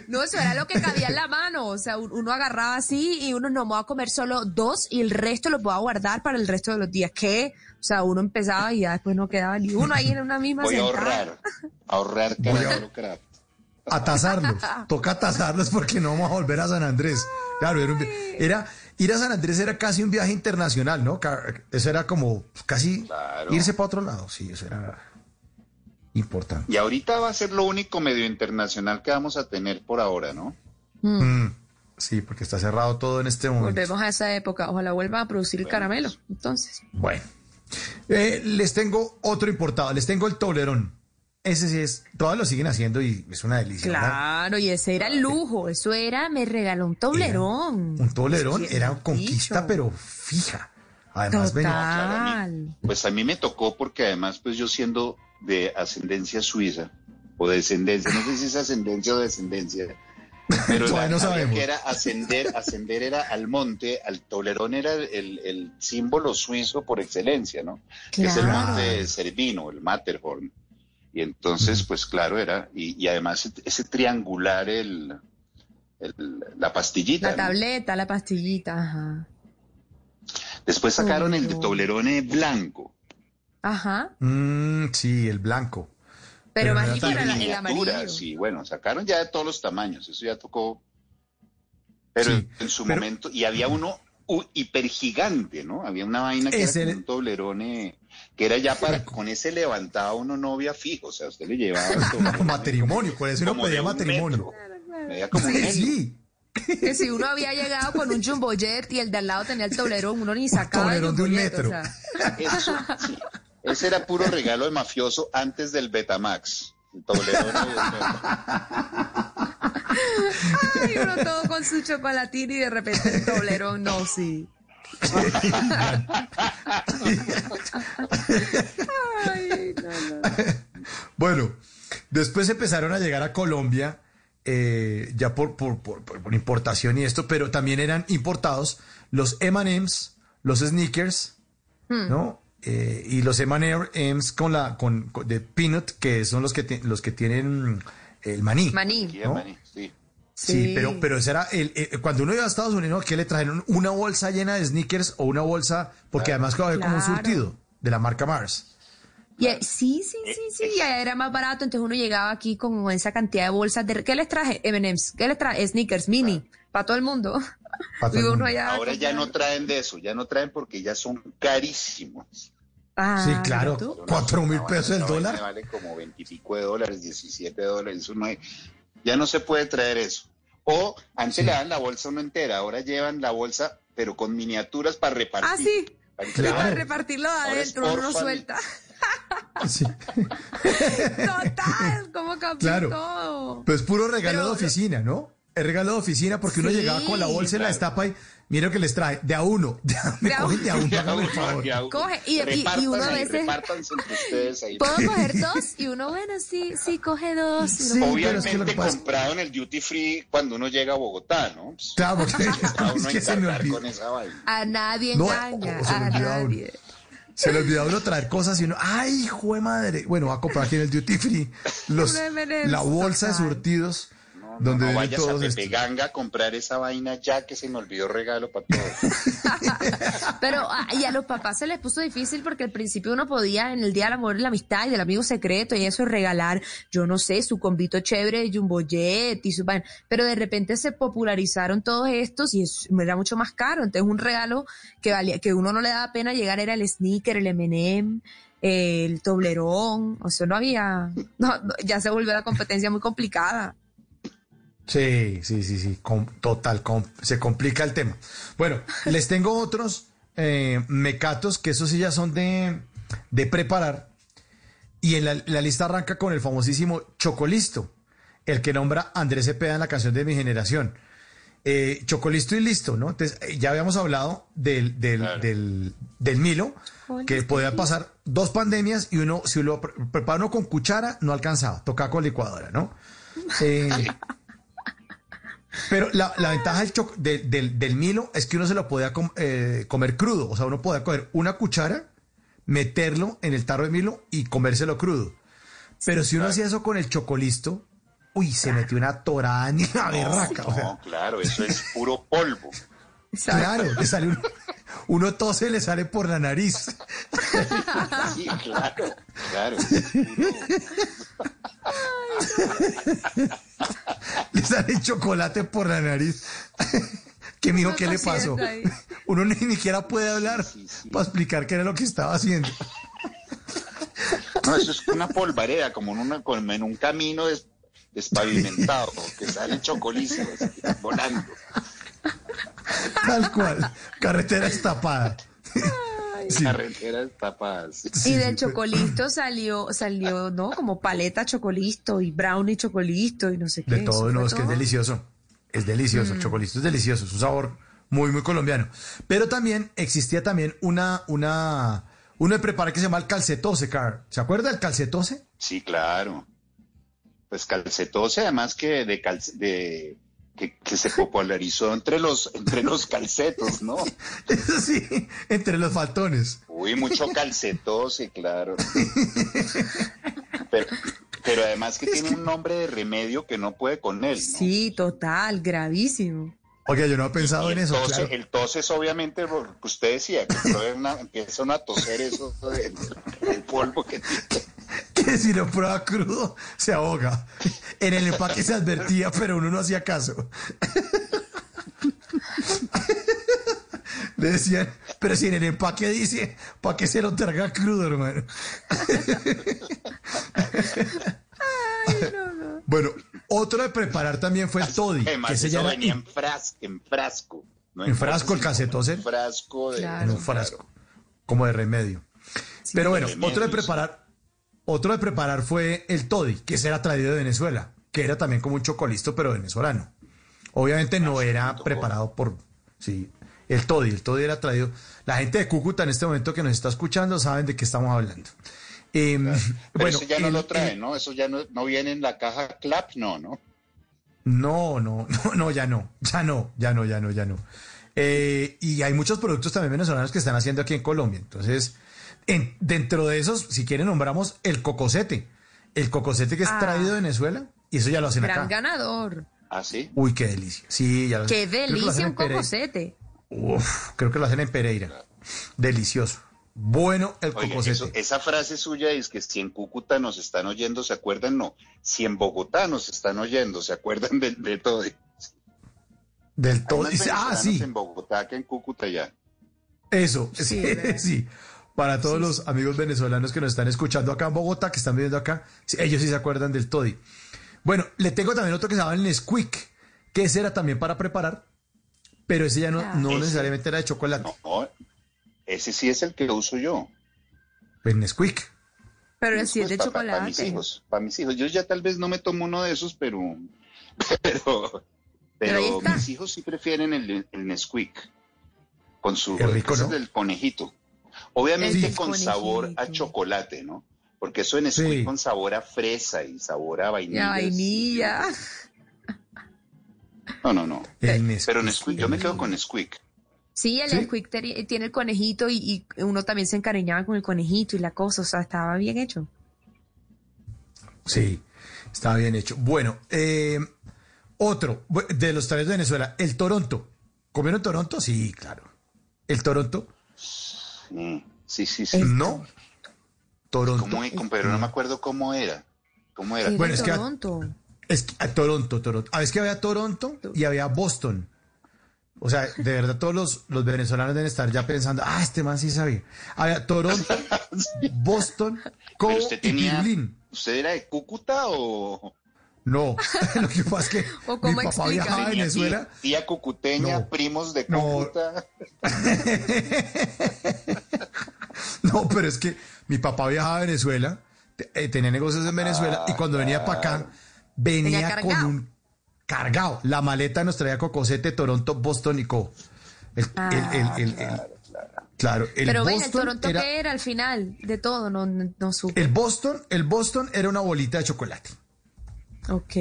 No, eso era lo que cabía en la mano. O sea, un- uno agarraba así y uno no me va a comer solo dos y el resto lo puedo guardar para el resto de los días. ¿Qué? O sea, uno empezaba y ya después no quedaba ni uno ahí en una misma Voy a ahorrar, ahorrar Voy a- craft. Atazarlos. Toca atazarlos porque no vamos a volver a San Andrés. Claro, era, un era- ir a San Andrés era casi un viaje internacional, ¿no? Eso era como casi Claro. irse para otro lado. Sí, eso era importante. Y ahorita va a ser lo único medio internacional que vamos a tener por ahora, ¿no? Mm, Sí, porque está cerrado todo en este momento. Volvemos a esa época. Ojalá vuelvan a producir el caramelo. Entonces. Bueno. Eh, les tengo otro importado. Les tengo el Toblerón. Ese sí es. Todos lo siguen haciendo y es una delicia. ¿verdad? Claro, y ese era el lujo. Eso era, me regaló un toblerón. Un Toblerón Sí, era dicho. conquista, pero fija. Además, venía. Total. Pues a mí me tocó porque además, pues yo siendo de ascendencia suiza o descendencia, no sé si es ascendencia o descendencia, pero Todavía no sabemos. que era ascender, ascender era al monte, al Toblerón era el, el símbolo suizo por excelencia, ¿no? Que es el monte Cervino, el Matterhorn. Y entonces, pues claro, era, y, y además ese, triangular, el, el- la pastillita. La ¿no? tableta, la pastillita, ajá. Después sacaron el de. Toblerone blanco. Ajá. Mm, sí, el blanco. Pero, Pero no más era el amarillo. sí, bueno, sacaron ya de todos los tamaños, eso ya tocó. Pero Sí, en su pero- momento, y había uno u- hipergigante, ¿no? Había una vaina que era un toblerone, que era ya para, con ese levantaba uno novia fijo, o sea, usted le llevaba (laughs) matrimonio, por eso uno pedía matrimonio. metro, como un Sí. Que si uno había llegado con un jumbo jet y el de al lado tenía el toblerón, uno ni sacaba el Toblerón de un metro. o sea. Eso, sí. Ese era puro regalo de mafioso antes del Betamax. El. Ay, uno todo con su chocolatín y de repente el toblerón, no, sí. Ay, no, no. Bueno, después empezaron a llegar a Colombia, eh, ya por, por, por- por- por importación y esto, pero también eran importados los M&M's, los Snickers, Hmm. ¿no? Eh, y los M&M's con la con, con- de peanut, que son los que ti- los que tienen el maní. Maní. Sí, ¿no? maní, sí. Sí, pero, pero ese era el, eh, cuando uno iba a Estados Unidos, ¿qué le trajeron? Una bolsa llena de sneakers o una bolsa, porque además que había como un Claro. surtido de la marca Mars. Y, eh, sí, sí, sí, sí, y allá era más barato, entonces uno llegaba aquí con esa cantidad de bolsas de... ¿Qué les traje? M&M's, ¿qué les traje? Sneakers, mini. Para todo el mundo. Pa' todo (laughs) el Vive uno mundo. allá Ahora ya no traen de eso, ya no traen porque ya son carísimos. Ah, Sí, claro. Cuatro mil pesos el dólar. Vale como veintipico de dólares, 17 dólares. Eso no hay- ya no se puede traer eso. O antes le dan la bolsa uno entera, ahora llevan la bolsa, pero con miniaturas para repartir. Ah, sí. Para Sí, para repartirlo adentro, uno suelta. (laughs) Sí. (laughs) Total, ¿cómo cambió Claro. todo? Pues puro regalo Pero- de oficina, ¿no? El regalo de oficina porque uno Sí, llegaba con la bolsa y la claro. destapa y mira lo que les trae. De a uno. De a, me De a cogen de a uno, hágame el (laughs) favor. Coge, y- y- y Repartan uno a veces- repártanse entre ustedes ahí. ¿Puedo (laughs) coger dos? Y uno, bueno, sí, sí, coge dos. Y uno, Sí, pero es Obviamente que lo que pasa- comprado en el duty free cuando uno llega a Bogotá, ¿no? Pues, Claro, porque (laughs) es que se me olvidó. con esa vaina. A nadie No, engaña, oh, se a uno. le olvidó a uno traer cosas y uno, ¡ay, hijo de madre! Bueno, va a comprar aquí en el duty free los, la bolsa de surtidos donde no vienen vayas a todos Pepe estos. Ganga a comprar esa vaina ya que se me olvidó regalo para todos. (laughs) Pero ah, y a los papás se les puso difícil porque al principio uno podía en el Día del Amor y la Amistad y del amigo secreto y eso regalar, yo no sé, su convito chévere de Jumbo Jet y su vaina. Pero de repente se popularizaron todos estos y es- era mucho más caro. Entonces un regalo que valía, que uno no le daba pena llegar era el sneaker, el M&M, el toblerón. O sea, no había, no, no, ya se volvió la competencia muy complicada. Sí, sí, sí, sí, com- total, com- se complica el tema. Bueno, (laughs) les tengo otros eh, mecatos que esos sí ya son de, de preparar. Y en la, la lista arranca con el famosísimo Chocolisto, el que nombra Andrés Cepeda en la canción de mi generación. Eh, Chocolisto y listo, ¿no? Entonces, eh, ya habíamos hablado del, del, del, del Milo, que podía pasar dos pandemias y uno, si lo pre- prepara uno con cuchara, no alcanzaba, tocaba con licuadora, ¿no? (laughs) Eh, pero la, la ventaja del, choc- de- del, del Milo es que uno se lo podía com- eh, comer crudo. O sea, uno podía coger una cuchara, meterlo en el tarro de Milo y comérselo crudo. Pero si uno hacía eso con el chocolisto, uy, se metió una torada ni la berraca. o sea, No, claro, eso es puro polvo. claro, le sale un- uno tose le sale por la nariz. Sí, claro, claro. (laughs) Le sale chocolate por la nariz. (laughs) Que mijo, Uno ¿qué le pasó? (laughs) Uno ni siquiera puede hablar para explicar qué era lo que estaba haciendo. (laughs) No, eso es una polvareda, como en, una, como en un camino des- despavimentado, que sale chocolísimo así, volando. Tal cual. Carretera estapada. (laughs) Sí. Carreteras tapadas. Y del chocolisto salió, salió, ¿no? Como paleta chocolisto y brownie chocolisto y no sé qué. De todo, no, es que es delicioso. Es delicioso. El chocolisto es delicioso. Es un sabor muy, muy colombiano. Pero también existía también una, una, uno de preparar que se llama el calcetose, Car. ¿Se acuerda del calcetose? Sí, claro. Pues calcetose, además que de, calce- de que, que se popularizó entre los entre los calcetos, ¿no? Eso sí, entre los faltones. Uy, mucho calcetose, claro. Pero, pero además que tiene un nombre de remedio que no puede con él. ¿no? Sí, total, gravísimo. Oye, yo no he pensado Y en el eso, tose, claro. el tos es obviamente lo que usted decía, que una- empiezan a toser eso de- del polvo que tiene. (laughs) Que si lo prueba crudo, se ahoga. En el empaque se advertía, pero uno no hacía caso. (laughs) Le decían, pero si en el empaque dice, ¿para qué se lo traga crudo, hermano? Bueno, otro de preparar también fue el toddy, que Además, ese ya eso era venía en, fras- en frasco. no En frasco el calcetose. En frasco de... en un frasco, como de remedio. Pero bueno, remedio, otro de preparar, otro de preparar fue el toddy, que ese era traído de Venezuela, que era también como un chocolisto, pero venezolano. Obviamente no era preparado por, sí, el toddy, el toddy era traído. La gente de Cúcuta en este momento que nos está escuchando saben de qué estamos hablando. Em, Pero (laughs) bueno, eso ya no el- lo traen, ¿no? Eso ya no, no viene en la caja clap, no, ¿no? No, no, (laughs) no, no, ya no, ya no, ya no, ya no, ya no. Eh, y hay muchos productos también venezolanos que están haciendo aquí en Colombia. Entonces, en- dentro de esos, si quieren, nombramos el cocosete. El cocosete que es Ah. traído de Venezuela y eso ya lo hacen Gran acá. ganador. ¿Ah, sí? Uy, qué delicia. Sí, ya lo Qué lo delicia un cocosete. Uf, creo que lo hacen en Pereira. Delicioso. Bueno, el Oiga, cocosete. eso- esa frase suya es que si en Cúcuta nos están oyendo, ¿se acuerdan? No. Si en Bogotá nos están oyendo, ¿se acuerdan de, de todo? Del todo. Ah, sí. en Bogotá que en Cúcuta ya. Eso, (laughs) Sí, sí. Para todos los amigos venezolanos que nos están escuchando acá en Bogotá, que están viviendo acá, sí, ellos sí se acuerdan del Toddy. Bueno, le tengo también otro que se llama el Nesquik, que ese era también para preparar, pero ese ya no, Ah. no Ese. necesariamente era de chocolate. No, ese sí es el que uso yo. El Nesquik. Pero si es de pa- Para mis chocolate. hijos, para mis hijos. Yo ya tal vez no me tomo uno de esos, pero, (laughs) pero, Pero mis hijos sí prefieren el, el Nesquik con su Qué rico, ¿no? es del conejito. Obviamente Sí. con sabor a chocolate, ¿no? Porque eso Nesquik Sí. con sabor a fresa y sabor a vainilla. Es- vainilla. No, no, no. El Nesquik. Pero Nesquik, yo me quedo con Nesquik. Sí, el ¿Sí? Nesquik teni- tiene el conejito y, y uno también se encariñaba con el conejito y la cosa, o sea, estaba bien hecho. Sí, estaba bien hecho. Bueno, eh, otro de los tres de Venezuela, el Toronto. ¿Comieron Toronto? Sí, claro. ¿El Toronto? Sí, sí, sí. sí. No. Toronto. ¿Cómo, pero no me acuerdo cómo era. ¿Cómo era? Bueno, es que- Toronto. Es que- a Toronto, Toronto. Ah, es que había Toronto y había Boston. O sea, de verdad, todos los, los venezolanos deben estar ya pensando, ah, este man sí sabía. Había Toronto, (laughs) Boston, Cobo y tenía, Pirulín. ¿usted era de Cúcuta o No, (laughs) lo que pasa es que ¿O mi papá explica? viajaba a Venezuela. tía, tía cucuteña, No. primos de. Cúcuta? (laughs) No, pero es que mi papá viajaba a Venezuela, eh, tenía negocios en Venezuela y cuando venía para acá, venía Venía con un cargado. La maleta nos traía Cocosete, Toronto, Boston y Co. El, el- el- el- el- claro, el Pero ven, el Boston Toronto, era, ¿qué era al final de todo? No, no, no supe. el Boston, el Boston era una bolita de chocolate, Ok.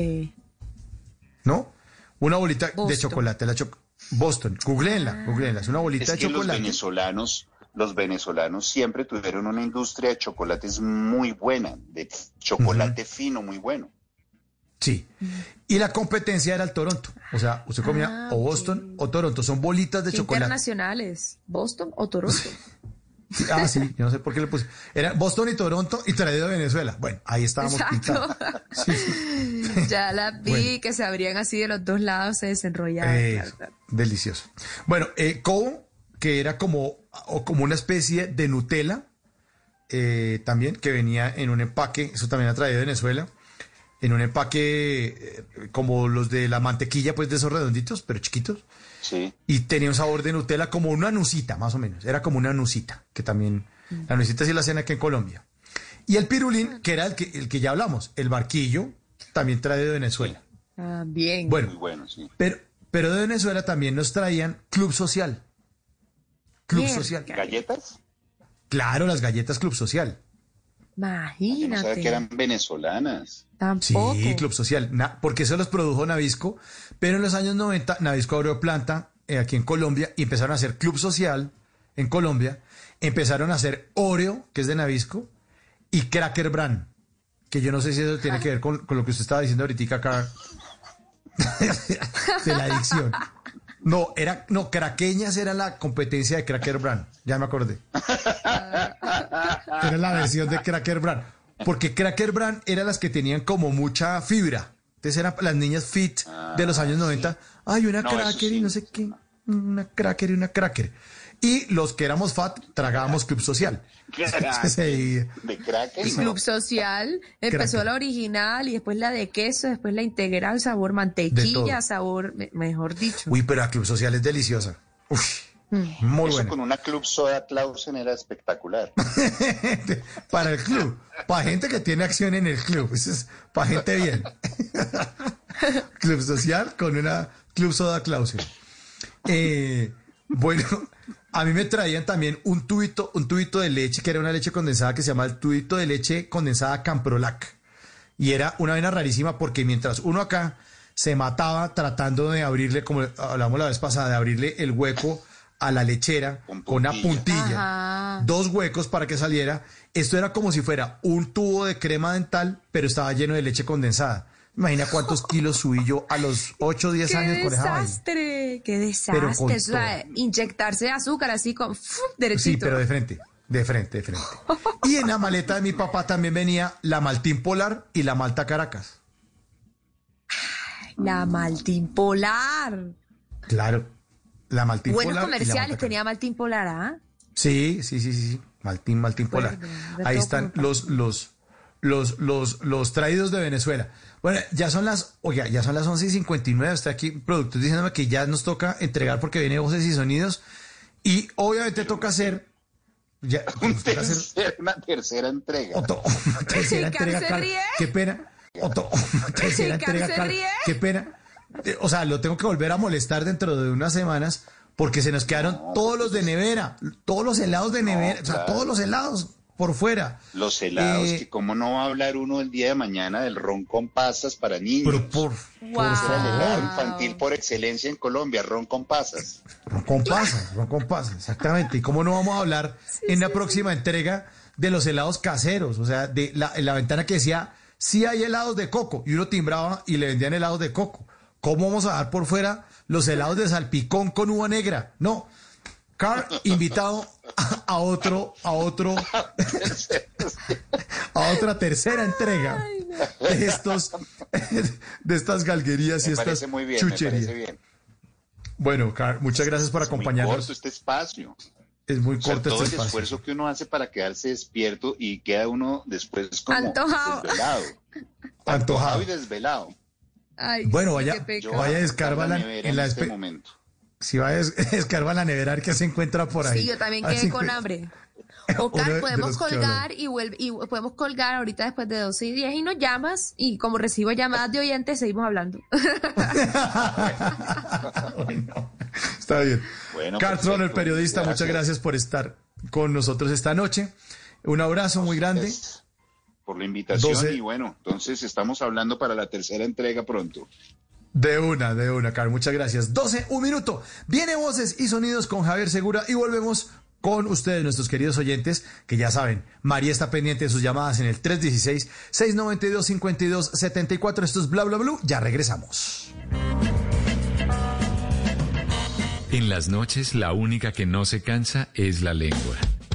¿no? Una bolita de chocolate, la cho- Boston, googleenla, googleenla, es una bolita Es de que los chocolate. venezolanos, los venezolanos siempre tuvieron una industria de chocolates muy buena, de chocolate fino muy bueno. Sí. Y la competencia era el Toronto. O sea, usted comía Ah, o Boston o Toronto. Son bolitas de ¿Qué chocolate. internacionales? ¿Boston o Toronto? (laughs) Ah, sí, yo no sé por qué le puse. Era Boston y Toronto y traído de Venezuela. Bueno, ahí estábamos Exacto. pintados. (laughs) Sí, sí. ya la vi Bueno. que se abrían así de los dos lados, se desenrollaban. Delicioso. Bueno, eh, Cobo, que era como, o como una especie de Nutella, eh, también, que venía en un empaque, eso también ha traído de Venezuela, en un empaque eh, como los de la mantequilla, pues de esos redonditos, pero chiquitos. Sí. Y tenía un sabor de Nutella como una nucita, más o menos. Era como una nucita, que también, la nucita sí la hacían aquí en Colombia. Y el pirulín, que era el que, el que ya hablamos, el barquillo, también trae de Venezuela. Ah, bien. Bueno, Muy bueno, sí. pero, pero de Venezuela también nos traían Club Social. Club. Social. ¿Galletas? Claro, las galletas Club Social. No Imagínate. sabía que eran venezolanas. Tampoco. Sí, Club Social. Na- porque eso los produjo Navisco. Pero en los años 90, Navisco abrió planta eh, aquí en Colombia y empezaron a hacer Club Social en Colombia. Empezaron a hacer Oreo, que es de Navisco, y Cracker Brand. Que yo no sé si eso tiene que ver con, con lo que usted estaba diciendo ahorita acá. (laughs) de la adicción. No, era, no, Craqueñas era la competencia de Cracker Brand. Ya me acordé. Era la versión de Cracker Brand. Porque Cracker Brand eran las que tenían como mucha fibra. Entonces eran las niñas fit de los años 90. Ay, una No, cracker y no sé qué. Una cracker y una cracker. Y los que éramos fat tragábamos club social. Sí. (laughs) De cracker. no. Club Social, empezó la original y después la de queso, después la integral, sabor mantequilla, sabor, me- mejor dicho. Uy, pero la club social es deliciosa. Uf, Mm. muy Eso buena. con una club soda Clausen era espectacular. (laughs) para el club. Para gente que tiene acción en el club. Eso es para gente bien. (laughs) club social con una club soda Clausen. Eh, bueno, a mí me traían también un tubito, un tubito de leche, que era una leche condensada que se llama el tubito de leche condensada Camprolac. Y era una vena rarísima porque mientras uno acá se mataba tratando de abrirle, como hablamos la vez pasada, de abrirle el hueco a la lechera con, una puntilla, Ajá. dos huecos para que saliera. Esto era como si fuera un tubo de crema dental, pero estaba lleno de leche condensada. Imagina cuántos kilos subí yo a los 8 o 10 ¡Qué años con esa vaina. desastre! ¡Qué Pero desastre! con O sea, inyectarse azúcar así con. Sí, pero de frente, de frente, de frente. Y en la maleta de mi papá también venía la Maltín Polar y la Malta Caracas. La Maltín Polar. Claro. La Maltín Buenos Polar la comerciales tenía Maltín Polar, ¿ah? Sí, sí, sí, sí, sí. Maltín, Maltín Polar. de Ahí están los, los, los, los, los traídos de Venezuela. Bueno, ya son las, oiga, ya son las 11 y 59. Está aquí productor diciéndome que ya nos toca entregar porque viene voces y sonidos. Y obviamente toca hacer. Ya, (laughs) nos toca hacer Tercera- una tercera entrega. Otto, (laughs) tercera Ricardo entrega, ríe. Qué pena. Otto, (laughs) tercera Ricardo entrega, ríe. Qué pena. Eh, O sea, lo tengo que volver a molestar dentro de unas semanas porque se nos quedaron todos los de nevera, todos los helados de nevera, o sea, claro. todos los helados por fuera. Los helados, Eh, que cómo no va a hablar uno el día de mañana del ron con pasas para niños. Pero por, Wow. Es el helado infantil por excelencia en Colombia, ron con pasas. Ron con pasas, ron con pasas, exactamente. ¿Y cómo no vamos a hablar en la próxima entrega de los helados caseros? O sea, de la, en la ventana que decía, sí hay helados de coco, y uno timbraba y le vendían helados de coco. ¿Cómo vamos a dar por fuera los helados de salpicón con uva negra? No. Carl, invitado a, otro, a otro, a otra tercera entrega de estos, de estas galguerías y Me estas muy bien, me chucherías. parece bien. Bueno, Carl, muchas gracias por Es muy acompañarnos. corto este espacio. Es muy O sea, corto todo este el espacio. esfuerzo que uno hace para quedarse despierto y queda uno después como Antojado. desvelado. Antojado. y desvelado. Ay, Bueno, vaya- Vaya, voy a escarba buscar la- en la este momento. Si va a es- (laughs) escarba la nevera, a ver qué se encuentra por ahí. Sí, yo también quedé con encuentra- hambre. (laughs) O Uno Car, de- de podemos que colgar y, vuelve, y podemos colgar ahorita después de 12 y 10 y nos llamas y como recibo llamadas de oyentes seguimos hablando. (laughs) Bueno, está bien. Bueno. Troll, el periodista, muchas Gracias. por estar con nosotros esta noche. Un abrazo muy grande. Gracias por la invitación 12. y bueno, entonces estamos hablando para la tercera entrega pronto. De una, de una, Carl. Muchas gracias. 12, un minuto. Viene voces y sonidos con Javier Segura y volvemos con ustedes, nuestros queridos oyentes, que ya saben, María está pendiente de sus llamadas en el 316-692-5274. Esto es Bla Bla Blue. Ya regresamos. En las noches la única que no se cansa es la lengua.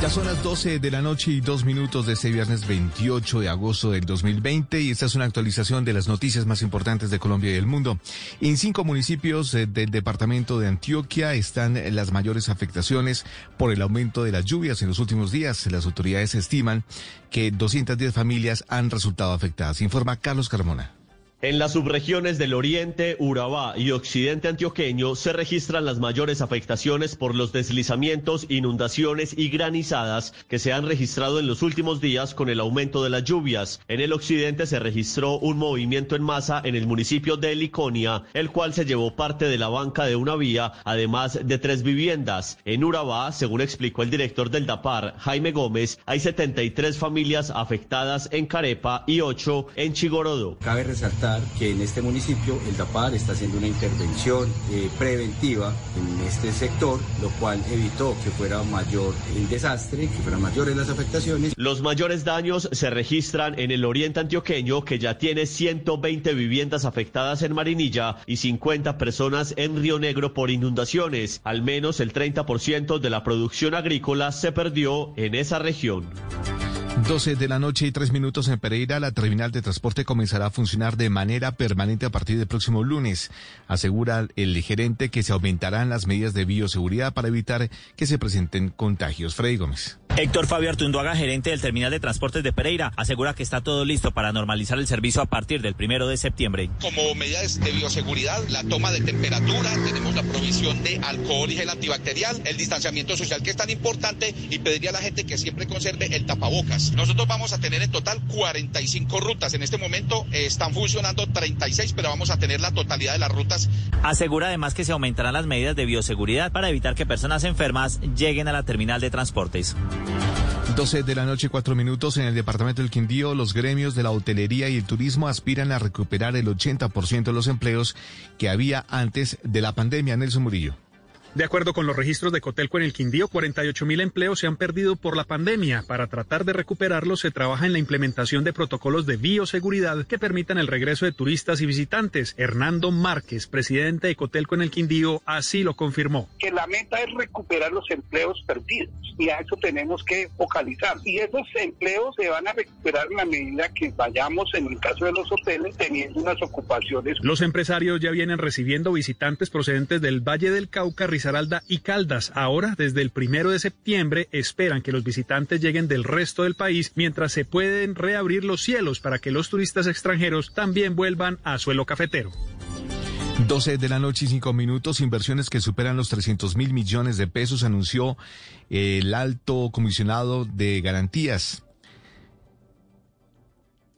Ya son las 12 de la noche y dos minutos de este viernes 28 de agosto del 2020 y esta es una actualización de las noticias más importantes de Colombia y el mundo. En cinco municipios eh, del departamento de Antioquia están eh, las mayores afectaciones por el aumento de las lluvias en los últimos días. Las autoridades estiman que 210 familias han resultado afectadas. Informa Carlos Carmona. En las subregiones del oriente, Urabá y occidente antioqueño se registran las mayores afectaciones por los deslizamientos, inundaciones y granizadas que se han registrado en los últimos días con el aumento de las lluvias. En el occidente se registró un movimiento en masa en el municipio de Liconia, el cual se llevó parte de la banca de una vía, además de tres viviendas. En Urabá, según explicó el director del DAPAR, Jaime Gómez, hay 73 familias afectadas en Carepa y 8 en Chigorodo. Cabe resaltar que en este municipio el DAPAR está haciendo una intervención eh, preventiva en este sector, lo cual evitó que fuera mayor el desastre, que fueran mayores las afectaciones. Los mayores daños se registran en el oriente antioqueño, que ya tiene 120 viviendas afectadas en Marinilla y 50 personas en Río Negro por inundaciones. Al menos el 30% de la producción agrícola se perdió en esa región. 12 de la noche y tres minutos en Pereira, la terminal de transporte comenzará a funcionar de manera permanente a partir del próximo lunes. Asegura el gerente que se aumentarán las medidas de bioseguridad para evitar que se presenten contagios. Freddy. Héctor Fabio Artunduaga, gerente del terminal de transportes de Pereira, asegura que está todo listo para normalizar el servicio a partir del primero de septiembre. Como medidas de bioseguridad, la toma de temperatura, tenemos la provisión de alcohol y gel antibacterial, el distanciamiento social que es tan importante y pediría a la gente que siempre conserve el tapabocas. Nosotros vamos a tener en total 45 rutas. En este momento eh, están funcionando 36, pero vamos a tener la totalidad de las rutas. Asegura además que se aumentarán las medidas de bioseguridad para evitar que personas enfermas lleguen a la terminal de transportes. 12 de la noche, cuatro minutos. En el departamento del Quindío, los gremios de la hotelería y el turismo aspiran a recuperar el 80% de los empleos que había antes de la pandemia. Nelson Murillo. De acuerdo con los registros de Cotelco en el Quindío, 48 mil empleos se han perdido por la pandemia. Para tratar de recuperarlos, se trabaja en la implementación de protocolos de bioseguridad que permitan el regreso de turistas y visitantes. Hernando Márquez, presidente de Cotelco en el Quindío, así lo confirmó. Que la meta es recuperar los empleos perdidos y a eso tenemos que focalizar. Y esos empleos se van a recuperar en la medida que vayamos, en el caso de los hoteles, teniendo unas ocupaciones. Los empresarios ya vienen recibiendo visitantes procedentes del Valle del Cauca, Risaralda y Caldas. Ahora, desde el primero de septiembre, esperan que los visitantes lleguen del resto del país mientras se pueden reabrir los cielos para que los turistas extranjeros también vuelvan a suelo cafetero. 12 de la noche y 5 minutos, inversiones que superan los 300 mil millones de pesos, anunció el alto comisionado de garantías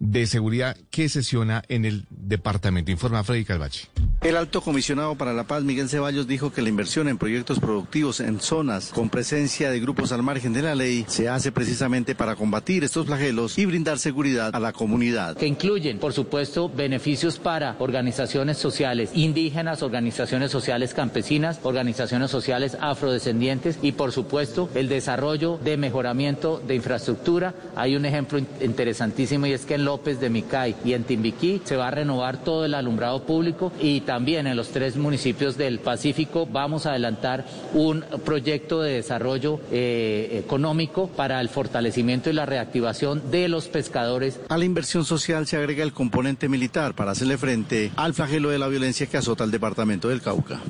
de seguridad que sesiona en el departamento. Informa Freddy Calvache. El alto comisionado para la paz, Miguel Ceballos, dijo que la inversión en proyectos productivos en zonas con presencia de grupos al margen de la ley se hace precisamente para combatir estos flagelos y brindar seguridad a la comunidad. Que incluyen, por supuesto, beneficios para organizaciones sociales indígenas, organizaciones sociales campesinas, organizaciones sociales afrodescendientes y, por supuesto, el desarrollo de mejoramiento de infraestructura. Hay un ejemplo interesantísimo y es que en López de Micay y en Timbiquí se va a renovar todo el alumbrado público y también en los tres municipios del Pacífico vamos a adelantar un proyecto de desarrollo eh, económico para el fortalecimiento y la reactivación de los pescadores. A la inversión social se agrega el componente militar para hacerle frente al flagelo de la violencia que azota el departamento del Cauca.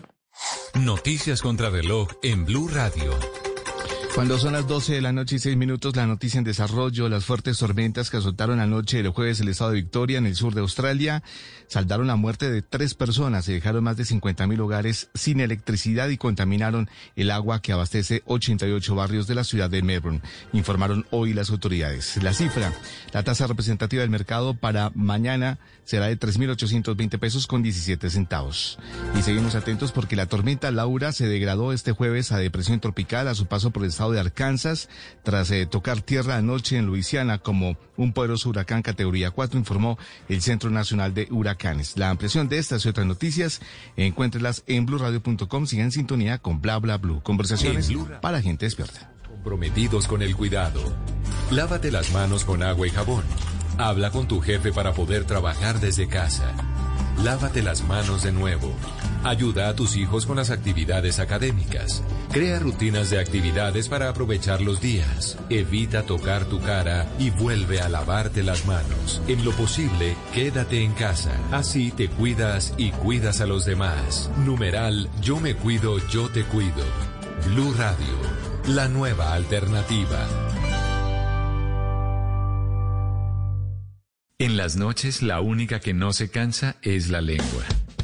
Noticias contra reloj en Blue Radio. Cuando son las 12 de la noche y 6 minutos, la noticia en desarrollo, las fuertes tormentas que azotaron anoche el jueves el estado de Victoria en el sur de Australia, saldaron la muerte de tres personas y dejaron más de 50 mil hogares sin electricidad y contaminaron el agua que abastece 88 barrios de la ciudad de Melbourne, informaron hoy las autoridades. La cifra, la tasa representativa del mercado para mañana será de 3.820 pesos con 17 centavos. Y seguimos atentos porque la tormenta Laura se degradó este jueves a depresión tropical a su paso por el estado de Arkansas tras eh, tocar tierra anoche en Luisiana como un poderoso huracán categoría 4, informó el Centro Nacional de Huracanes. La ampliación de estas y otras noticias, encuéntrelas en blurradio.com. Sigan en sintonía con Bla Bla Blue. Conversaciones para gente despierta. Comprometidos con el cuidado. Lávate las manos con agua y jabón. Habla con tu jefe para poder trabajar desde casa. Lávate las manos de nuevo. Ayuda a tus hijos con las actividades académicas. Crea rutinas de actividades para aprovechar los días. Evita tocar tu cara y vuelve a lavarte las manos. En lo posible, quédate en casa. Así te cuidas y cuidas a los demás. Numeral Yo me cuido, yo te cuido. Blue Radio, la nueva alternativa. En las noches la única que no se cansa es la lengua.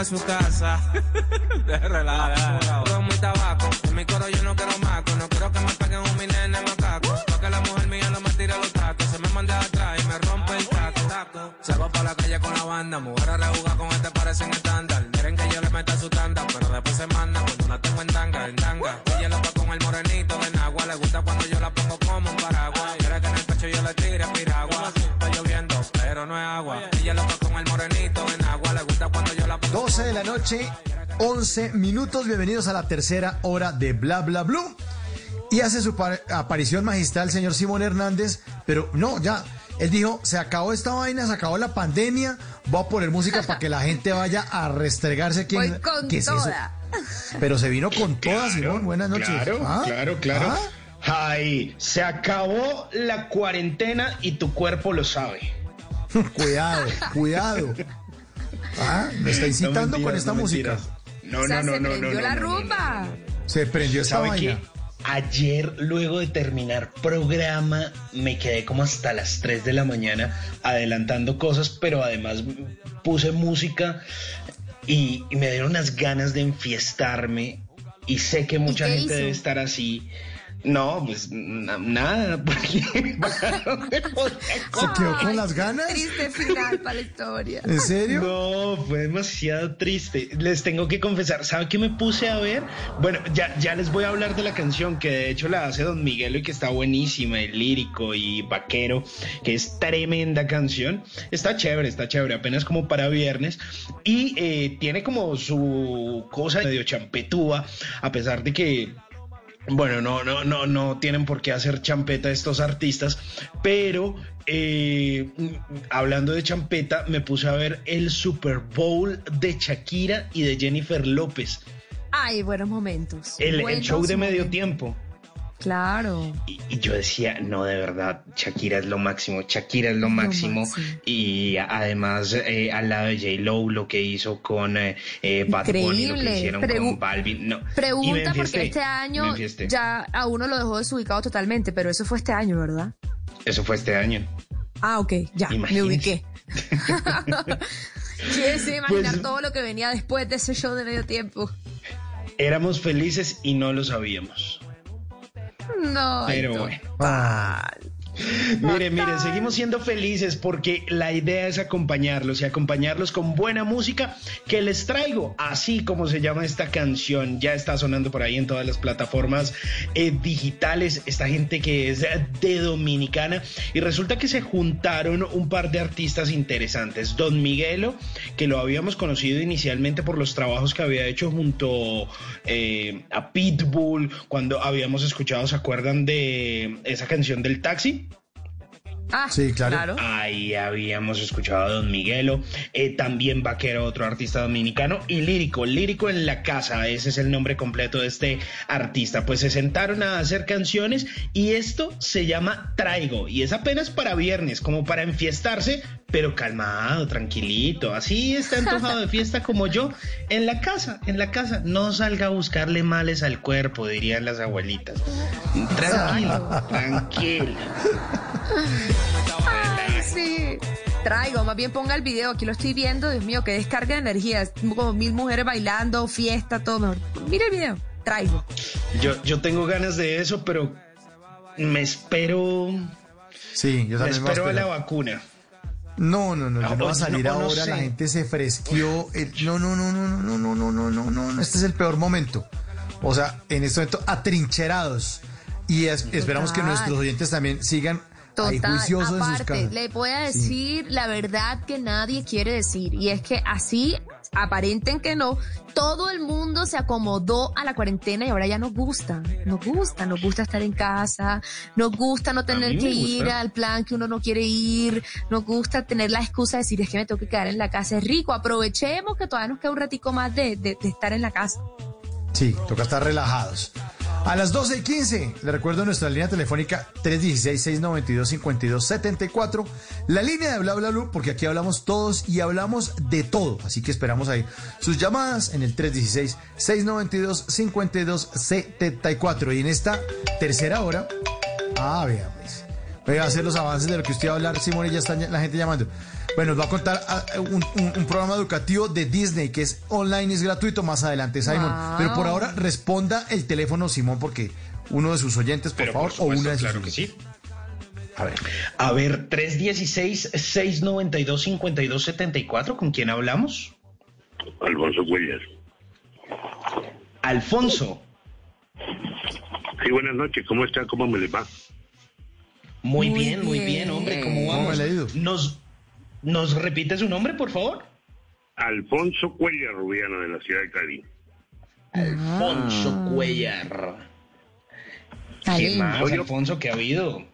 próximo casar. 11 minutos. Bienvenidos a la tercera hora de Bla Bla Blue. Y hace su par- aparición magistral el señor Simón Hernández, pero no, ya. Él dijo, se acabó esta vaina, se acabó la pandemia, voy a poner música para que la gente vaya a restregarse aquí. en- Voy con ¿Qué es eso? toda. Pero se vino con todas, Simón. Buenas noches. Claro, ¿Ah? claro, claro. ¿Ah? Ay, se acabó la cuarentena y tu cuerpo lo sabe. (laughs) Cuidado, cuidado. Ah, me está incitando No, mentiras, con esta no, música. mentiras. No, o sea, no, no, se no, prendió no, la rumba. Se prendió ¿Sabe vaina. qué? Ayer, luego de terminar programa, me quedé como hasta las 3 de la mañana adelantando cosas, pero además puse música y, y me dieron unas ganas de enfiestarme. Y sé que mucha gente hizo? debe estar así. No, pues na- nada, (laughs) porque ¿Se quedó con las ganas? Triste final para la historia. ¿En serio? No, fue demasiado triste. Les tengo que confesar, ¿sabe qué me puse a ver? Bueno, ya, ya les voy a hablar de la canción que de hecho la hace Don Miguelo y que está buenísima, el lírico y vaquero, que es tremenda canción. Está chévere, está chévere, apenas como para viernes. Y eh, tiene como su cosa medio champetúa, a pesar de que bueno, no, no, no, no tienen por qué hacer champeta estos artistas, pero eh, hablando de champeta, me puse a ver el Super Bowl de Shakira y de Jennifer López, Ay, buenos momentos. el, show de medio momentos. tiempo. Claro. Y, y yo decía, no, de verdad, Shakira es lo máximo, Shakira es lo máximo. Y además, eh, al lado de J. Lo, lo que hizo con eh, eh, Bad Bunny, lo que hicieron Pregu- con Balvin. No. Pregunta porque este año ya a uno lo dejó desubicado totalmente, pero eso fue este año, ¿verdad? Eso fue este año. Ah, ok, ya, me ubiqué. ¿Quién se iba a imaginar Pues- todo lo que venía después de ese show de medio tiempo? Éramos felices y no lo sabíamos. No. Pero bueno. Pal. (laughs) Mire, mire, seguimos siendo felices porque la idea es acompañarlos y acompañarlos con buena música que les traigo, así como se llama esta canción. Ya está sonando por ahí en todas las plataformas eh, digitales. Esta gente que es de Dominicana y resulta que se juntaron un par de artistas interesantes. Don Miguelo, que lo habíamos conocido inicialmente por los trabajos que había hecho junto eh, a Pitbull, cuando habíamos escuchado, ¿se acuerdan de esa canción del taxi? Ah, Sí, claro. Ahí habíamos escuchado a Don Miguelo, eh, también Vaquero, otro artista dominicano, y Lírico, Lírico en la casa, ese es el nombre completo de este artista. Pues se sentaron a hacer canciones y esto se llama Traigo, y es apenas para viernes, como para enfiestarse, pero calmado, tranquilito, así está antojado de fiesta como yo, en la casa, en la casa, no salga a buscarle males al cuerpo, dirían las abuelitas. Tranquilo, tranquilo. (laughs) Ay, sí. Traigo, más bien ponga el video, aquí lo estoy viendo, Dios mío, que descarga de energía, es como mil mujeres bailando, fiesta, todo mejor. Mira el video, traigo. Yo, yo tengo ganas de eso, pero me espero. Sí, yo también me espero a la vacuna. No, no, no, Ah, ya no va a pues, salir no, no ahora, sé. la gente se fresqueó. no, no, no, no, no, no, no, no, no, no, no, no, este es el peor momento. O sea, en este momento, atrincherados. Y es- esperamos que nuestros oyentes también sigan Total, juiciosos en sus aparte, le voy a decir la verdad que nadie quiere decir, y es que así aparenten que no, todo el mundo se acomodó a la cuarentena y ahora ya nos gusta, nos gusta, nos gusta estar en casa, nos gusta no tener que ir al plan que uno no quiere ir, nos gusta tener la excusa de decir es que me tengo que quedar en la casa, es rico, aprovechemos que todavía nos queda un ratico más de, de- de estar en la casa. Sí, toca estar relajados. A las 12 y 15, le recuerdo nuestra línea telefónica 316-692-5274, la línea de bla bla bla, porque aquí hablamos todos y hablamos de todo, así que esperamos ahí sus llamadas en el 316-692-5274. Y en esta tercera hora, ah, vea, pues, voy a hacer los avances de lo que usted va a hablar, Simón, ya está la gente llamando. Bueno, nos va a contar ah, un, un- un programa educativo de Disney que es online y es gratuito más adelante, Simon. Wow. Pero por ahora responda el teléfono, Simón, porque uno de sus oyentes, por Pero favor, por supuesto, o una de sus claro que sí. A ver. A ver, 316-692-5274, ¿con quién hablamos? Alfonso Cuellar. Alfonso. Sí, buenas noches. ¿Cómo está? ¿Cómo me le va? Muy, Muy bien, muy bien, hombre, ¿cómo ¿Cómo vamos? me le ha ido? ¿Nos, ¿Nos repite su nombre, por favor? Alfonso Cuellar Rubiano de la ciudad de Cali. Alfonso Cuellar. ¿Qué más, Oye, Alfonso, que ha habido?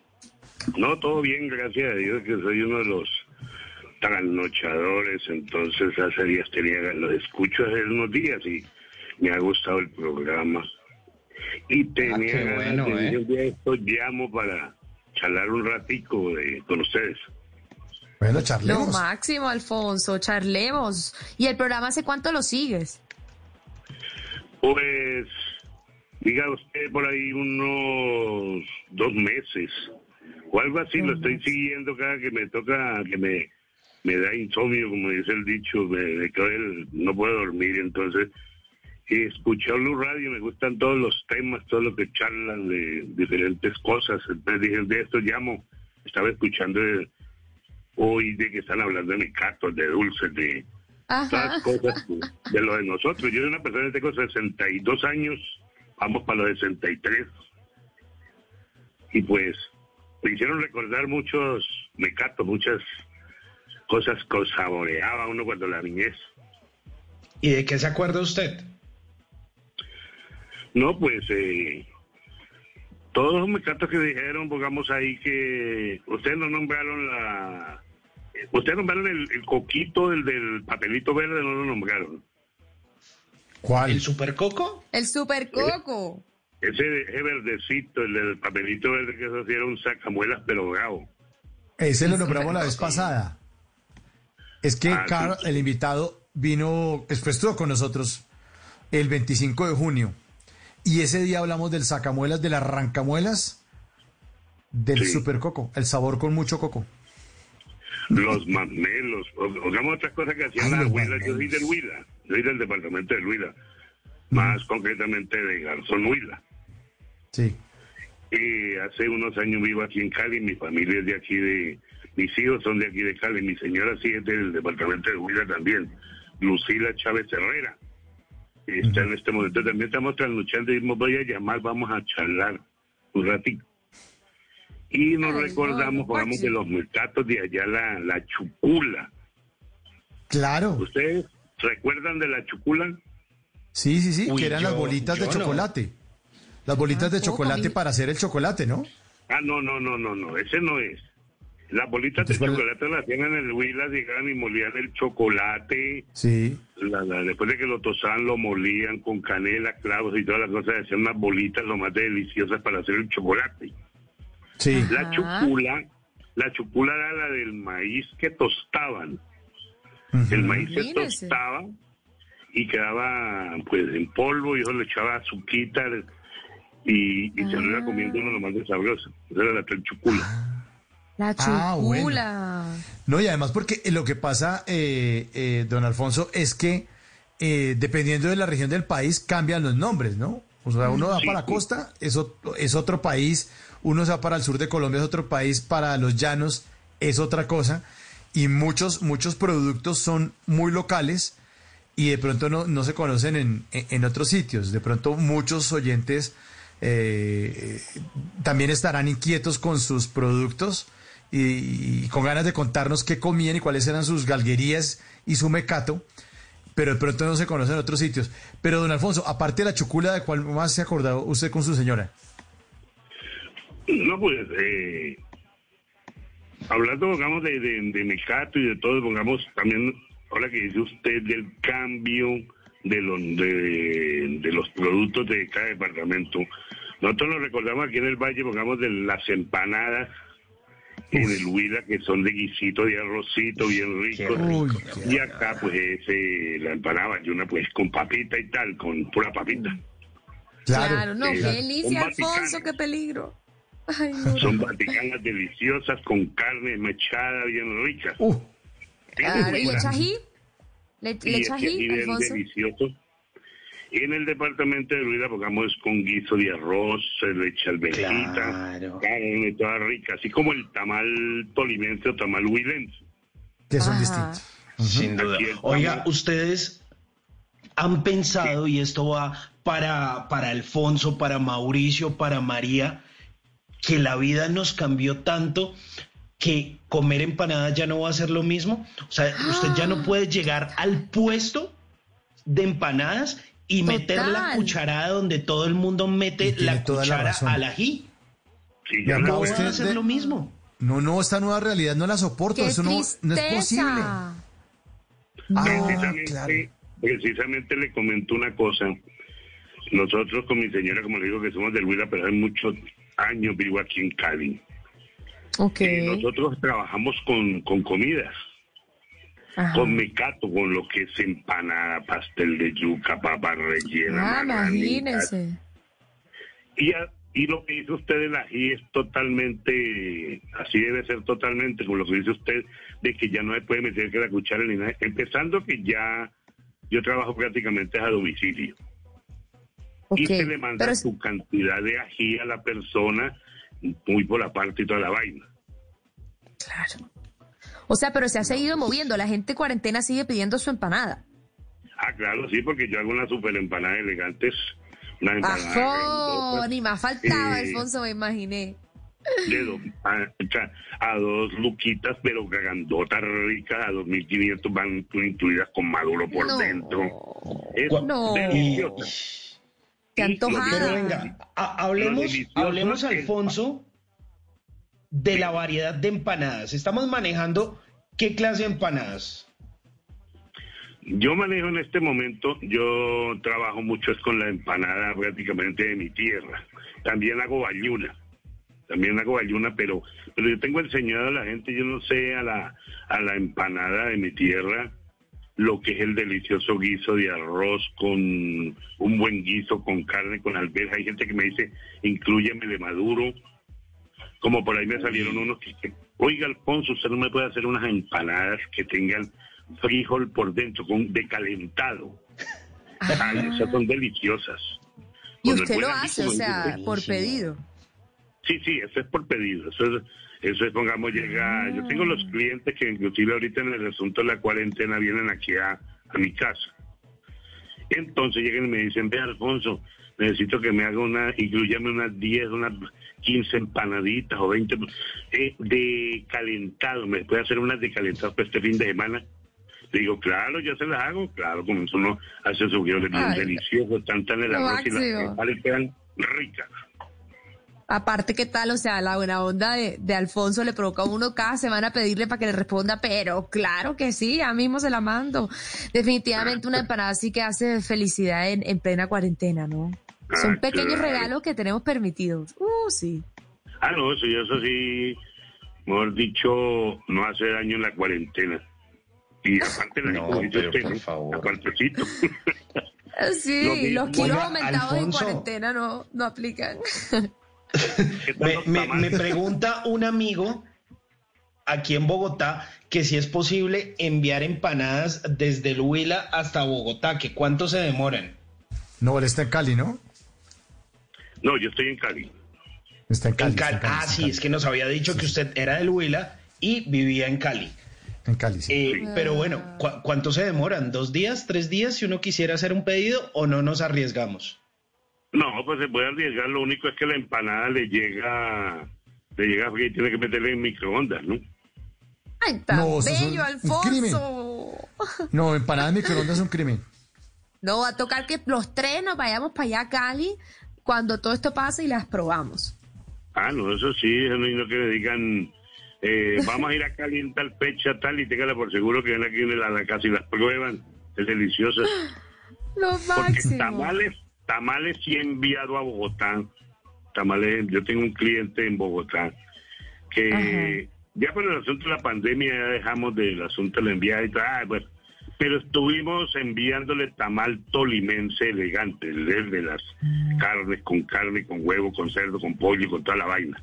No, todo bien, gracias a Dios, que soy uno de los trasnochadores, entonces hace días tenía, los escucho hace unos días y me ha gustado el programa. Y tenía ganas bueno, de ¿eh? un día llamo para charlar un ratico de, con ustedes. Bueno, Lo charlemos. máximo, Alfonso, charlemos. ¿Y el programa hace cuánto lo sigues? Pues, diga usted por ahí unos dos meses o algo así, lo estoy siguiendo cada que me toca, que me, me da insomnio, como dice el dicho, me, me quedo el- no puedo dormir, entonces y escuché Blue Radio, me gustan todos los temas, todo lo que charlan de diferentes cosas, entonces dije, de esto llamo, estaba escuchando de- hoy de que están hablando de mecatos, de dulces, de Ajá. todas cosas de lo de nosotros. Yo soy una persona que tengo 62 años, vamos para los 63. Y pues me hicieron recordar muchos mecatos, muchas cosas que saboreaba uno cuando la niñez. ¿Y de qué se acuerda usted? No, pues eh, todos los mecatos que dijeron, pongamos ahí que ustedes no nombraron la... Ustedes nombraron el, el coquito, el del papelito verde, no lo nombraron. ¿Cuál? ¿El supercoco? El super coco. Ese, ese verdecito, el del papelito verde, que eso sí era un sacamuelas, pero bravo. Ese lo nombramos la vez pasada. Es que Ah, sí. El invitado, vino, después estuvo con nosotros el 25 de junio. Y ese día hablamos del sacamuelas, del arrancamuelas, del Sí. super coco, el sabor con mucho coco. Los mamelos, o- otras cosas que hacían las huilas. Yo soy del Huila, yo soy del departamento del Huila, más concretamente de Garzón Huila. Sí. Y hace unos años vivo aquí en Cali, mi familia es de aquí de, mis hijos son de aquí de Cali, mi señora sí es del departamento de Huila también, Lucila Chávez Herrera. Está en este momento también estamos trasnochando y voy a llamar, vamos a charlar un ratito. Y nos recordamos, pongamos de los mercados de allá la, la chucula. Claro. ¿Ustedes recuerdan de la chucula? Sí, sí, sí, Uy, que eran las bolitas de no. chocolate. Las bolitas de chocolate para hacer el chocolate, ¿no? Ah, no, no, no, no, no, ese no es. Las bolitas de Entonces, ¿cuál- chocolate las hacían en el Huila, llegaban y molían el chocolate. Sí. La- la- después de que lo tosaban, lo molían con canela, clavos y todas las cosas. Hacían unas bolitas lo más deliciosas para hacer el chocolate. Sí. La chucula, la chucula era la del maíz que tostaban. El maíz se tostaba y quedaba pues en polvo y eso le echaba azuquita y, y se lo iba comiendo uno lo más sabroso. Esa era la chucula. La Ah, bueno. chucula. No, y además porque lo que pasa, eh, eh, don Alfonso, es que eh, dependiendo de la región del país cambian los nombres, ¿no? O sea, uno va Sí, para la costa, es, es otro país, uno se va para el sur de Colombia, es otro país, para los llanos es otra cosa, y muchos, muchos productos son muy locales y de pronto no, no se conocen en, en- otros sitios. De pronto muchos oyentes eh, también estarán inquietos con sus productos y, y con ganas de contarnos qué comían y cuáles eran sus galguerías y su mecato, pero de pronto no se conocen en otros sitios. Pero, don Alfonso, aparte de la chucula, ¿de cuál más se ha acordado usted con su señora? No, pues, eh, hablando, pongamos, de, de, de Mecato y de todo, pongamos también, ahora que dice usted del cambio de los, de, de los productos de cada departamento, nosotros nos recordamos aquí en el Valle, pongamos, de las empanadas en el Huila, que son de guisito, de arrocito, bien rico. Uy, y acá, pues, es eh, la empanada bayuna, pues, con papita y tal, con pura papita. Claro, no, Eh, qué delicia, Alfonso, qué peligro. Ay, no. Son vaticanas deliciosas con carne mechada bien rica. Claro, ¿Y le echa ají? ¿Le, Y Alfonso? delicioso. Y en el departamento de Ruida, pongamos con guiso de arroz, se le echa alverjita, carne toda rica, así como el tamal tolimense o tamal huilense. Que son Ajá. distintos. Sin duda. Aquí el Oiga, ustedes han pensado, y esto va para, para Alfonso, para Mauricio, para María, que la vida nos cambió tanto que comer empanadas ya no va a ser lo mismo. O sea, usted ya no puede llegar al puesto de empanadas y meter la cucharada donde todo el mundo mete la toda la cuchara razón. al ají. Sí, Y ya no, va usted a ser de- lo mismo. No, no, esta nueva realidad no la soporto, ¡Qué eso no, no es posible. Ah, precisamente, claro. precisamente le comento una cosa. Nosotros con mi señora, como le digo, que somos del Huila, pero hace muchos años vivo aquí en Cali. Ok. Eh, nosotros trabajamos con, con comidas, Ajá. con mecato, con lo que es empanada, pastel de yuca, papa rellena. Ah, imagínese. Y, a- y lo que dice usted del ají es totalmente, así debe ser totalmente, con lo que dice usted, de que ya no se puede meter que la cuchara ni nada. Empezando que ya yo trabajo prácticamente a domicilio. Y se le manda pero- su cantidad de ají a la persona, muy por la parte y toda la vaina. Claro. O sea, pero se ha seguido moviendo. La gente cuarentena sigue pidiendo su empanada. Ah, claro, sí, porque yo hago unas super empanadas elegantes, unas Ni más faltaba, Eh, Alfonso, me imaginé. de dos- a, dos luquitas, pero cagandotas ricas, a 2.500 van incluidas con maduro por No. dentro. Es No. delicioso. Lo antojada. Pero venga, ha- hablemos, hablemos Alfonso, de la variedad de empanadas. Estamos manejando qué clase de empanadas. Yo manejo en este momento, yo trabajo mucho es con la empanada prácticamente de mi tierra. También hago bayuna. También hago bayuna, pero, pero yo tengo enseñado a la gente, yo no sé, a la, a la empanada de mi tierra, lo que es el delicioso guiso de arroz con un buen guiso, con carne, con alberja. Hay gente que me dice, incluyeme de maduro. Como por ahí me salieron unos que, que, oiga Alfonso, usted no me puede hacer unas empanadas que tengan frijol por dentro, con decalentado. Ay, esas son deliciosas. Y usted lo hace, o sea, por pedido. Sí, sí, eso es por pedido. Eso es, eso es pongamos, llega. Yo tengo los clientes que, inclusive, ahorita en el asunto de la cuarentena vienen aquí a, a mi casa. Entonces llegan y me dicen: Ve, Alfonso, necesito que me haga una, incluyame unas 10, unas 15 empanaditas o 20 eh, de calentado. ¿Me puede hacer unas de calentado para este fin de semana? Le digo, claro, yo se las hago. Claro, como eso uno hace sus guiones Ay. deliciosos, tan tan el Lo arroz y las quedan ricas. Aparte, ¿qué tal? O sea, la buena onda de, de Alfonso le provoca a uno cada semana pedirle para que le responda, pero claro que sí, ya mismo se la mando. Definitivamente una empanada sí que hace felicidad en, en plena cuarentena, ¿no? Son Ah, pequeños claro. regalos que tenemos permitidos. Uh, sí. Ah, no, eso, yo eso sí, mejor dicho, no hace daño en la cuarentena. Y aparte la (laughs) No, pero usted, por ¿no? favor. Apartecito. (laughs) Sí, los kilos aumentados en cuarentena no, no aplican. (laughs) Me, me- me pregunta un amigo aquí en Bogotá que si es posible enviar empanadas desde el Huila hasta Bogotá, que cuánto se demoran. No, él está en Cali, ¿no? No, yo estoy en Cali. Está en Cali. En Cali. está en Cali, Ah, sí, Cali. es que nos había dicho que usted era del Huila y vivía en Cali. En Cali, sí. Eh, Pero bueno, ¿cu- ¿cuánto se demoran? ¿Dos días, tres días si uno quisiera hacer un pedido o no nos arriesgamos? No, pues se puede arriesgar, lo único es que la empanada le llega, le llega porque tiene que meterle en microondas, ¿no? Ay, tan No, es bello. Alfonso. No, empanada en (laughs) microondas es un crimen. No, va a tocar que los tres nos vayamos para allá a Cali cuando todo esto pase y las probamos. Ah, no, eso sí, eso no, no que le digan, eh, (laughs) vamos a ir a Cali en tal fecha, tal, y téngala por seguro que ven aquí en la, la casa y las prueban, es deliciosa. Lo Porque máximo. tamales, tamales sí he enviado a Bogotá. Tamales, yo tengo un cliente en Bogotá que ya por el asunto de la pandemia ya dejamos del asunto de la enviada y tal, ah, bueno, pero estuvimos enviándole tamal tolimense elegante, el de- las carnes, con carne, con huevo, con cerdo, con pollo y con toda la vaina.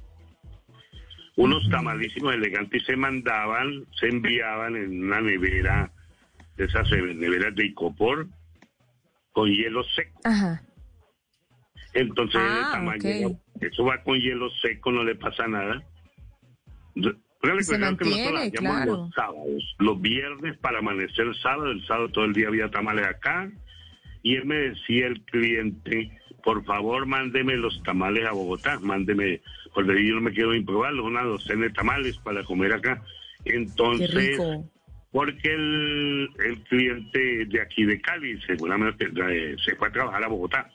Unos tamalísimos elegantes y se mandaban, se enviaban en una nevera, de esas eh, neveras de Icopor, con hielo seco. Ajá. Entonces Ah, el tamaño, ok. eso va con hielo seco, no le pasa nada. Se que nosotros claro. los sábados, los viernes para amanecer el sábado, el sábado todo el día había tamales acá, y él me decía el cliente, por favor mándeme los tamales a Bogotá, mándeme, porque yo no me quiero improbarlos, una docena de tamales para comer acá. Entonces, porque el, el cliente de aquí de Cali seguramente eh, se fue a trabajar a Bogotá.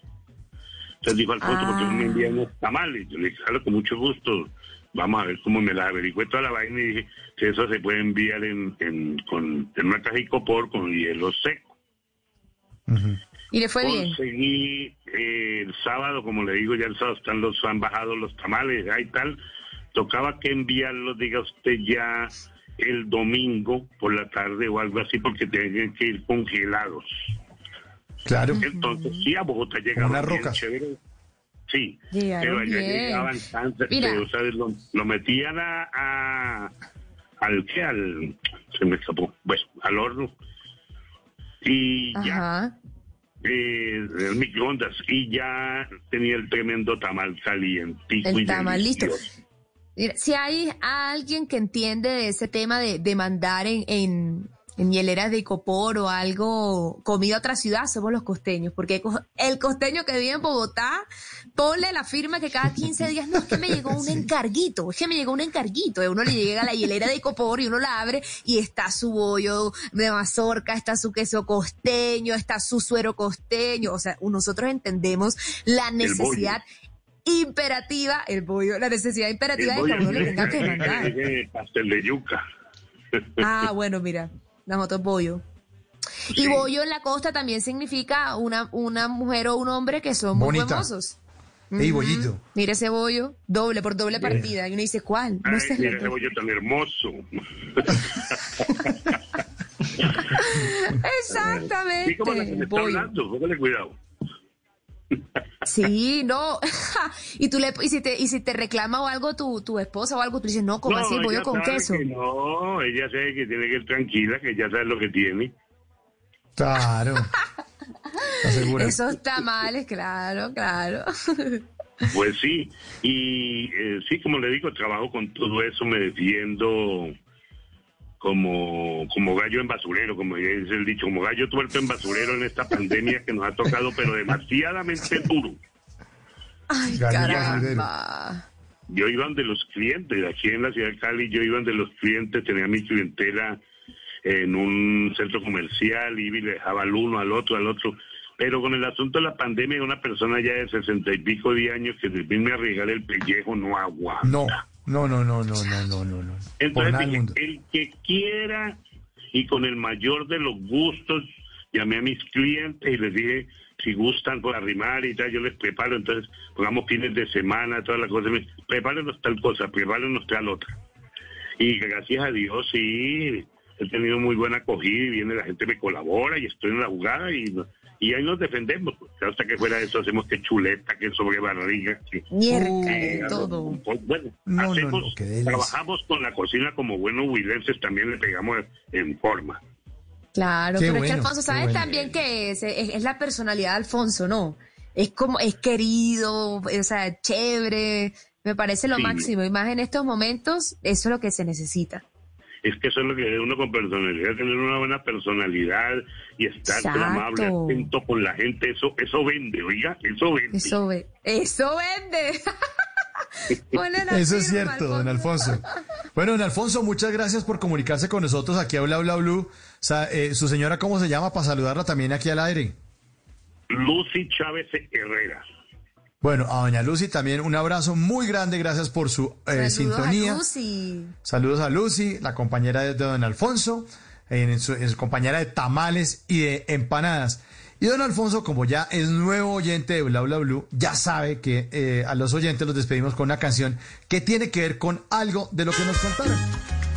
Entonces dijo Alfonso, ¿por qué no me Ah. envían unos tamales? Yo le dije, claro, con mucho gusto. Vamos a ver cómo me las averigüé toda la vaina y dije que eso se puede enviar en, en, con, en una caja de copor con hielo seco. Y le fue bien. Conseguí eh, el sábado, como le digo, ya el sábado están los, han bajado los tamales, ya y tal. Tocaba que enviarlos, diga usted, ya el domingo por la tarde o algo así, porque tienen que ir congelados. Claro. Entonces, sí, a Bogotá llegaban unas bien rocas. chévere. Sí, Llegaron pero allá bien. llegaban tan, pero, ¿sabes? Lo, lo metían a, a- al que al se me escapó, bueno, al horno y ya Ajá. eh, el microondas y ya tenía el tremendo tamal calientico y El tamal listo. Mira, si hay alguien que entiende de ese tema de, de mandar en, en, en hieleras de icopor o algo comida a otra ciudad, somos los costeños, porque el costeño que vive en Bogotá, ponle la firma que cada 15 días, no, es que me llegó un (laughs) encarguito, es que me llegó un encarguito, uno le llega la hielera de icopor y uno la abre y está su bollo de mazorca, está su queso costeño, está su suero costeño, o sea, nosotros entendemos la necesidad imperativa, el bollo, la necesidad imperativa El de que a uno le tenga que (laughs) mandar. pastel de yuca. Ah, bueno, mira, la moto es bollo. Y bollo en la costa también significa una, una mujer o un hombre que son muy Bonita. famosos. Ey, bollito. Mira ese bollo, doble por doble partida. Y uno dice, ¿cuál? No Ay, sé. mira ese bollo tan hermoso (laughs) (laughs) Exactamente. Sí, como la que me está hablando, póngale cuidado. Sí, no. (laughs) y tú le, y si te, y si te reclama o algo tu, tu esposa o algo, tú dices, no, como así el bollo con queso. que no, ella sabe que tiene que ir tranquila, que ya sabe lo que tiene. Claro. (laughs) Esos tamales, claro, claro. (laughs) Pues sí, y eh, sí, como le digo, trabajo con todo eso, me defiendo como, como gallo en basurero, como es el dicho, como gallo tuerto en basurero en esta pandemia que nos ha tocado, pero demasiadamente duro. Ay, caramba. Yo iba de los clientes, aquí en la ciudad de Cali, yo iba de los clientes, tenía mi clientela en un centro comercial, iba y le dejaba al uno, al otro, al otro. Pero con el asunto de la pandemia, una persona ya de sesenta y pico de años que se viene a regar el pellejo no aguanta. No, no, no, no, no, no, no, no, no. Entonces mundo. el que quiera y con el mayor de los gustos, llamé a mis clientes y les dije, si gustan por arrimar y tal, yo les preparo, entonces pongamos fines de semana, todas las cosas, prepárenos tal cosa, prepárenos tal otra. Y gracias a Dios, sí, he tenido muy buena acogida y viene la gente me colabora y estoy en la jugada y, y ahí nos defendemos. pues. Hasta que fuera de eso hacemos que chuleta, que sobre barriga, que... Mierda, Eh, todo. pues, bueno, No, hacemos, no, trabajamos con la cocina como buenos huilenses, también le pegamos en forma. Claro, Qué pero es que Alfonso, qué ¿sabes bueno. también que es, es, es la personalidad de Alfonso, ¿no? Es como, es querido, o sea, chévere, me parece lo Sí. máximo. Y más en estos momentos, eso es lo que se necesita. Es que eso es lo que uno con personalidad, tener una buena personalidad y estar tan amable, atento con la gente, eso, eso vende, oiga, eso vende. Eso, ve- eso vende. (laughs) Eso es cierto, don Alfonso. Bueno, don Alfonso, muchas gracias por comunicarse con nosotros aquí a Bla Bla Blue. Sa- eh, ¿Su señora cómo se llama para saludarla también aquí al aire? Lucy Chávez Herrera. Bueno, a doña Lucy también un abrazo muy grande, gracias por su eh, Saludos sintonía. a Lucy. Saludos a Lucy, la compañera de don Alfonso, en su, en su compañera de tamales y de empanadas. Y don Alfonso, como ya es nuevo oyente de Bla Bla Blue, ya sabe que eh, a los oyentes los despedimos con una canción que tiene que ver con algo de lo que nos contaron.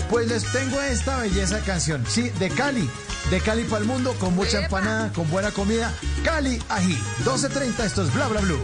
Pues les tengo esta belleza de canción, sí, de Cali, de Cali para el mundo, con mucha empanada, con buena comida. Cali Ají, 12.30, esto es Bla Bla Blue.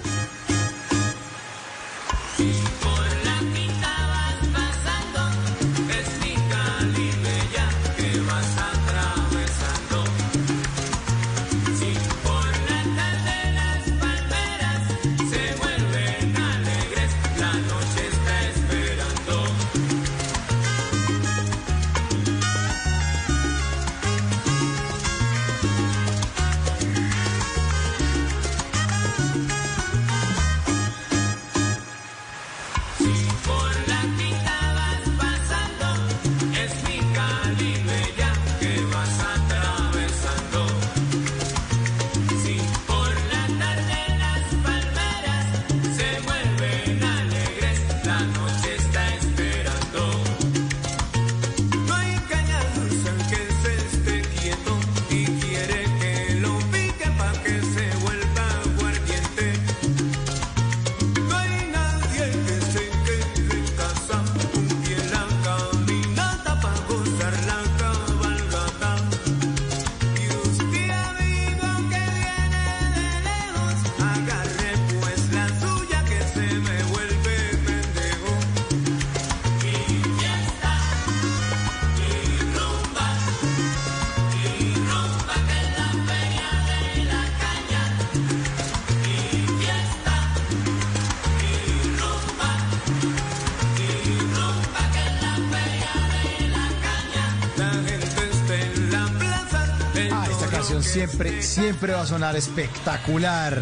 Siempre, siempre va a sonar espectacular.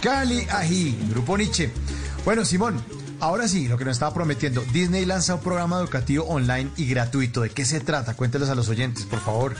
Cali Ají, Grupo Nietzsche. Bueno, Simón, ahora sí, lo que nos estaba prometiendo. Disney lanza un programa educativo online y gratuito. ¿De qué se trata? Cuénteles a los oyentes, por favor.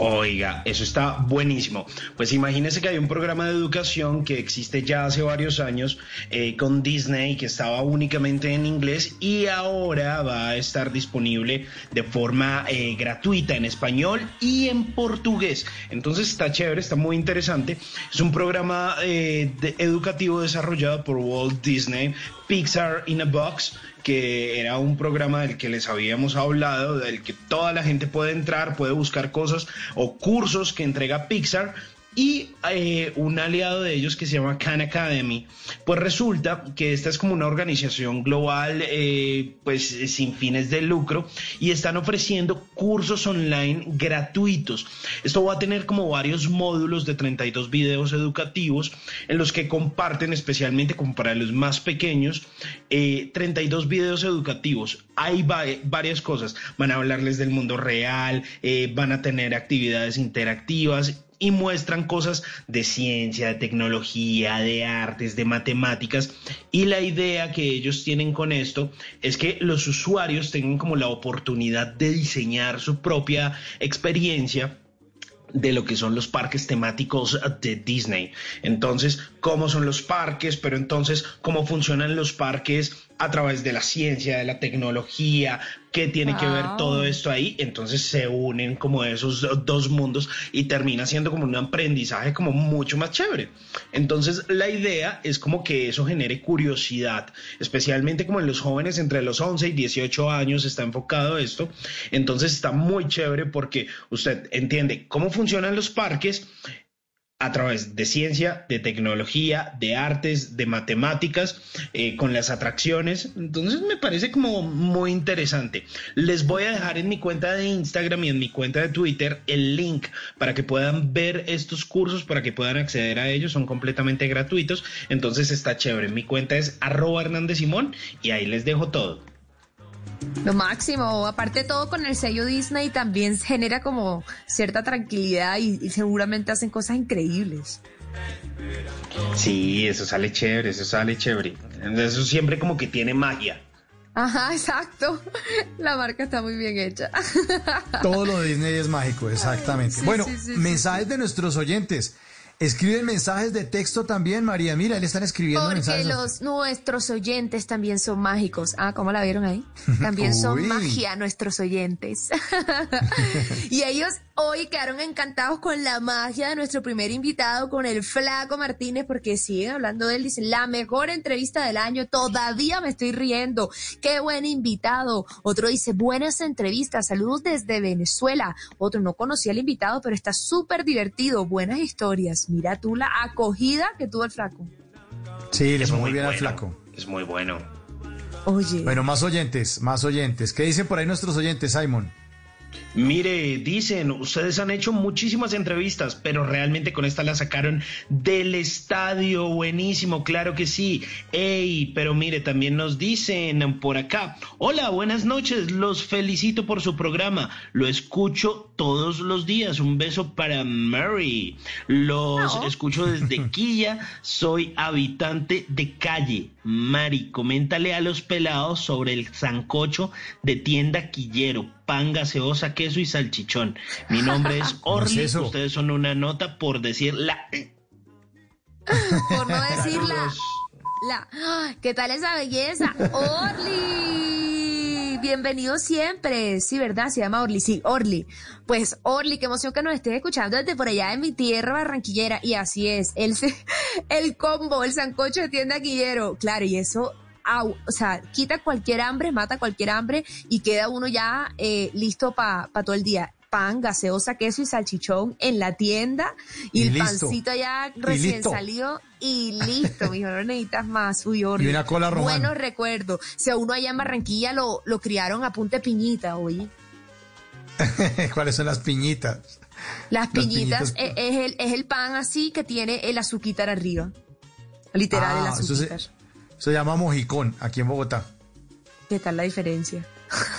Oiga, eso está buenísimo. Pues imagínese que hay un programa de educación que existe ya hace varios años eh, con Disney que estaba únicamente en inglés y ahora va a estar disponible de forma eh, gratuita en español y en portugués. Entonces está chévere, está muy interesante. Es un programa eh, educativo desarrollado por Walt Disney, Pixar in a Box que era un programa del que les habíamos hablado, del que toda la gente puede entrar, puede buscar cosas o cursos que entrega Pixar y eh, un aliado de ellos que se llama Khan Academy. Pues resulta que esta es como una organización global, eh, pues eh, sin fines de lucro, y están ofreciendo cursos online gratuitos. Esto va a tener como varios módulos de 32 videos educativos en los que comparten, especialmente como para los más pequeños, eh, 32 videos educativos. Hay va- varias cosas. Van a hablarles del mundo real, van a tener actividades interactivas y muestran cosas de ciencia, de tecnología, de artes, de matemáticas. Y la idea que ellos tienen con esto es que los usuarios tengan como la oportunidad de diseñar su propia experiencia de lo que son los parques temáticos de Disney. Entonces, cómo son los parques, pero entonces, cómo funcionan los parques a través de la ciencia, de la tecnología, qué tiene que ver todo esto ahí. Entonces se unen como esos do- dos mundos y termina siendo como un aprendizaje como mucho más chévere. Entonces, la idea es como que eso genere curiosidad, especialmente como en los jóvenes entre los 11 y 18 años está enfocado esto. Entonces está muy chévere porque usted entiende cómo funcionan los parques a través de ciencia, de tecnología, de artes, de matemáticas, eh, con las atracciones. Entonces me parece como muy interesante. Les voy a dejar en mi cuenta de Instagram y en mi cuenta de Twitter el link para que puedan ver estos cursos, para que puedan acceder a ellos. Son completamente gratuitos. Entonces está chévere. Mi cuenta es arroba Hernández Simón y ahí les dejo todo. Lo máximo, aparte de todo con el sello Disney también genera como cierta tranquilidad y, y seguramente hacen cosas increíbles. Sí, eso sale chévere, eso sale chévere. Eso siempre como que tiene magia. Ajá, (laughs) exacto. La marca está muy bien hecha. (laughs) Todo lo de Disney es mágico, exactamente. sí, bueno, sí, sí, sí, mensajes de nuestros oyentes. Escriben mensajes de texto también, María. Mira, le están escribiendo Porque mensajes. los nuestros oyentes también son mágicos. Ah, ¿cómo la vieron ahí? (laughs) También son magia nuestros oyentes. (laughs) y ellos hoy quedaron encantados con la magia de nuestro primer invitado, con el Flaco Martínez, porque siguen hablando de él. Dicen, la mejor entrevista del año. Todavía me estoy riendo. Qué buen invitado. Otro dice, buenas entrevistas. Saludos desde Venezuela. Otro, no conocía al invitado, pero está súper divertido. Buenas historias. Mira tú la acogida que tuvo el Flaco. Sí, le fue muy muy bien al flaco. Es muy bueno. Oye. Bueno, más oyentes, más oyentes. ¿Qué dicen por ahí nuestros oyentes, Simon? Mire, dicen, ustedes han hecho muchísimas entrevistas, pero realmente con esta la sacaron del estadio. Buenísimo, claro que sí. Ey, pero mire, también nos dicen por acá. Hola, buenas noches, los felicito por su programa. Lo escucho todos los días. Un beso para Mary. Los escucho desde (laughs) Quilla. Soy habitante de calle. Mari, coméntale a los pelados sobre el sancocho de tienda Quillero, pan gaseosa, queso y salchichón. Mi nombre es ¿Cómo es (laughs) Orly. eso? Ustedes son una nota por decir la. (laughs) Por no decir la... la ¡Ah! ¿Qué tal esa belleza? Orly. Bienvenido siempre. Sí, ¿verdad? Se llama Orly. Sí, Orly. Pues Orly, qué emoción que nos estés escuchando desde por allá de mi tierra barranquillera. Y así es. El, se- (laughs) el combo, el sancocho de tienda Quillero. Claro, y eso... o sea, quita cualquier hambre, mata cualquier hambre y queda uno ya eh, listo para todo el día. Pan, gaseosa, queso y salchichón en la tienda y, Y el listo. pancito ya Y recién listo. salido y listo, mijo, no necesitas más. Uy. Y una cola romana. Buenos recuerdos. Si a uno allá en Barranquilla lo, lo criaron a punta de piñita, oye. (laughs) ¿Cuáles son las piñitas? Las Las piñitas piñitas. es, es el, es el pan así que tiene el azuquitar arriba. Literal, el Ah, azuquitar. Se llama mojicón, aquí en Bogotá. ¿Qué tal la diferencia?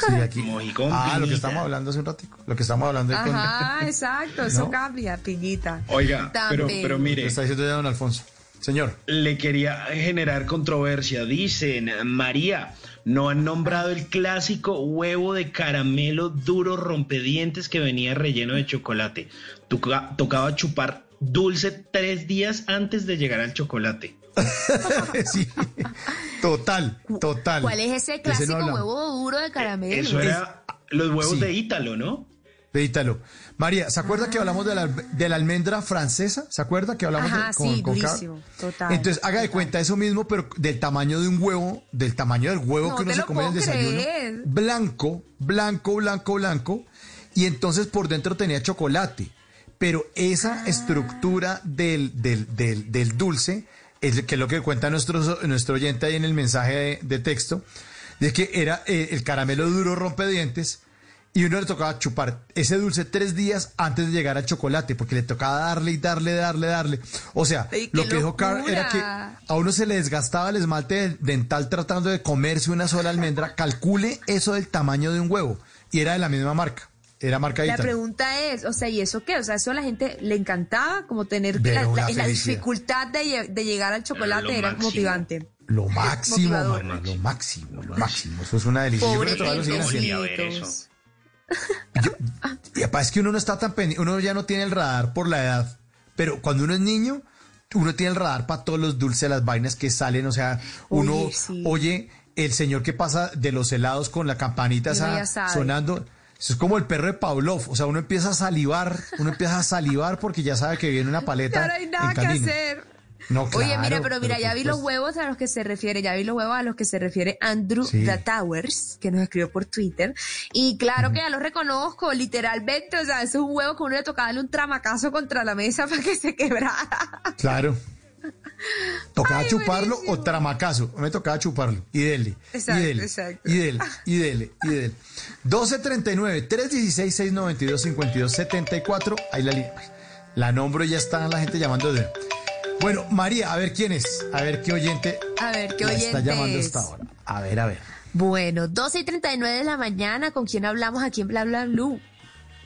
Sí, aquí. Mojicón, ah, lo que estamos hablando hace un ratico. Lo que estamos hablando ahí con- Ajá, exacto, eso cambia, piñita. Oiga, pero, pero Lo mire. está diciendo ya don Alfonso. Señor. Le quería generar controversia. Dicen, María, no han nombrado el clásico huevo de caramelo duro rompedientes que venía relleno de chocolate. Toca- tocaba chupar dulce tres días antes de llegar al chocolate. (laughs) sí. Total, total. ¿Cuál es ese Ese no clásico hablamos. huevo duro de caramelo? Eso era los huevos Sí. de Ítalo, ¿no? De Ítalo. María, ¿se acuerda que hablamos de la, de la almendra francesa? ¿Se acuerda que hablamos Ajá, de con, sí, con durísimo, total. Entonces, haga de cuenta eso mismo, pero del tamaño de un huevo, del tamaño del huevo No que uno se come en el desayuno. creer. Blanco, blanco, blanco, blanco. Y entonces por dentro tenía chocolate. Pero Ah. esa estructura del, del, del, del dulce, es que es lo que cuenta nuestro, nuestro oyente ahí en el mensaje de, de texto, es que era eh, el caramelo duro rompedientes y uno le tocaba chupar ese dulce tres días antes de llegar al chocolate, porque le tocaba darle y darle, darle, darle. O sea, ¡Ay, qué lo que dijo Carl era que a uno se le desgastaba el esmalte dental tratando de comerse una sola almendra. Calcule eso del tamaño de un huevo. Y era de la misma marca. Era marca La pregunta es, o sea, ¿y eso qué? O sea, eso a la gente le encantaba, como tener la, dificultad de, lle- de llegar al chocolate Lo era motivante. (laughs) Lo máximo, lo máximo, lo máximo. Eso es una delicia. Yo creo Pobre que todavía lo siguen haciendo. tendecitos. Y aparte es que uno no está tan pendiente, uno ya no tiene el radar por la edad, pero cuando uno es niño, uno tiene el radar para todos los dulces, las vainas que salen, o sea, uno Oye, sí. oye el señor que pasa de los helados con la campanita esa sonando. Eso es como el perro de Pavlov, o sea, uno empieza a salivar, uno empieza a salivar porque ya sabe que viene una paleta Ya no hay nada en que hacer. No, Oye, mira, claro, pero mira, ya vi los supuesto. huevos a los que se refiere, ya vi los huevos a los que se refiere Andrew Sí. The Towers, que nos escribió por Twitter. Y claro que ya los reconozco, literalmente, o sea, eso es un huevo que uno le tocaba darle un tramacazo contra la mesa (laughs) para que se quebrara. Claro. Tocaba Ay, chuparlo buenísimo. o tramacazo. Me tocaba chuparlo. Y dele. Exacto, y dele. exacto. Y dele. Y dele. Y dele. 1239 316 692 5274 Ahí la línea. La nombro y ya está la gente llamando de. Bueno, María, a ver quién es. A ver qué oyente. A ver, ¿qué la oyente está llamando es? hasta ahora. A ver, a ver. Bueno, 12 y 39 de la mañana, ¿con quién hablamos aquí en Bla Bla Blue?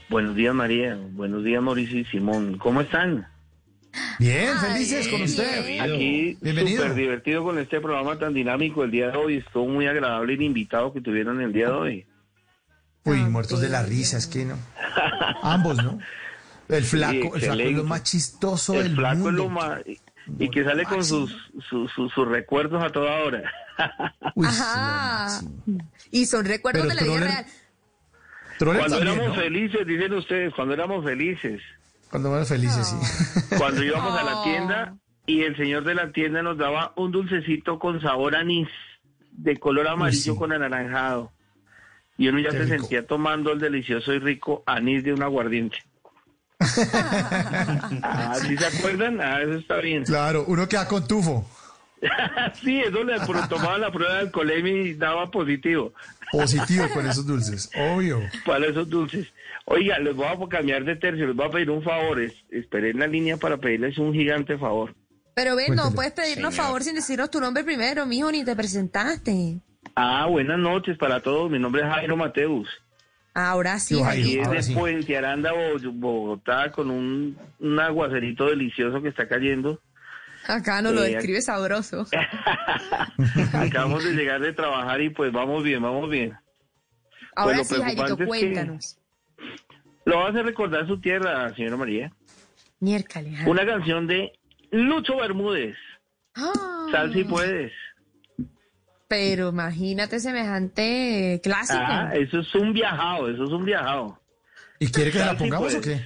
Buenos días, María. Buenos días, Mauricio y Simón. ¿Cómo están? Bien, felices con usted. Aquí, súper divertido con este programa tan dinámico el día de hoy. Estuvo muy agradable el invitado que tuvieron el día de hoy. Uy, muertos de la risa, es que no. (laughs) Ambos, ¿no? El flaco, el flaco es lo más chistoso El del flaco es mundo. lo más... Y que sale con sus, sus, sus, sus recuerdos a toda hora. (laughs) Ajá. Y son recuerdos Pero de la vida real. Cuando también, éramos ¿no? felices, dicen ustedes, cuando éramos felices. Cuando éramos felices, sí. Cuando íbamos a la tienda y el señor de la tienda nos daba un dulcecito con sabor anís, de color amarillo sí. con anaranjado. Y uno ya Qué se rico. sentía tomando el delicioso y rico anís de un aguardiente. (laughs) ah, ¿sí se acuerdan? Ah, eso está bien. Claro, uno queda con tufo. (laughs) sí, eso le tomaba la prueba de alcoholemia y daba positivo Positivo con (laughs) esos dulces, obvio. para esos dulces. Oiga, les voy a cambiar de tercio, les voy a pedir un favor. Es, esperé en la línea para pedirles un gigante favor. Pero ven, no puedes pedirnos Señor. favor sin decirnos tu nombre primero, mijo, ni te presentaste. Ah, buenas noches para todos. Mi nombre es Jairo Mateus. Ahora sí, Y Jairo. es de Puente Aranda, Bo- Bogotá, con un, un aguacerito delicioso que está cayendo. Acá nos lo Eh, describe sabroso. (laughs) Acabamos de llegar de trabajar y pues vamos bien, vamos bien. Ahora lo sí, Jairito, preocupante es que- cuéntanos. Lo hacer recordar su tierra, señora María. Miércoles. Una canción de Lucho Bermúdez. Ah, Sal si puedes. Pero imagínate semejante clásico. Ah, eso es un viajado, eso es un viajado. ¿Y quiere que la si pongamos o qué?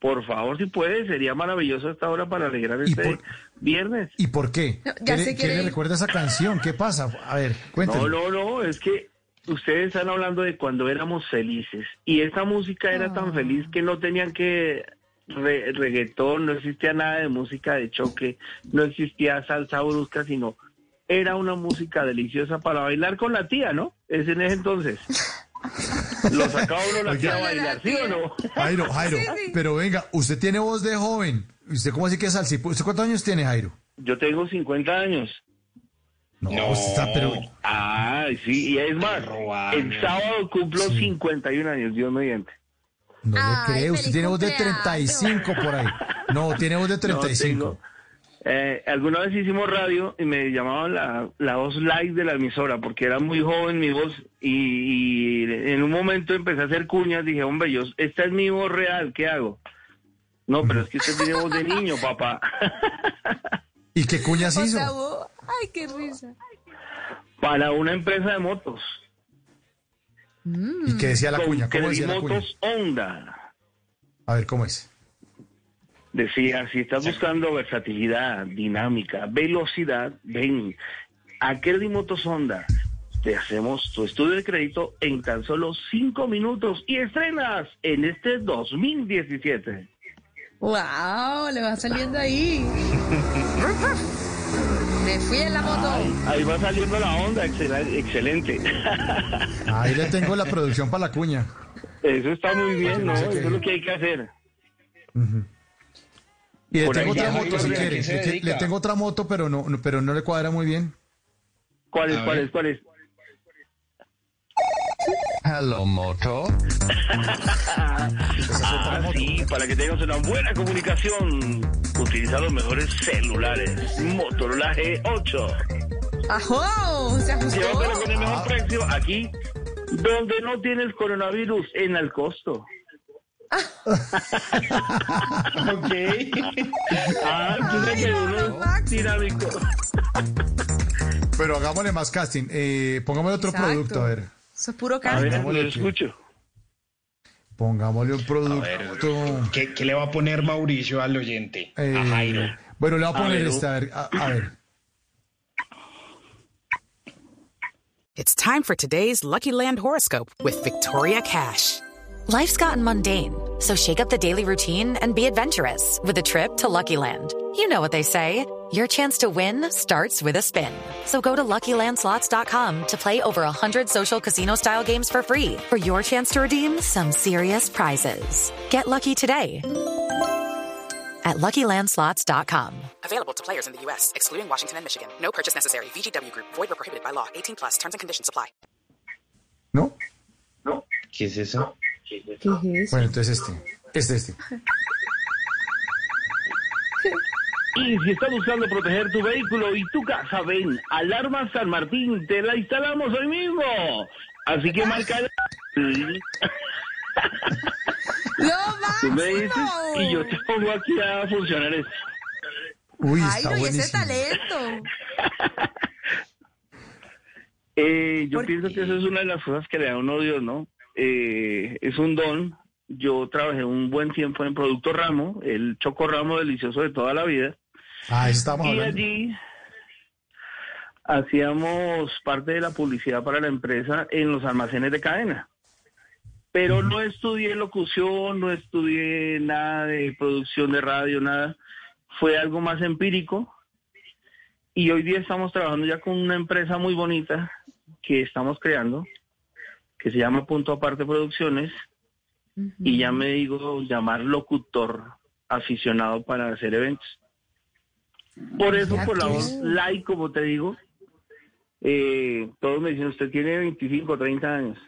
Por favor, si puedes, sería maravilloso esta hora para alegrar este viernes. ¿Y por qué? ya ¿Qué, le, sé que qué le recuerda esa canción? ¿Qué pasa? A ver, cuéntenos. No, no, no, es que ustedes están hablando de cuando éramos felices y esa música era tan feliz que no tenían que re- reggaetón, no existía nada de música de choque, no existía salsa brusca, sino era una música deliciosa para bailar con la tía, ¿no? Es en ese entonces. (laughs) Lo sacaba uno la tía a bailar, ¿sí o no? Jairo, Jairo, pero venga, usted tiene voz de joven. ¿Usted cómo así que es salsa? ¿Usted cuántos años tiene, Jairo? Yo tengo 50 años. No, usted está, pero... Ah, sí, y es más, el sábado cumplo 51 años, Dios mediante. No le creo, usted tiene voz de 35 por ahí. No, tiene voz de (laughs) No, 35. tengo- eh, alguna vez hicimos radio y me llamaban la, la voz live de la emisora porque era muy joven mi voz y, y en un momento empecé a hacer cuñas, dije, hombre, yo, esta es mi voz real, ¿qué hago? No, pero es que usted tiene voz de niño, papá. (laughs) ¿Y qué cuñas O hizo? Ay, qué risa. Para una empresa de motos. ¿Y qué decía la Con cuña? ¿Cómo decía la cuña? Credimotos Honda. A ver, ¿cómo es? Decía, si estás buscando versatilidad, dinámica, velocidad, ven a Credimotos Honda. Te hacemos tu estudio de crédito en tan solo cinco minutos y estrenas en este 2017. Wow, le va saliendo ahí. (laughs) Me fui en la moto. Ahí va saliendo la onda, excel- excelente. (laughs) Ahí le tengo la producción para la cuña. Eso está muy bien, ¿no? Eso es lo que hay que hacer. Y le Por tengo otra moto, si ¿a qué quiere. Le, tengo otra moto, pero no, no- pero no le cuadra muy bien. ¿Cuál es, cuál es, cuál es? Moto. (laughs) Ah, sí, para que tengas una buena comunicación, utiliza los mejores celulares. Motorola G8. ¡Ajo! Se ajustó. Llévatelo con el mejor precio aquí, donde no tienes coronavirus, en el costo. (laughs) ok. Ah, tú sabes que uno es dinámico. Pero hagámosle más casting. Eh, pongámosle otro Exacto. producto, a ver. Eso es puro A ver, lo que- escucho. Pongámosle un producto. ¿Qué, qué le va a poner Mauricio al oyente? eh, a Jairo. Bueno, le voy a A poner ver, esta, a ver. A, a ver. It's time for today's Lucky Land horoscope with Victoria Cash. Life's gotten mundane, so shake up the daily routine and be adventurous with a trip to Lucky Land. You know what they say. Your chance to win starts with a spin. So go to LuckyLandSlots.com to play over 100 social casino-style games for free for your chance to redeem some serious prizes. Get lucky today at luckylandslots.com. Available to players in the U.S., excluding Washington and Michigan. No purchase necessary. VGW Group, void or prohibited by law. 18 plus terms and conditions apply. ¿No? ¿No? ¿Qué es eso? ¿Qué es eso? Bueno, entonces este. Este, este. (laughs) Y si estás buscando proteger tu vehículo y tu casa, ven, Alarma San Martín, te la instalamos hoy mismo. Así que marca el... (laughs) ¡Lo Tú me dices máximo! y yo te pongo aquí a funcionar esto. Uy, está Jairo, y ese talento. (laughs) Eh, yo pienso que eso es una de las cosas que le da a uno Dios, ¿no? Eh, es un don. Yo trabajé un buen tiempo en Producto Ramo, el choco ramo delicioso de toda la vida. Ah, estamos y hablando. allí hacíamos parte de la publicidad para la empresa en los almacenes de cadena. Pero no estudié locución, no estudié nada de producción de radio, nada. Fue algo más empírico. Y hoy día estamos trabajando ya con una empresa muy bonita que estamos creando, que se llama Punto Aparte Producciones. Y ya me digo llamar locutor aficionado para hacer eventos. Por eso, por la voz like, como te digo, eh, todos me dicen, usted tiene 25, 30 años.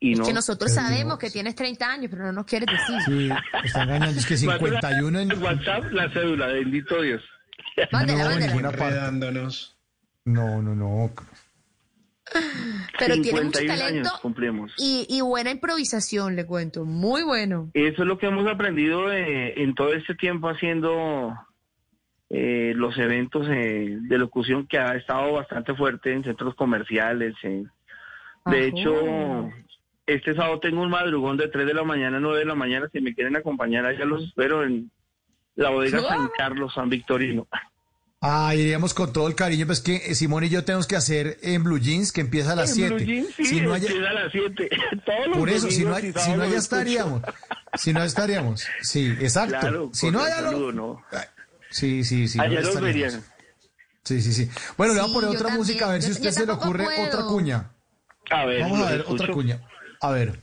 Y Es no. que nosotros sabemos que tienes 30 años, pero no nos quieres decir. Sí, está engañando. Es que (laughs) 51 en... WhatsApp, la cédula, bendito Dios. (laughs) Mándela, No, parte. Enredándonos. No, no, no. Pero tiene mucho 51 talento años cumplimos. y, y buena improvisación, le cuento. Muy bueno. Eso es lo que hemos aprendido eh, en todo este tiempo haciendo eh, los eventos eh, de locución que ha estado bastante fuerte en centros comerciales. eh. De Ajá. hecho, este sábado tengo un madrugón de 3 de la mañana a 9 de la mañana. Si me quieren acompañar, allá los espero en la bodega San Carlos, San Victorino. Ah, iríamos con todo el cariño, pues que eh, Simón y yo tenemos que hacer en Blue Jeans, que empieza a las En Blue 7. Jeans, sí, si no haya- empieza a las 7. (laughs) Todos los por eso, si no, hay- si no allá estaríamos. Si no estaríamos. Sí, exacto. Claro, si no allá lo... saludo, no. Sí, sí, sí. no Allá los verían. Sí, sí, sí. Bueno, le voy a poner otra también. música a ver si a Yo- usted yo se le ocurre puedo. otra cuña. A ver, Vamos a ver escucho. otra cuña. A ver.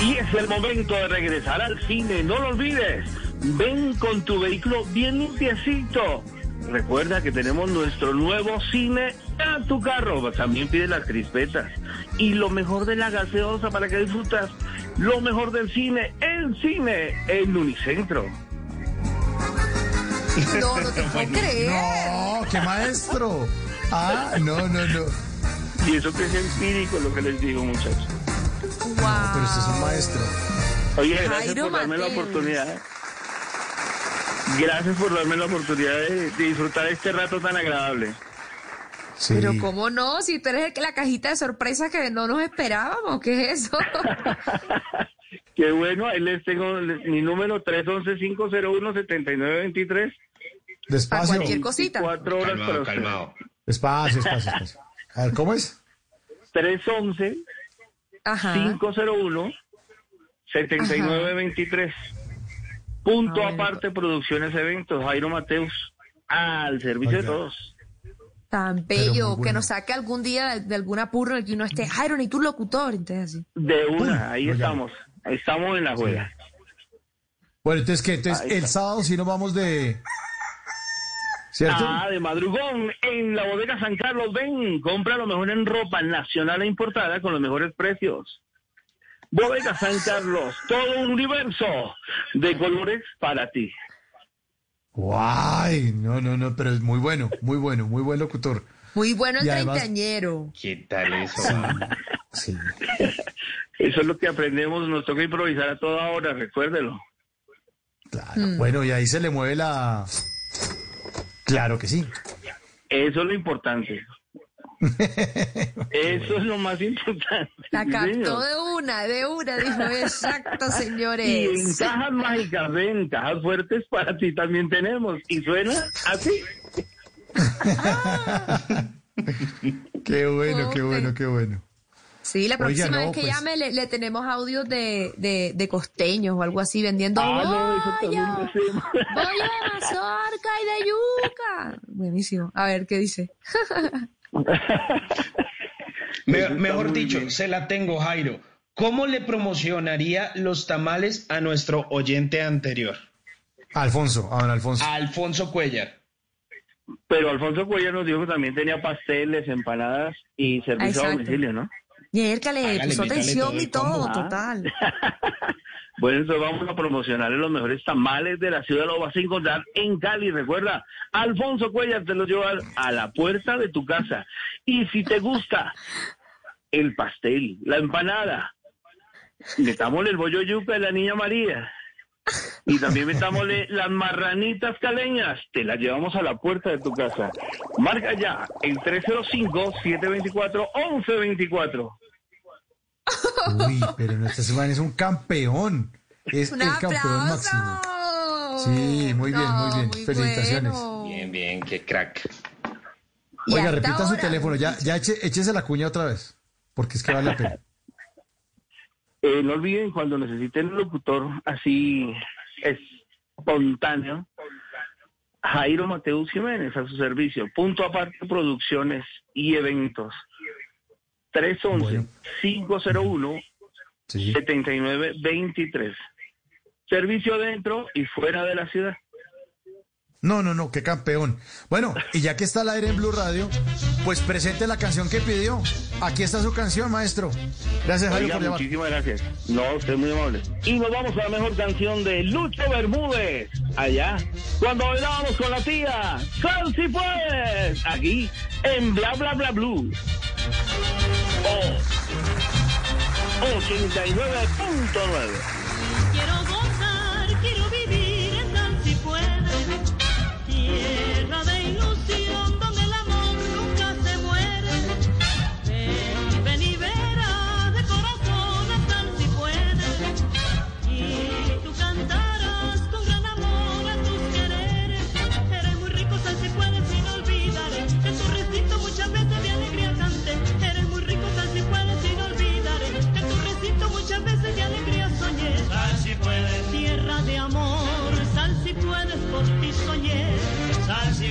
Y es el momento de regresar al cine, no lo olvides. Ven con tu vehículo bien limpiecito. Recuerda que tenemos nuestro nuevo cine a tu carro. También pide las crispetas. Y lo mejor de la gaseosa para que disfrutas. Lo mejor del cine, el cine en Unicentro. No, no te (laughs) puedo creer. No, qué maestro. Ah, no, no, no. Y eso que es empírico lo que les digo, muchachos. Pero usted es un maestro. Oye, gracias Jairo por darme la oportunidad. Gracias por darme la oportunidad de, de disfrutar este rato tan agradable. Sí. Pero cómo no, si tú eres el- la cajita de sorpresa que no nos esperábamos, ¿qué es eso? (laughs) Qué bueno, ahí les tengo mi número 311-501-7923. Despacio. cualquier cosita. Cuatro horas para Calmado, ustedes. calmado. Despacio, despacio, despacio. A ver, ¿cómo es? 311-501-7923. Punto Ah, bueno. aparte, producciones, eventos. Jairo Mateus, al servicio de todos. Tan bello, bueno. que nos saque algún día de, de algún apurro en el que uno esté, Jairo, ni tu locutor, entonces así. De una, ahí estamos. Estamos en la juega. Bueno, entonces, ¿qué? Entonces, el sábado si no vamos de... ¿Cierto? Ah, de madrugón en la bodega San Carlos. Ven, compra lo mejor en ropa nacional e importada con los mejores precios. Bodega San Carlos, todo un universo de colores para ti. Guay, no, no, no, pero es muy bueno, muy bueno, muy buen locutor. Muy bueno el además- treintañero. ¿Qué tal eso? Sí. (laughs) Eso es lo que aprendemos, nos toca improvisar a toda hora, recuérdelo. Claro. Mm. Bueno, y ahí se le mueve la... Claro que sí. Eso es lo importante. (laughs) Eso es lo más importante. La captó de una, de una, dijo, exacto, (laughs) Y en señores. cajas mágicas, ven, cajas fuertes para ti también tenemos. Y suena así. (laughs) Qué bueno, qué bueno, qué bueno. Sí, la Oiga, próxima no, vez que pues- llame le, le tenemos audios de, de, de costeños o algo así vendiendo Ah, no, de mazorca y de yuca. Buenísimo. A ver, ¿qué dice? (laughs) Me- mejor dicho, bien. se la tengo, Jairo. ¿Cómo le promocionaría los tamales a nuestro oyente anterior? Alfonso, a don Alfonso. Alfonso Cuellar. Pero Alfonso Cuellar nos dijo que también tenía pasteles, empanadas y servicio a domicilio, ¿no? Yércale, Hágale, puso atención y todo, Ah. total. (laughs) Bueno, entonces vamos a promocionar los mejores tamales de la ciudad. Lo vas a encontrar en Cali. Recuerda, Alfonso Cuellar te los lleva a la puerta de tu casa. Y si te gusta el pastel, la empanada, metámosle el bollo yuca de la niña María. Y también metámosle las marranitas caleñas. Te las llevamos a la puerta de tu casa. Marca ya el 305-724-1124. Uy, pero no, este man es un campeón. Es ¡Un el campeón máximo. Sí, muy bien, muy bien. Felicitaciones. Bien, bien, qué crack. Oiga, repita su teléfono. Ya, ya eche- échese la cuña otra vez. Porque es que vale la pena. (laughs) Eh, no olviden cuando necesiten un locutor así espontáneo, Jairo Mateus Jiménez a su servicio. Punto aparte producciones y eventos. 311-501-7923. Servicio dentro y fuera de la ciudad. No, no, no, qué campeón. Bueno, y ya que está al aire en Blue Radio, pues presente la canción que pidió. Aquí está su canción, maestro. Gracias, Jairo, por llamar. muchísimas gracias. No, usted es muy amable. Y nos vamos a la mejor canción de Lucho Bermúdez. Allá, cuando bailábamos con la tía. ¡Sal si puedes! Aquí, en Bla Bla Bla Blue. Oh. 89.9.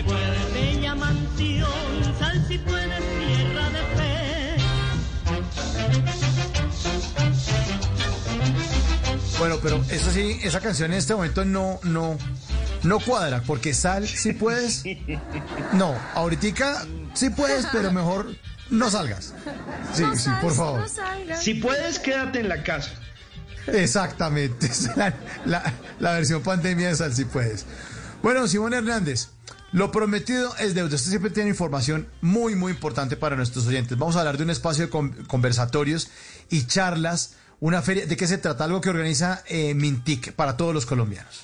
si puedes. Bella mansión, sal si puedes, tierra de fe. Bueno, pero eso sí, esa canción en este momento no, no, no cuadra, porque sal si puedes. (laughs) No, ahorita sí puedes, pero mejor no salgas. Sí, sí, por favor. Si puedes, quédate en la casa. Exactamente, (laughs) es la, la- la versión pandemia de Sal si puedes. Bueno, Simón Hernández, lo prometido es deuda. Usted siempre tiene información muy, muy importante para nuestros oyentes. Vamos a hablar de un espacio de con- conversatorios y charlas, una feria. ¿De qué se trata? Algo que organiza eh, Mintic para todos los colombianos.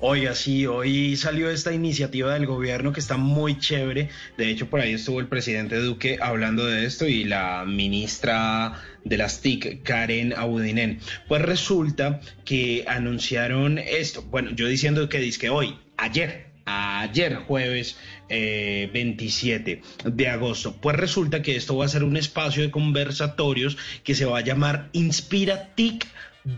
Oiga, sí, hoy salió esta iniciativa del gobierno que está muy chévere. De hecho, por ahí estuvo el presidente Duque hablando de esto y la ministra de las TIC, Karen Abudinen. Pues resulta que anunciaron esto. Bueno, yo diciendo que dizque hoy, ayer, ayer jueves eh, 27 de agosto. Pues resulta que esto va a ser un espacio de conversatorios que se va a llamar Inspira TIC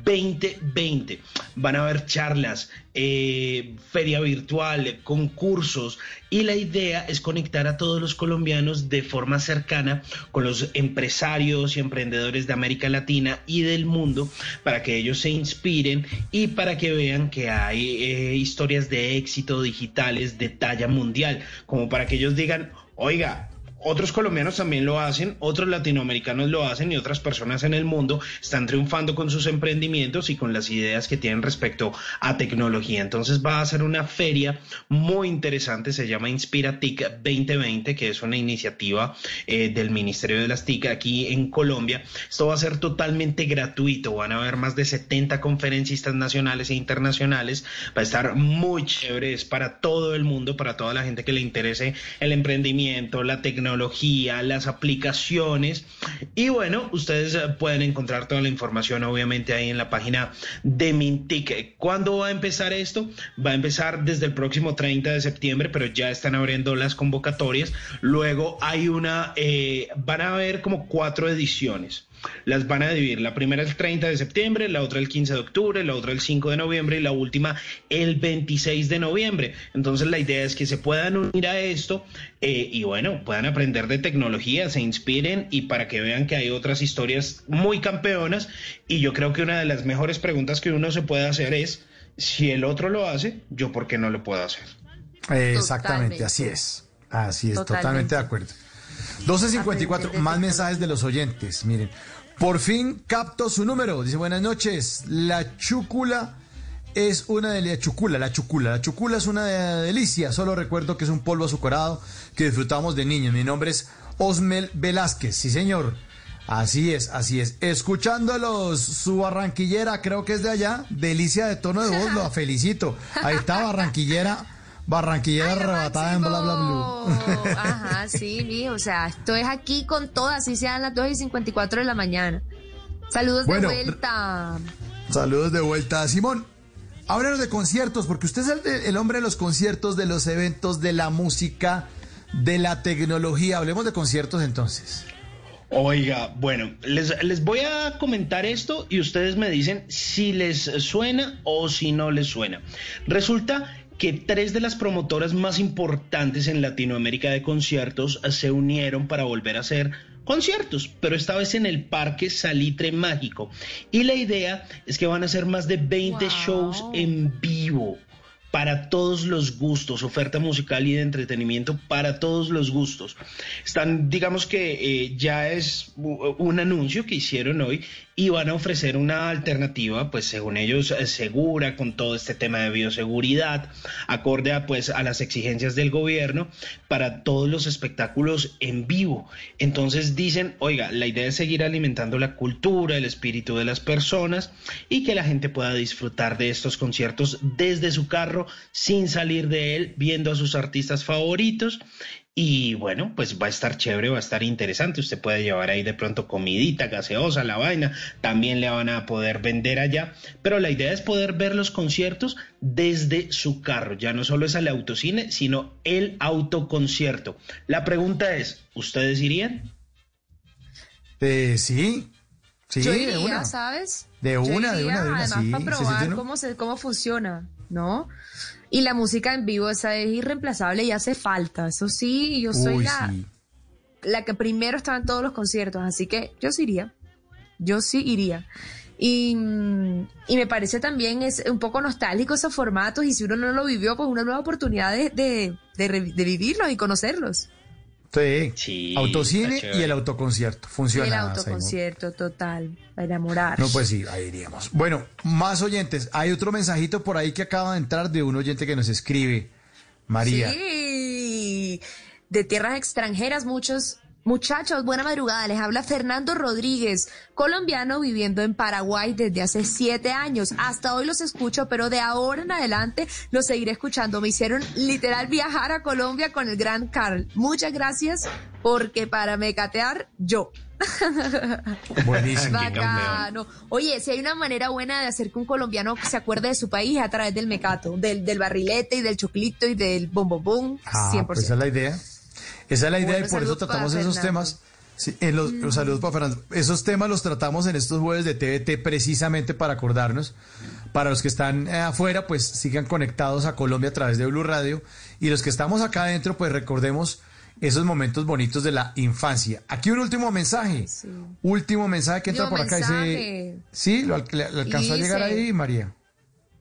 2020. Van a haber charlas, eh, feria virtual, concursos y la idea es conectar a todos los colombianos de forma cercana con los empresarios y emprendedores de América Latina y del mundo para que ellos se inspiren y para que vean que hay eh, historias de éxito digitales de talla mundial, como para que ellos digan, oiga, otros colombianos también lo hacen, otros latinoamericanos lo hacen y otras personas en el mundo están triunfando con sus emprendimientos y con las ideas que tienen respecto a tecnología. Entonces va a ser una feria muy interesante, se llama Inspira TIC 2020, que es una iniciativa eh, del Ministerio de las TIC aquí en Colombia. Esto va a ser totalmente gratuito, van a haber más de 70 conferencistas nacionales e internacionales, va a estar muy chévere, es para todo el mundo, para toda la gente que le interese el emprendimiento, la tecnología, las aplicaciones. Y bueno, ustedes eh, pueden encontrar toda la información obviamente ahí en la página de Mintic. ¿Cuándo va a empezar esto? Va a empezar desde el próximo 30 de septiembre, pero ya están abriendo las convocatorias. Luego hay una, eh, van a haber como cuatro ediciones. Las van a dividir. La primera el 30 de septiembre, la otra el 15 de octubre, la otra el 5 de noviembre y la última el 26 de noviembre. Entonces la idea es que se puedan unir a esto eh, y bueno, puedan aprender de tecnología, se inspiren y para que vean que hay otras historias muy campeonas. Y yo creo que una de las mejores preguntas que uno se puede hacer es, si el otro lo hace, yo por qué no lo puedo hacer. Exactamente, Totalmente. así es. Así es, Totalmente. totalmente de acuerdo. 12.54, más mensajes de los oyentes. Miren, por fin capto su número. Dice, buenas noches. La chúcula es una de la chucula, la chucula. La chucula es una de- delicia. Solo recuerdo que es un polvo azucarado que disfrutamos de niños. Mi nombre es Osmel Velázquez. Sí, señor. Así es, así es. Escuchándolos, su barranquillera, creo que es de allá. Delicia de tono de voz, lo felicito. Ahí está, barranquillera. Barranquillera arrebatada en bla bla blue. Ajá, sí, mijo, o sea, esto es aquí con todas, así sean las 2 y 54 de la mañana. Saludos Bueno, de vuelta. Saludos de vuelta. Simón, háblanos de conciertos, porque usted es el, de- el hombre de los conciertos, de los eventos, de la música, de la tecnología. Hablemos de conciertos entonces. Oiga, bueno, les, les voy a comentar esto y ustedes me dicen si les suena o si no les suena. Resulta que tres de las promotoras más importantes en Latinoamérica de conciertos se unieron para volver a hacer conciertos, pero esta vez en el Parque Salitre Mágico. Y la idea es que van a hacer más de 20 shows en vivo para todos los gustos, oferta musical y de entretenimiento para todos los gustos. Están, digamos que eh, ya es un anuncio que hicieron hoy y van a ofrecer una alternativa, pues según ellos, eh, segura con todo este tema de bioseguridad, acorde a, pues, a las exigencias del gobierno para todos los espectáculos en vivo. Entonces dicen, oiga, la idea es seguir alimentando la cultura, el espíritu de las personas y que la gente pueda disfrutar de estos conciertos desde su carro sin salir de él, viendo a sus artistas favoritos. Y bueno, pues va a estar chévere, va a estar interesante. Usted puede llevar ahí de pronto comidita, gaseosa, la vaina. También le van a poder vender allá. Pero la idea es poder ver los conciertos desde su carro. Ya no solo es el autocine, sino el autoconcierto. La pregunta es, ¿ustedes irían? Eh, sí, sí, Yo de una. ¿sabes? De Yo una, de una, de una, Además, sí, para probar cómo, se, cómo funciona, ¿no? Y la música en vivo, esa es irreemplazable y hace falta. Eso sí, yo soy Uy, la, sí. la que primero estaba en todos los conciertos, así que yo sí iría. Yo sí iría. Y, y me parece también es un poco nostálgico esos formatos y si uno no lo vivió, pues una nueva oportunidad de, de, de de vivirlos y conocerlos. Sí, autocine está chévere. y el autoconcierto. Funciona. el Simón. autoconcierto total, a enamorar. No, pues sí, ahí iríamos. Bueno, más oyentes. Hay otro mensajito por ahí que acaba de entrar de un oyente que nos escribe. María. Sí, de tierras extranjeras, muchos muchachos, buena madrugada. Les habla Fernando Rodríguez, colombiano viviendo en Paraguay desde hace siete años. Hasta hoy los escucho, pero de ahora en adelante los seguiré escuchando. Me hicieron literal viajar a Colombia con el gran Carl. Muchas gracias, porque para mecatear, yo. (laughs) Buenísimo. Bacano. Oye, si hay una manera buena de hacer que un colombiano se acuerde de su país es a través del mecato, del, del barrilete y del choclito y del bom bom bom, Ah, 100%. pues esa es la idea. Esa es la idea y por eso tratamos esos Fernando. temas. Sí, en los, los saludos para Fernando. Esos temas los tratamos en estos jueves de TVT precisamente para acordarnos. Para los que están eh, afuera, pues sigan conectados a Colombia a través de Blue Radio. Y los que estamos acá adentro, pues recordemos esos momentos bonitos de la infancia. Aquí un último mensaje. Último mensaje que entra por acá. Dice, sí, lo, al- le, le alcanzó a llegar ahí, María.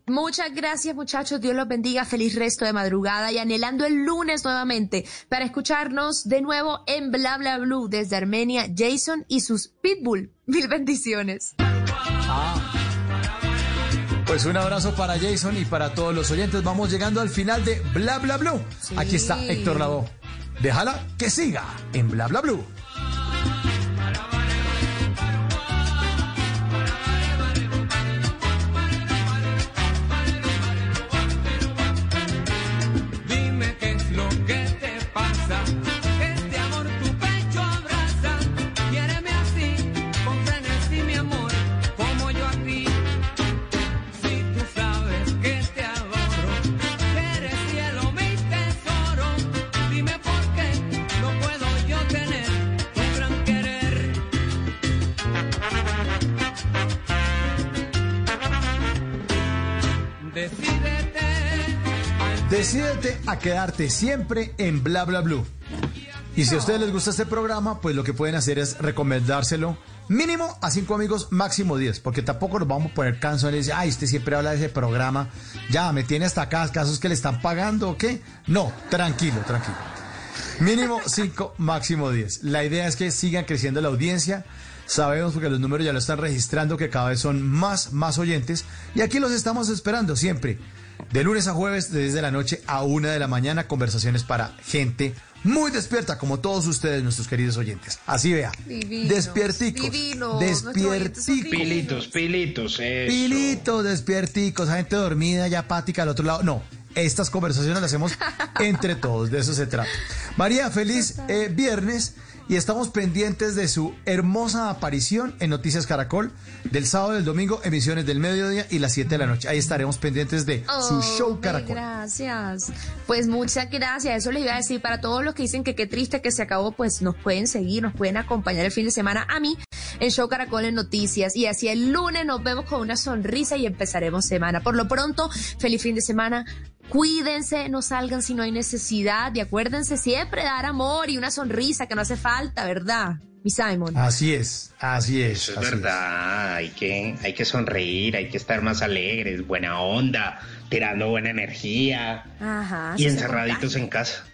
Muchas gracias muchachos, Dios los bendiga, feliz resto de madrugada y anhelando el lunes nuevamente para escucharnos de nuevo en Bla Bla Blue desde Armenia, Jason y sus Pitbull. Mil bendiciones. Pues un abrazo para Jason y para todos los oyentes. Vamos llegando al final de Bla Bla Blue. Aquí está Héctor Lavoe. Déjala que siga en Bla Bla Blue. Decídete a quedarte siempre en Bla Bla Blue. Y si a ustedes les gusta este programa, pues lo que pueden hacer es recomendárselo mínimo a cinco amigos, máximo 10, porque tampoco nos vamos a poner canciones ay, usted siempre habla de ese programa, ya me tiene hasta acá, casos que le están pagando o qué. No, tranquilo, tranquilo. Mínimo 5, máximo 10. La idea es que sigan creciendo la audiencia. Sabemos porque los números ya lo están registrando que cada vez son más, más oyentes. Y aquí los estamos esperando siempre. De lunes a jueves, desde la noche a una de la mañana, conversaciones para gente muy despierta, como todos ustedes, nuestros queridos oyentes. Así vea. Divinos, Despierticos. divinos, Despierticos. Pilitos, pilitos, eso. Pilitos, despierticos, gente dormida, ya apática al otro lado. No, estas conversaciones las hacemos (laughs) entre todos, de eso se trata. María, feliz eh, viernes y estamos pendientes de su hermosa aparición en Noticias Caracol del sábado y del domingo, emisiones del mediodía y las 7 de la noche. Ahí estaremos pendientes de su Oh, show Caracol. Gracias. Pues muchas gracias. Eso les iba a decir para todos los que dicen que qué triste que se acabó, pues nos pueden seguir, nos pueden acompañar el fin de semana a mí en Show Caracol en Noticias. Y así el lunes nos vemos con una sonrisa y empezaremos semana. Por lo pronto, feliz fin de semana. Cuídense, no salgan si no hay necesidad y acuérdense siempre dar amor y una sonrisa que no hace falta, ¿verdad? Mi Simon. Así es, así es. Eso es así es. verdad, hay que, hay que sonreír, hay que estar más alegres, buena onda, tirando buena energía Ajá. y encerraditos en casa.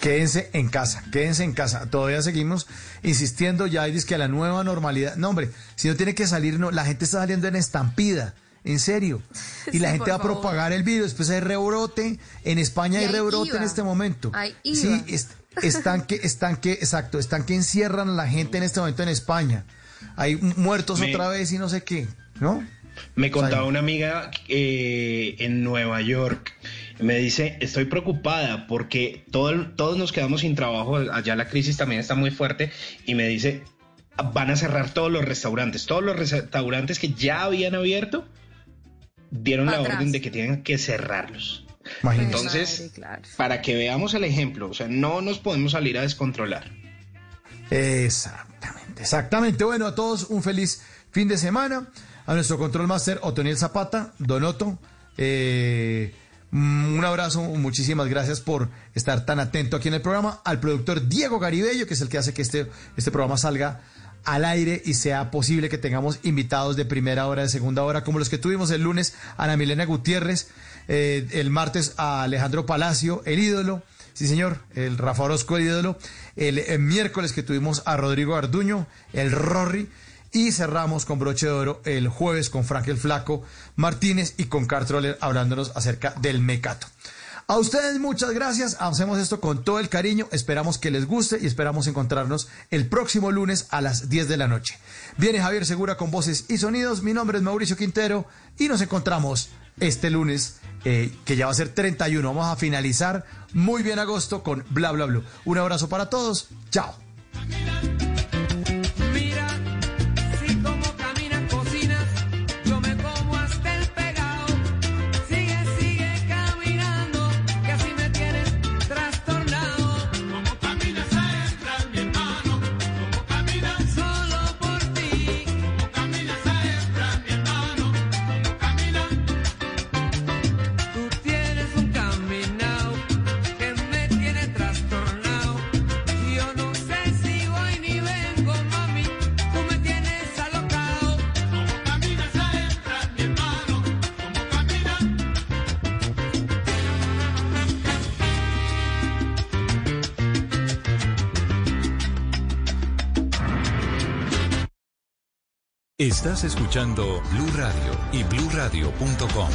Quédense en casa, quédense en casa. Todavía seguimos insistiendo, ya dice que la nueva normalidad. No, hombre, si no tiene que salir, no, la gente está saliendo en estampida, en serio. (laughs) Y la gente va a favor. propagar el virus. Después hay rebrote. En España Y hay hay rebrote IVA. en este momento. Hay IVA. Sí, est- están que, están que, exacto, están que encierran a la gente en este momento en España. Hay muertos Me- otra vez y no sé qué, ¿no? Me contaba una amiga eh, en Nueva York. Me dice, estoy preocupada porque todo todos nos quedamos sin trabajo. Allá la crisis también está muy fuerte. Y me dice, van a cerrar todos los restaurantes. Todos los restaurantes que ya habían abierto dieron la atrás. orden de que tienen que cerrarlos. Imagínate. Entonces, para que veamos el ejemplo, o sea, no nos podemos salir a descontrolar. Exactamente, exactamente. Bueno, a todos un feliz fin de semana. A nuestro control master Otoniel Zapata, Donoto. eh, mm, un abrazo, muchísimas gracias por estar tan atento aquí en el programa. Al productor Diego Garibello, que es el que hace que este, este programa salga al aire y sea posible que tengamos invitados de primera hora, de segunda hora, como los que tuvimos el lunes, Ana Milena Gutiérrez, eh, el martes a Alejandro Palacio, el ídolo, sí señor, el Rafa Orozco, el ídolo, el, eh, miércoles que tuvimos a Rodrigo Arduño, el Rory, y cerramos con broche de oro el jueves con Frank el Flaco Martínez y con Carl Troller hablándonos acerca del mecato. A ustedes muchas gracias, hacemos esto con todo el cariño, esperamos que les guste y esperamos encontrarnos el próximo lunes a las 10 de la noche. Viene Javier Segura con voces y sonidos, mi nombre es Mauricio Quintero y nos encontramos este lunes eh, que ya va a ser 31, vamos a finalizar muy bien agosto con Bla Bla Blue. Un abrazo para todos, chao. Estás escuchando Blue Radio y bluradio.com.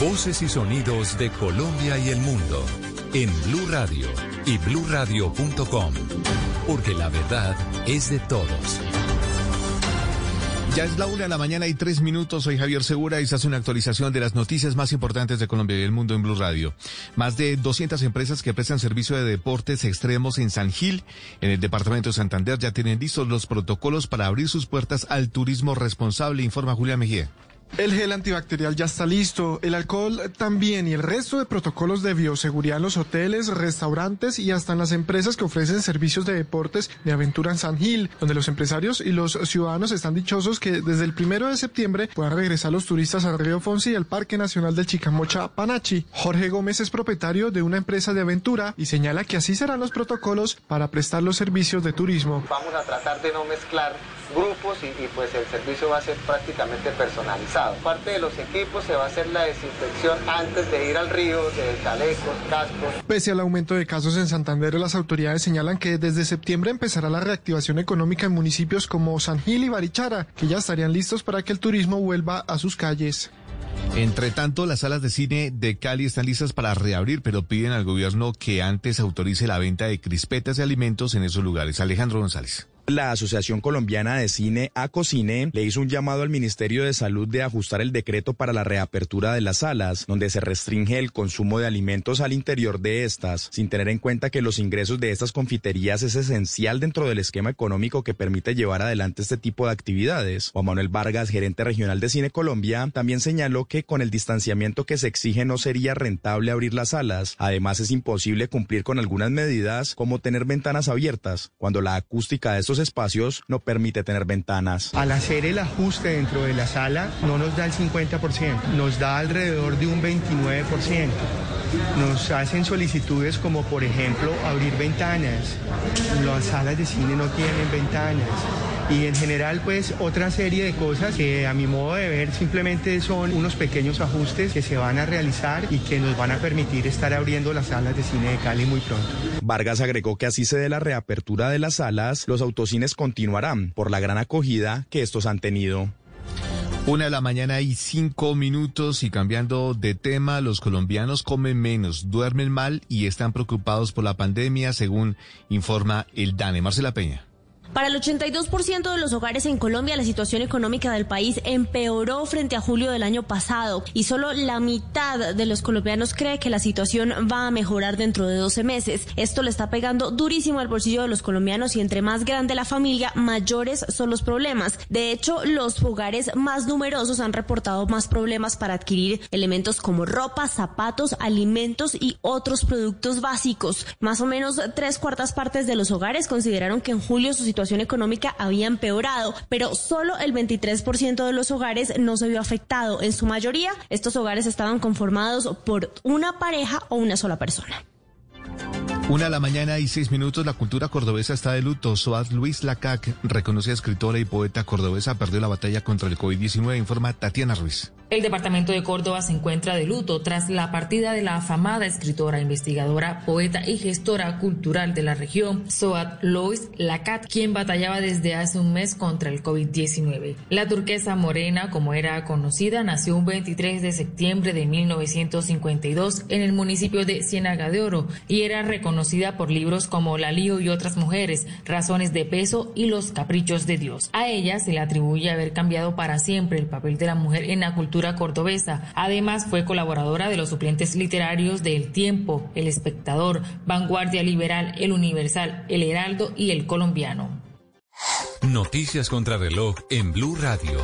Voces y sonidos de Colombia y el mundo en Blue Radio y bluradio.com, porque la verdad es de todos. Ya es la una de la mañana y tres minutos. Soy Javier Segura y se hace una actualización de las noticias más importantes de Colombia y el mundo en Blue Radio. Más de 200 empresas que prestan servicio de deportes extremos en San Gil, en el departamento de Santander, ya tienen listos los protocolos para abrir sus puertas al turismo responsable, informa Julia Mejía. El gel antibacterial ya está listo, el alcohol también y el resto de protocolos de bioseguridad en los hoteles, restaurantes y hasta en las empresas que ofrecen servicios de deportes de aventura en San Gil, donde los empresarios y los ciudadanos están dichosos que desde el primero de septiembre puedan regresar los turistas al río Fonsi y al Parque Nacional del Chicamocha Panachi. Jorge Gómez es propietario de una empresa de aventura y señala que así serán los protocolos para prestar los servicios de turismo. Vamos a tratar de no mezclar grupos y, y, pues el servicio va a ser prácticamente personalizado. Parte de los equipos se va a hacer la desinfección antes de ir al río, de chalecos, cascos. Pese al aumento de casos en Santander, las autoridades señalan que desde septiembre empezará la reactivación económica en municipios como San Gil y Barichara, que ya estarían listos para que el turismo vuelva a sus calles. Entre tanto, las salas de cine de Cali están listas para reabrir, pero piden al gobierno que antes autorice la venta de crispetas y alimentos en esos lugares. Alejandro González. La Asociación Colombiana de Cine, ACOCINE, le hizo un llamado al Ministerio de Salud de ajustar el decreto para la reapertura de las salas, donde se restringe el consumo de alimentos al interior de estas, sin tener en cuenta que los ingresos de estas confiterías es esencial dentro del esquema económico que permite llevar adelante este tipo de actividades. Juan Manuel Vargas, gerente regional de Cine Colombia, también señaló que con el distanciamiento que se exige no sería rentable abrir las salas. Además, es imposible cumplir con algunas medidas como tener ventanas abiertas, cuando la acústica de estos espacios no permite tener ventanas. Al hacer el ajuste dentro de la sala no nos da el 50%, nos da alrededor de un 29%. Nos hacen solicitudes como por ejemplo abrir ventanas. Las salas de cine no tienen ventanas. Y en general pues otra serie de cosas que a mi modo de ver simplemente son unos pequeños ajustes que se van a realizar y que nos van a permitir estar abriendo las salas de cine de Cali muy pronto. Vargas agregó que así se dé la reapertura de las salas, los autocines continuarán por la gran acogida que estos han tenido. Una de la mañana y cinco minutos y cambiando de tema, los colombianos comen menos, duermen mal y están preocupados por la pandemia, según informa el DANE. Marcela Peña. Para el 82% de los hogares en Colombia, la situación económica del país empeoró frente a julio del año pasado y solo la mitad de los colombianos cree que la situación va a mejorar dentro de 12 meses. Esto le está pegando durísimo al bolsillo de los colombianos y entre más grande la familia, mayores son los problemas. De hecho, los hogares más numerosos han reportado más problemas para adquirir elementos como ropa, zapatos, alimentos y otros productos básicos. Más o menos tres cuartas partes de los hogares consideraron que en julio su situación económica había empeorado, pero solo el 23% de los hogares no se vio afectado. En su mayoría, estos hogares estaban conformados por una pareja o una sola persona. Una a la mañana y seis minutos, la cultura cordobesa está de luto. Soad Luis Lacac, reconocida escritora y poeta cordobesa, perdió la batalla contra el COVID-19, informa Tatiana Ruiz. El departamento de Córdoba se encuentra de luto tras la partida de la afamada escritora, investigadora, poeta y gestora cultural de la región, Soad Lois Lacat, quien batallaba desde hace un mes contra el COVID-19. La turquesa morena, como era conocida, nació un 23 de septiembre de 1952 en el municipio de Ciénaga de Oro y era reconocida por libros como La Lío y otras mujeres, Razones de peso y Los caprichos de Dios. A ella se le atribuye haber cambiado para siempre el papel de la mujer en la cultura cordobesa. Además, fue colaboradora de los suplentes literarios de El Tiempo, El Espectador, Vanguardia Liberal, El Universal, El Heraldo y El Colombiano. Noticias contra reloj en Blue Radio.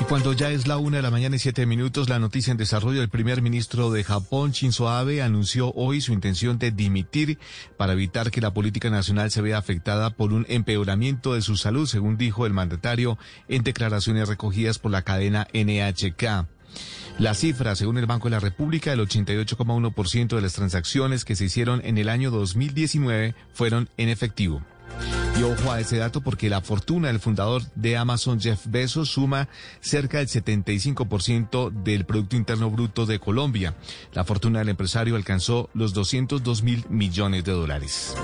Y cuando ya es la una de la mañana y siete minutos, la noticia en desarrollo, el primer ministro de Japón, Shinzo Abe, anunció hoy su intención de dimitir para evitar que la política nacional se vea afectada por un empeoramiento de su salud, según dijo el mandatario en declaraciones recogidas por la cadena NHK. La cifra, según el Banco de la República, el 88,1% de las transacciones que se hicieron en el año 2019 fueron en efectivo. Y ojo a ese dato porque la fortuna del fundador de Amazon, Jeff Bezos, suma cerca del 75% del Producto Interno Bruto de Colombia. La fortuna del empresario alcanzó los 202 mil millones de dólares.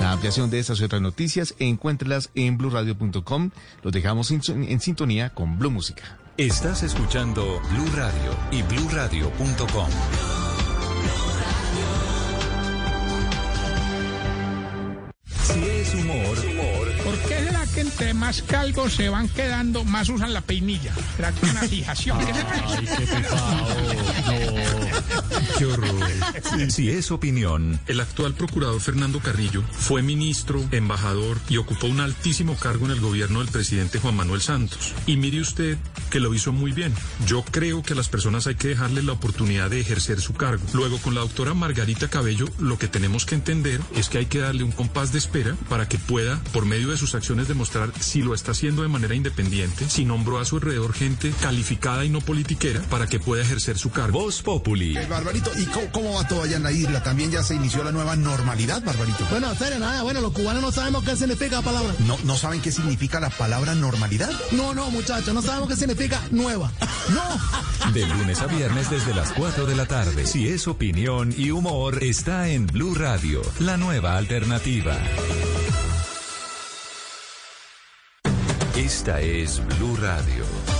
La ampliación de estas y otras noticias, encuéntrelas en blurradio.com. Los dejamos en sintonía con Blue Música. Estás escuchando Blue Radio y bluradio.com. entre más calvos se van quedando, más usan la peinilla? ¿Será que una fijación? (laughs) Qué horror. Si es opinión, El actual procurador Fernando Carrillo fue ministro, embajador y ocupó un altísimo cargo en el gobierno del presidente Juan Manuel Santos. Y mire usted que lo hizo muy bien. Yo creo que a las personas hay que dejarles la oportunidad de ejercer su cargo. Luego, con la doctora Margarita Cabello, lo que tenemos que entender es que hay que darle un compás de espera para que pueda, por medio de sus acciones, demostrar si lo está haciendo de manera independiente, si nombró a su alrededor gente calificada y no politiquera para que pueda ejercer su cargo. Voz Populi. Barbarito, ¿y cómo, cómo va todo allá en la isla? ¿También ya se inició la nueva normalidad, Barbarito? Bueno, en serio, nada, bueno, los cubanos no sabemos qué significa la palabra. ¿No, ¿No saben qué significa la palabra normalidad? No, no, muchachos, no sabemos qué significa nueva. No. (laughs) De lunes a viernes desde las 4 de la tarde. Si es opinión y humor, está en Blue Radio, la nueva alternativa. Esta es Blue Radio.